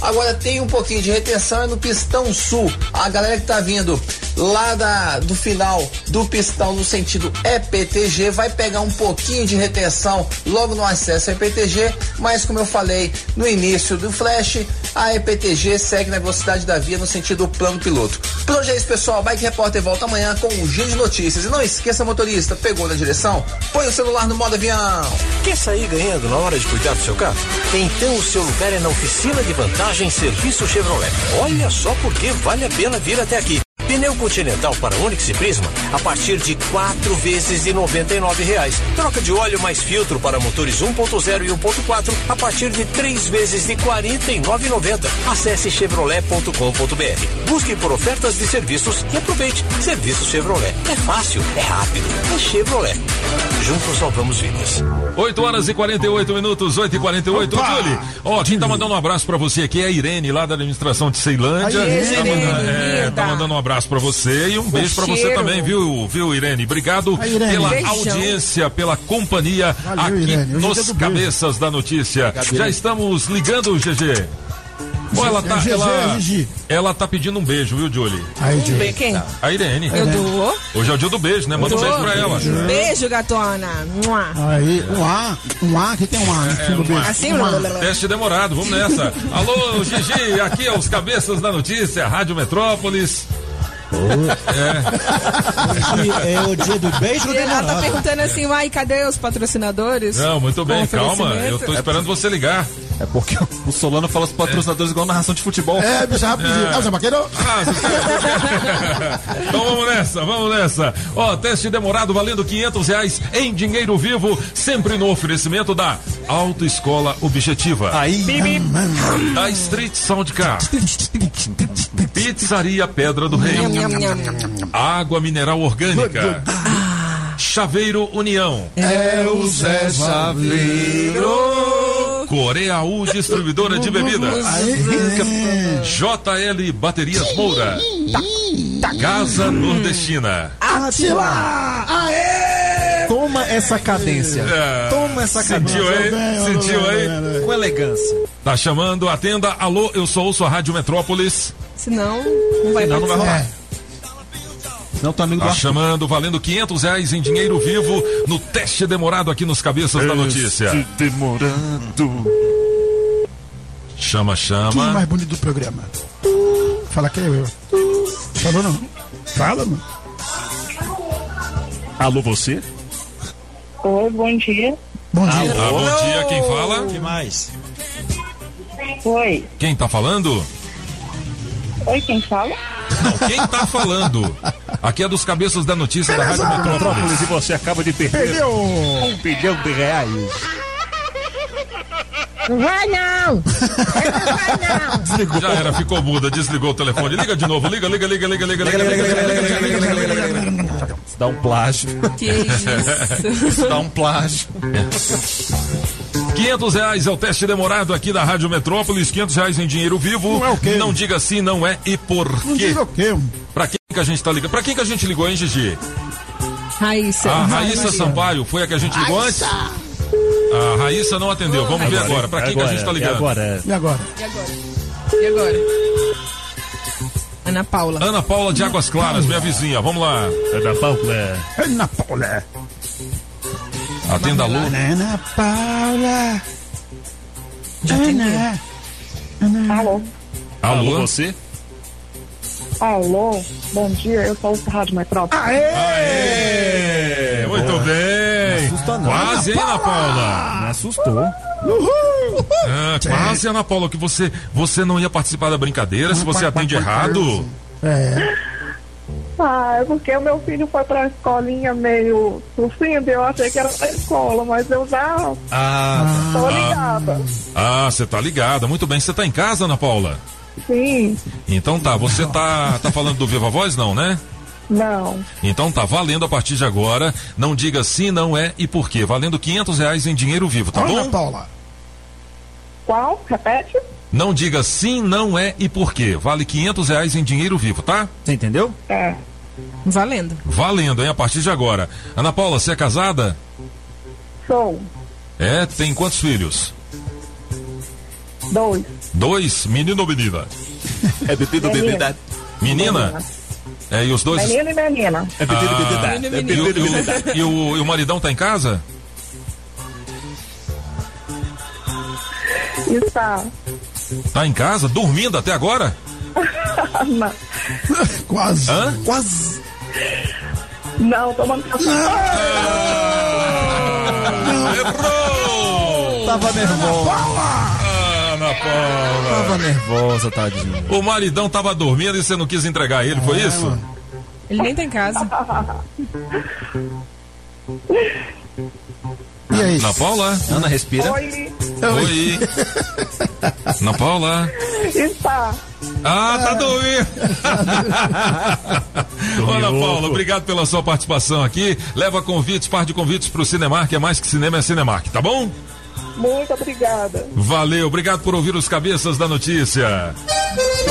Agora tem um pouquinho de retenção é no Pistão Sul. A galera que tá vindo lá da, do final do pistão no sentido EPTG vai pegar um pouquinho de retenção logo no acesso à EPTG, mas como eu falei no início do flash, a EPTG segue na velocidade da via no sentido plano piloto. Por hoje é isso, pessoal. Bike Repórter volta amanhã com um giro de notícias. E não esqueça, motorista, pegou na direção? Põe o celular no modo avião. Quer sair ganhando na hora de cuidar do seu carro? Então o seu lugar é na oficina de vantagem Serviço Chevrolet. Olha só porque vale a pena vir até aqui. Pneu Continental para Onix e Prisma a partir de quatro vezes de 99 reais. Troca de óleo mais filtro para motores 1.0 e 1.4 a partir de três vezes de R$ 49,90. Acesse chevrolet.com.br. Busque por ofertas de serviços e aproveite. Serviços Chevrolet. É fácil, é rápido, é Chevrolet. Juntos salvamos vidas. 8 horas e 48 minutos, 8 e 48 Opa! Julie, ó, quem tá mandando um abraço pra você aqui é a Irene, lá da administração de Ceilândia. Aí, tá, Irene, mandando, é, tá mandando um abraço pra você e um beijo pra você também, viu, viu, Irene? Obrigado Aí, Irene. pela Beijão. audiência, pela companhia Valeu, aqui Irene. É nos beijo. Cabeças da Notícia. Já estamos ligando, GG. Ó, ela tá, GG, ela, Gigi. ela tá pedindo um beijo, viu, Julie? Aí, Julie. Quem? A Irene. Eu dou. Hoje é o dia do beijo, né? Manda um beijo pra ela. Beijo, gatona. Mua. Aí, um A, um A, aqui tem um A. É, beijo. Assim, Um A. Teste demorado, vamos nessa. Alô, Gigi, aqui é os cabeças da notícia, Rádio Metrópolis. É. É o dia do beijo E ela tá perguntando assim, uai, cadê os patrocinadores? Não, muito bem, calma. Eu tô esperando você ligar. É porque o Solano fala os patrocinadores igual narração de futebol. É, bicho, rapidinho. É. Ah, Baqueiro. Então vamos nessa, vamos nessa. Ó, teste demorado valendo 500 reais em dinheiro vivo, sempre no oferecimento da Autoescola Objetiva. Aí. Da Street Soundcar. Pizzaria Pedra do Rei. Água mineral orgânica. Chaveiro União. É o Zé Chaveiro. Coreaú Distribuidora de Bebidas. JL Baterias Moura. Casa Nordestina. Atila! Aê! Toma essa cadência. É. Toma essa cadência. Sentiu aí? Sentiu aí? Com elegância. Tá chamando, atenda. Alô, eu sou ouço a Rádio Metrópolis. Senão, não vai Não, não vai rolar. Não, teu amigo do Tá Arthur. chamando, valendo 500 reais em dinheiro vivo no teste demorado aqui nos Cabeças da Notícia. Demorando. Chama, Quem é chama. mais bonito do programa? Fala que é eu. Falou não? Fala, mano. Alô, você? Oi, bom dia. Bom dia. Ah, bom dia, quem fala? que mais? Oi. Quem tá falando? Oi, quem fala? Não, quem tá falando? Aqui é dos Cabeças da Notícia da Rádio Metrópolis. Metrópolis e você acaba de perder Perdeu! um bilhão de reais. Não vai não! Não vai não! Já era, ficou muda, desligou o telefone. Liga de novo, liga, liga, liga, liga, liga, liga, liga, liga, liga, liga. Isso dá um plágio. Que isso. Isso dá um plágio. 500 reais é o teste demorado aqui da Rádio Metrópolis, 500 reais em dinheiro vivo. Não é o quê? Não diga sim, não é e por Não quê. diga o quê? Pra quem que a gente tá ligando? Pra quem que a gente ligou, hein, Gigi? Raíssa. A Raíssa Sampaio foi a que a gente ligou antes? A Raíssa não atendeu. Vamos ver agora. Pra quem que a gente tá ligando? Agora. E agora? E agora? E agora? Ana Paula. Ana Paula de Águas Claras, minha vizinha. Vamos lá. Ana Paula. Ana Paula. Atenda a Lu. Ana Paula. Atendeu. Ana. Alô? Alô? você? Alô? Bom dia, eu sou o Rádio Metrópole. Aê! Muito bem. assusta não. Quase, hein, Ana Paula? Me assustou. Ah, quase, Ana Paula, que você, você não ia participar da brincadeira se você atende errado. É. Ah, é porque o meu filho foi pra escolinha meio tossindo, eu achei que era da escola, mas eu já Ah, tô ligada. ah, você tá ligada. Muito bem. Você tá em casa, Ana Paula? Sim, Então tá. Você tá, tá falando do Viva Voz, não, né? não. Então tá valendo a partir de agora. Não diga sim, não é e por quê. Valendo 500 reais em dinheiro vivo, tá Ana bom? Paula. Qual? Repete? Não diga sim, não é e por quê. Vale 500 reais em dinheiro vivo, tá? Você entendeu? É. Valendo. Valendo, hein? A partir de agora. Ana Paula, você é casada? Sou. É, tem quantos filhos? Dois. Dois? Menino ou menina? É bebido, Menina. bebida. Menina? É, e os dois. Menino e menina. É bebido, Ah, bebida. Menino, É E o, bebido, e o- bebida. e o- e o maridão tá em casa? Está. Tá em casa? Dormindo até agora? Não, Quase. Hã? Quase. não tomando café. Errou! Tava nervoso. Ah, Ana Paula. Tava nervosa, tadinho. O maridão tava dormindo e você não quis entregar ele, foi isso? Ele nem tem casa. E aí? Ana Paula? Ana, respira. Oi, Oi. Ana Paula? está. Ah, tá dormindo. Ô, Ana. Paula, obrigado pela sua participação aqui. Leva convites, par de convites pro Cinemark, é mais que cinema, é Cinemark, tá bom? Muito obrigada. Valeu, obrigado por ouvir os cabeças da notícia.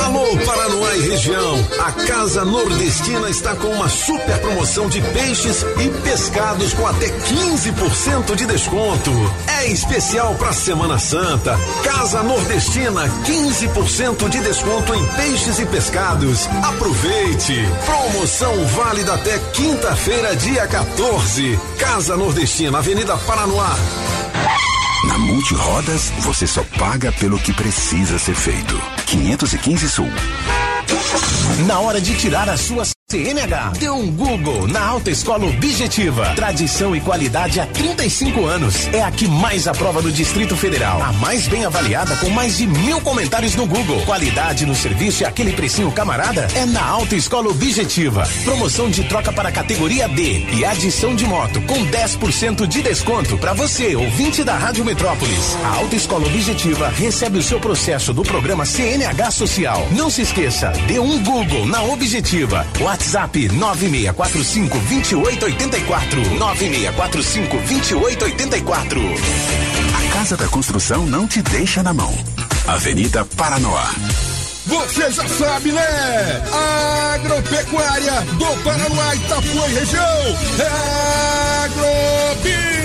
Alô, Paranoá e região. A Casa Nordestina está com uma super promoção de peixes e pescados com até 15% de desconto. É especial para Semana Santa. Casa Nordestina, 15% de desconto em peixes e pescados. Aproveite. Promoção válida até quinta-feira, dia 14. Casa Nordestina, Avenida Paranoá. Na Multirodas, você só paga pelo que precisa ser feito. 515 Sul. Na hora de tirar a sua CNH, dê um Google na Autoescola Objetiva. Tradição e qualidade há 35 anos. É a que mais aprova no Distrito Federal. A mais bem avaliada com mais de mil comentários no Google. Qualidade no serviço e aquele precinho camarada é na Autoescola Objetiva. Promoção de troca para categoria D e adição de moto com 10% de desconto para você, ouvinte da Rádio Metrópolis. A Autoescola Objetiva recebe o seu processo do programa CNH Social. Não se esqueça, dê um Google na Objetiva. 9645 2884. 9645 2884. A Casa da Construção não te deixa na mão. Avenida Paranoá. Você já sabe, né? Agropecuária do Paraná, Itapuã e região. É Agrobinha.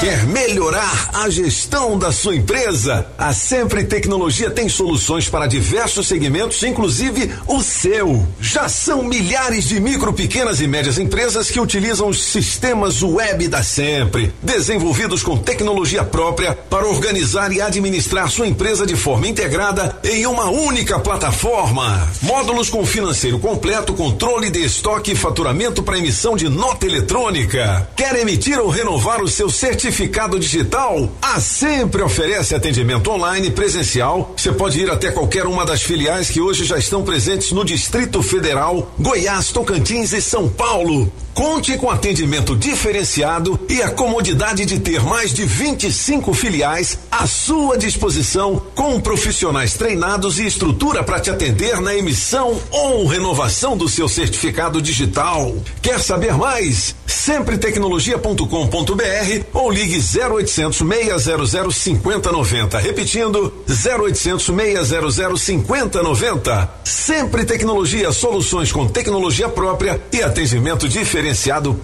Quer melhorar a gestão da sua empresa? A Sempre Tecnologia tem soluções para diversos segmentos, inclusive o seu. Já são milhares de micro, pequenas e médias empresas que utilizam os sistemas web da Sempre, desenvolvidos com tecnologia própria para organizar e administrar sua empresa de forma integrada em uma única plataforma. Módulos com financeiro completo, controle de estoque e faturamento para emissão de nota eletrônica. Quer emitir ou renovar o seu certificado digital? A Sempre oferece atendimento online presencial. Você pode ir até qualquer uma das filiais que hoje já estão presentes no Distrito Federal, Goiás, Tocantins e São Paulo. Conte com atendimento diferenciado e a comodidade de ter mais de 25 filiais à sua disposição, com profissionais treinados e estrutura para te atender na emissão ou renovação do seu certificado digital. Quer saber mais? Sempretecnologia.com.br ou ligue 0800 600 5090. Repetindo, 0800 600 5090. Sempre Tecnologia, soluções com tecnologia própria e atendimento diferenciado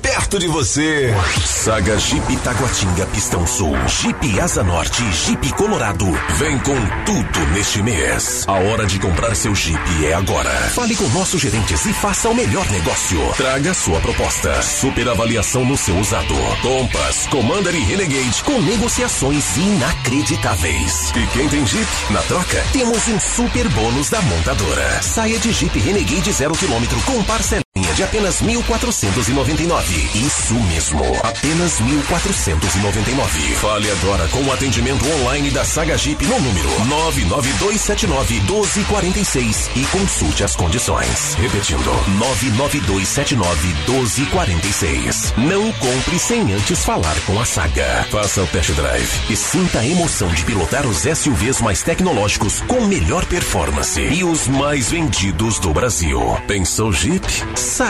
perto de você. Saga Jeep Taguatinga Pistão Sul, Jeep Asa Norte Jeep Colorado. Vem com tudo neste mês. A hora de comprar seu Jeep é agora. Fale com nossos gerentes e faça o melhor negócio. Traga sua proposta. Super avaliação no seu usado. Compass, Commander e Renegade com negociações inacreditáveis. E quem tem Jeep? Na troca, temos um super bônus da montadora. Saia de Jeep Renegade zero quilômetro com parcelinha de apenas 1.499. Isso mesmo, apenas 1.499. Fale agora com o atendimento online da Saga Jeep no número 99279 1246 e consulte as condições. Repetindo, 99279 1246. Não compre sem antes falar com a Saga. Faça o test drive e sinta a emoção de pilotar os SUVs mais tecnológicos com melhor performance e os mais vendidos do Brasil. Pensou Jeep? Saga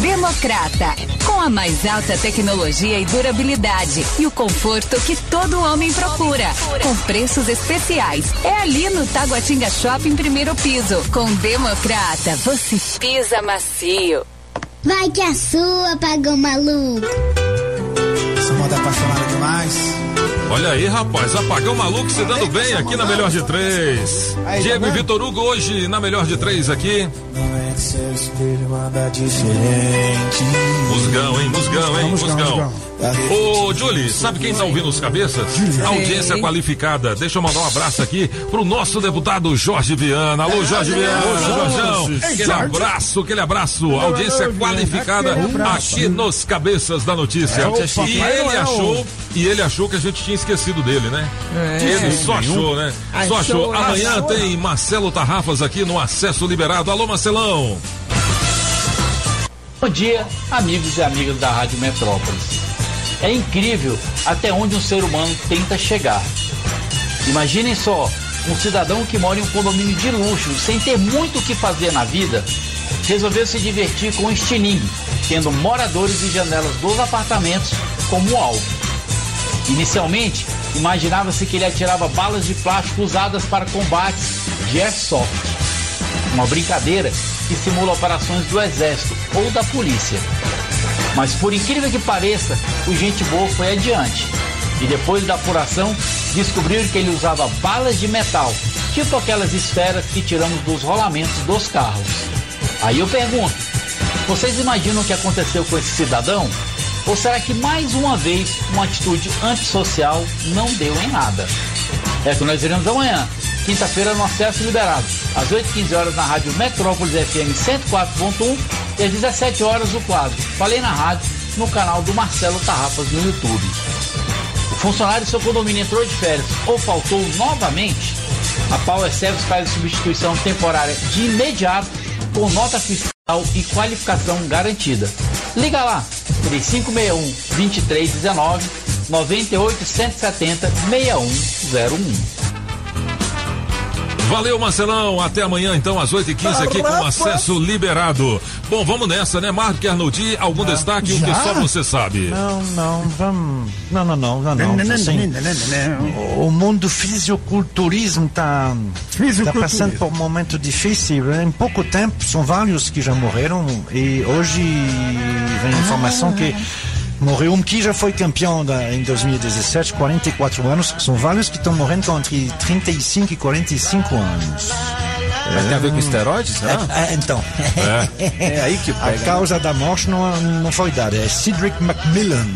Democrata, com a mais alta tecnologia e durabilidade e o conforto que todo homem procura, com preços especiais. É ali no Taguatinga Shopping primeiro piso. Com Democrata, você pisa macio. Vai que a sua pagou maluco. Essa moda é apaixonada demais. Olha aí, rapaz, apagão maluco se dando bem aqui na melhor de três. Diego e Vitor Hugo hoje na melhor de três aqui. Diferente. Musgão, hein? Musgão, hein? Musgão. Ô, Julie, sabe quem tá ouvindo os cabeças? Audiência qualificada. Deixa eu mandar um abraço aqui pro nosso deputado Jorge Viana. Alô, Jorge Viana, Jorjão. Aquele abraço, aquele abraço. Audiência qualificada aqui nos cabeças da notícia. E ele achou, e ele achou que a gente tinha esquecido dele, né? É. Ele só achou, né? Só achou. Amanhã achou. tem Marcelo Tarrafas aqui no Acesso Liberado. Alô, Marcelão. Bom dia, amigos e amigas da Rádio Metrópolis. É incrível até onde um ser humano tenta chegar. Imaginem só, um cidadão que mora em um condomínio de luxo, sem ter muito o que fazer na vida, resolveu se divertir com um estilingue, tendo moradores e janelas dos apartamentos como alvo. Inicialmente, imaginava-se que ele atirava balas de plástico usadas para combates de airsoft. Uma brincadeira que simula operações do exército ou da polícia. Mas por incrível que pareça, o gente boa foi adiante. E depois da apuração, descobriram que ele usava balas de metal, tipo aquelas esferas que tiramos dos rolamentos dos carros. Aí eu pergunto, vocês imaginam o que aconteceu com esse cidadão? Ou será que mais uma vez uma atitude antissocial não deu em nada? É que nós veremos amanhã, quinta-feira, no Acesso Liberado, às 8h15 horas na Rádio Metrópolis FM 104.1 e às 17 horas o quadro Falei na Rádio no canal do Marcelo Tarrafas no YouTube. O funcionário do seu condomínio entrou de férias ou faltou novamente? A Power Service faz a substituição temporária de imediato com nota fiscal e qualificação garantida. Liga lá, 3561-2319, 98-170-6101. Valeu, Marcelão. Até amanhã, então, às 8h15 aqui com acesso liberado. Bom, vamos nessa, né? Marco Arnoldi, algum destaque? O que só você sabe. Não, não, vamos. Não, não, não, não, não. Assim, o mundo fisiculturismo está tá passando por um momento difícil. Em pouco tempo, são vários que já morreram e hoje vem informação que morreu um que já foi campeão da, em 2017, 44 anos. São vários que estão morrendo com entre 35 e 45 anos. Mas tem a ver com esteroides, será? É, é, então. É. É aí que pega, A causa da morte não, não foi dada. É Cedric Macmillan,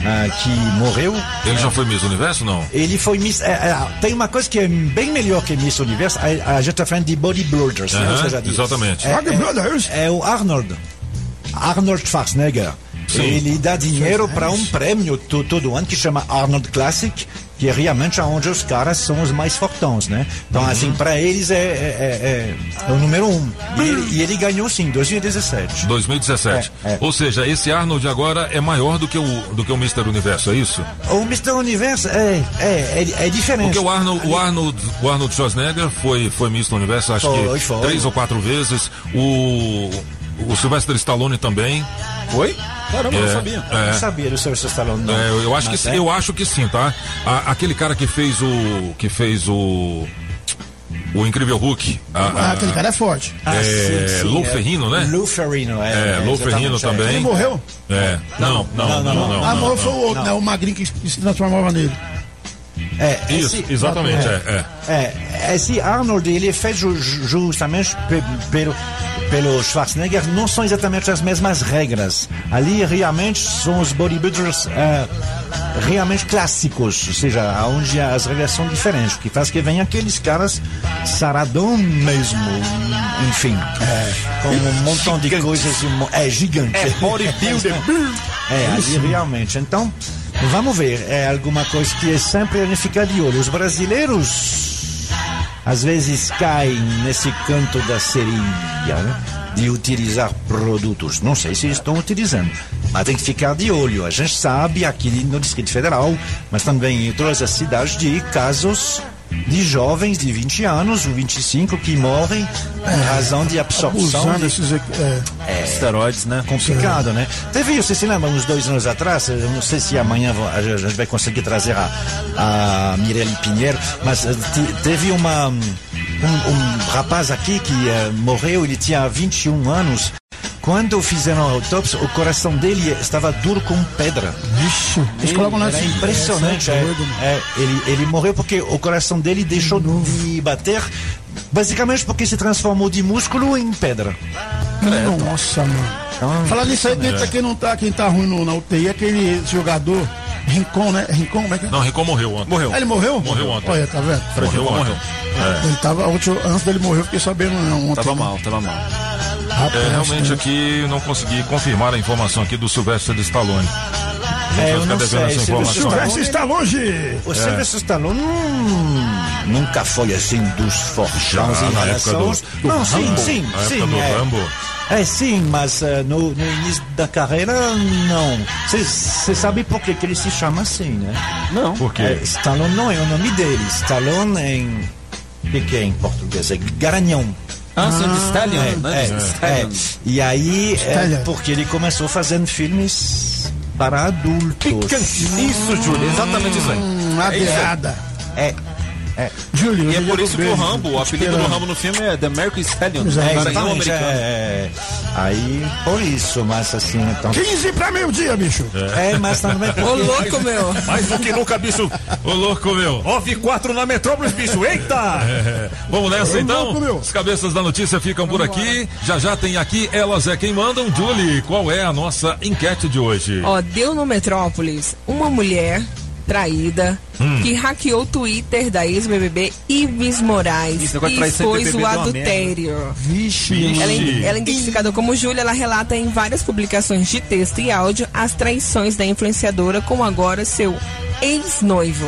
ah, que morreu. Ele já foi Miss Universo, não? Ele foi Miss. é, é, tem uma coisa que é bem melhor que Miss Universo. A, a gente está falando de bodybuilders. né? Ou seja, de- exatamente. É, é, é o Arnold. Arnold Schwarzenegger. Sim. Ele dá dinheiro para um prêmio to- todo ano que chama Arnold Classic, que é realmente onde os caras são os mais fortões, né? Então, Uhum. assim, para eles é, é, é- é o número um. E ele, e ele ganhou sim, em 2017. 2017. É, é. Ou seja, esse Arnold agora é maior do que o, do que o Mr. Universo, é isso? O Mr. Universo é, é, é, é diferente. Porque o Arnold, o Arnold, o Arnold Schwarzenegger foi, foi Mr. Universo, acho Foi, que foi. três ou quatro vezes. O, o Sylvester Stallone também. Foi? Caramba, eu É, não sabia. é. Não sabia do Sylvester Stallone, não. É, eu, eu acho Mas que é. eu acho que sim, tá? A- aquele cara que fez o que fez o o incrível Hulk. a- Ah, a- aquele cara é forte. é, Lou Ferrino, né? Lou Ferrino, é. É, Lou Ferrino é. também. Ele morreu? É. Não, não, não, não. ah, não, morreu não. foi o outro, né? O magrinho que se transformava nele. É, Isso, esse- exatamente, é, é. É, esse Arnold, ele é feito ju- ju- justamente pe- pelo, pelo Schwarzenegger, não são exatamente as mesmas regras. Ali, realmente, são os bodybuilders é, realmente clássicos, ou seja, onde as regras são diferentes, que faz que vem aqueles caras saradão mesmo, enfim, com um montão de coisas, é gigante. É bodybuilder. É, ali realmente. Então, vamos ver. É alguma coisa que é sempre a gente ficar de olho. Os brasileiros às vezes caem nesse canto da seria, né? De utilizar produtos. Não sei se estão utilizando, mas tem que ficar de olho. A gente sabe aqui no Distrito Federal, mas também em todas as cidades, de casos de jovens de 20 anos ou 25 que morrem em razão de absorção de desses. É, é, Esteroides, né? complicado, né? Teve, você se lembra, uns dois anos atrás, eu não sei se amanhã a gente vai conseguir trazer a, a Mirelle Pinheiro, mas eh, te- teve uma, um, um rapaz aqui que eh, morreu, ele tinha 21 anos. Quando fizeram a autópsia, o coração dele estava duro como pedra. Vixe, eles colocam lá Era assim. impressionante. É, é, é, ele, ele morreu porque o coração dele deixou de bater, basicamente porque se transformou de músculo em pedra. Nossa, mano. Então, Falar nisso aí, quem, é. quem não tá, quem tá ruim no, na UTI é aquele jogador Rincon, né? Rincon, como é que é? Não, Rincon morreu ontem. Morreu. Ah, ele morreu? Morreu ontem. Olha, tá vendo? Morreu ontem. morreu. É. Ele tava, antes dele morrer, eu fiquei sabendo não, ontem. Tava mal, tava mal. Rapaz, É, realmente né? aqui não consegui confirmar a informação aqui do Silvestre Stallone. A gente É, vai eu ficar não devendo sei, essa Silvestre informação. Silvestre está longe! O Sylvester Stallone hum, nunca foi assim dos em relação do Não, sim, Rambo, sim, na sim. época do é. Rambo. É sim, mas eh, no, no início da carreira, não. Você sabe por que, que ele se chama assim, né? Não. Por quê? É, Stallone não é o nome dele. Stallone em. O que, que é em português? É Garanhão. Ah, de Stallion, É, né? é, é. E aí, é porque ele começou fazendo filmes para adultos. Isso, Júlio, exatamente isso aí. Hum, É isso aí. adeada. É, é, Júlio, E é por isso que o Rambo, o apelido do. Rambo no filme é The American Stallion. Exato. Garanhão exatamente, americano. é, aí, por isso, mas assim, então... 15 pra meio-dia, bicho. É, mas também Ô, porque... louco, meu. Mais do que nunca, bicho. Ô, louco, meu. Off 4 na Metrópolis, bicho. Eita! É. Vamos nessa Ô, então? louco, meu. Os cabeças da notícia ficam por aqui. Já já tem aqui Elas é Quem Mandam. Julie, qual é a nossa enquete de hoje? Ó, deu no Metrópolis uma mulher traída Hum. que hackeou o Twitter da ex-BBB Ives Moraes Isso, e expôs o deu uma adultério. Vixe. Ela, é- ela é identificada como Júlia, ela relata em várias publicações de texto e áudio as traições da influenciadora com agora seu ex-noivo.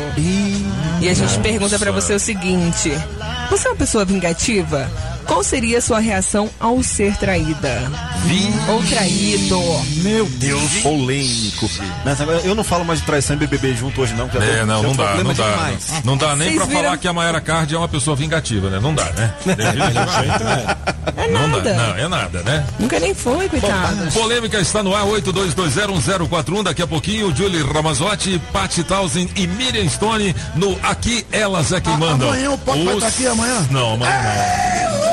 E a gente pergunta pra você o seguinte: você é uma pessoa vingativa? Qual seria a sua reação ao ser traída? Ou traído? Meu Deus, polêmico. Mas agora eu não falo mais de traição e BBB junto hoje, não. É, tô- não, não dá, não dá. demais. Não, não dá nem Vocês pra viram- falar que a Mayara Card é uma pessoa vingativa, né? Não dá, né? É Não dá, nada. não, é nada, né? Nunca nem foi, coitada. Polêmica está no ar, 82201041. Daqui a pouquinho, Julie Ramazotti, Pat Townsend e Miriam Stone no Aqui Elas é Quem Mandam. amanhã o Pop vai Os- estar aqui amanhã? Não, amanhã não.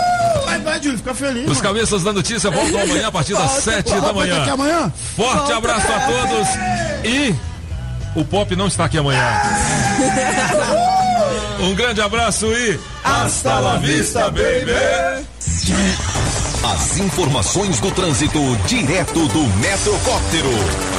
Vai, Júlio, fica feliz. Os mano. cabeças da notícia voltam amanhã a partir das Volta, 7 volta, da manhã. amanhã? Forte Volta. abraço a todos e o Pop não está aqui amanhã. Um grande abraço e hasta la vista, baby! As informações do trânsito direto do Metrocóptero.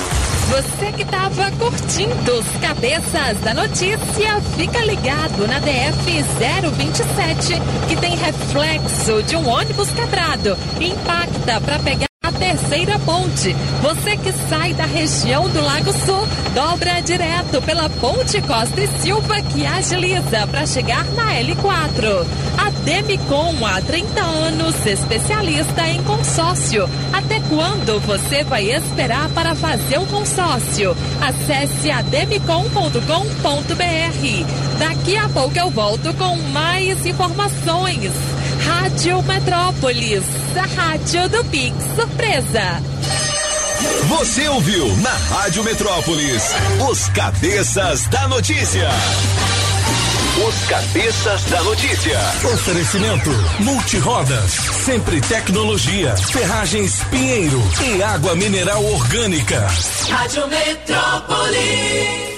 Você que estava curtindo os cabeças da notícia, fica ligado na DF 027, que tem reflexo de um ônibus quebrado. Impacta para pegar a terceira ponte. Você que sai da região do Lago Sul, dobra direto pela Ponte Costa e Silva, que agiliza para chegar na L4. A Demicon, há 30 anos, especialista em consórcio. Até quando você vai esperar para fazer o consórcio? Acesse ademicon.com.br. Daqui a pouco eu volto com mais informações. Rádio Metrópolis, a rádio do Pix Surpresa. Você ouviu na Rádio Metrópolis os cabeças da notícia. Os cabeças da notícia. Oferecimento Multirodas, sempre tecnologia, ferragens Pinheiro e água mineral orgânica. Rádio Metrópolis.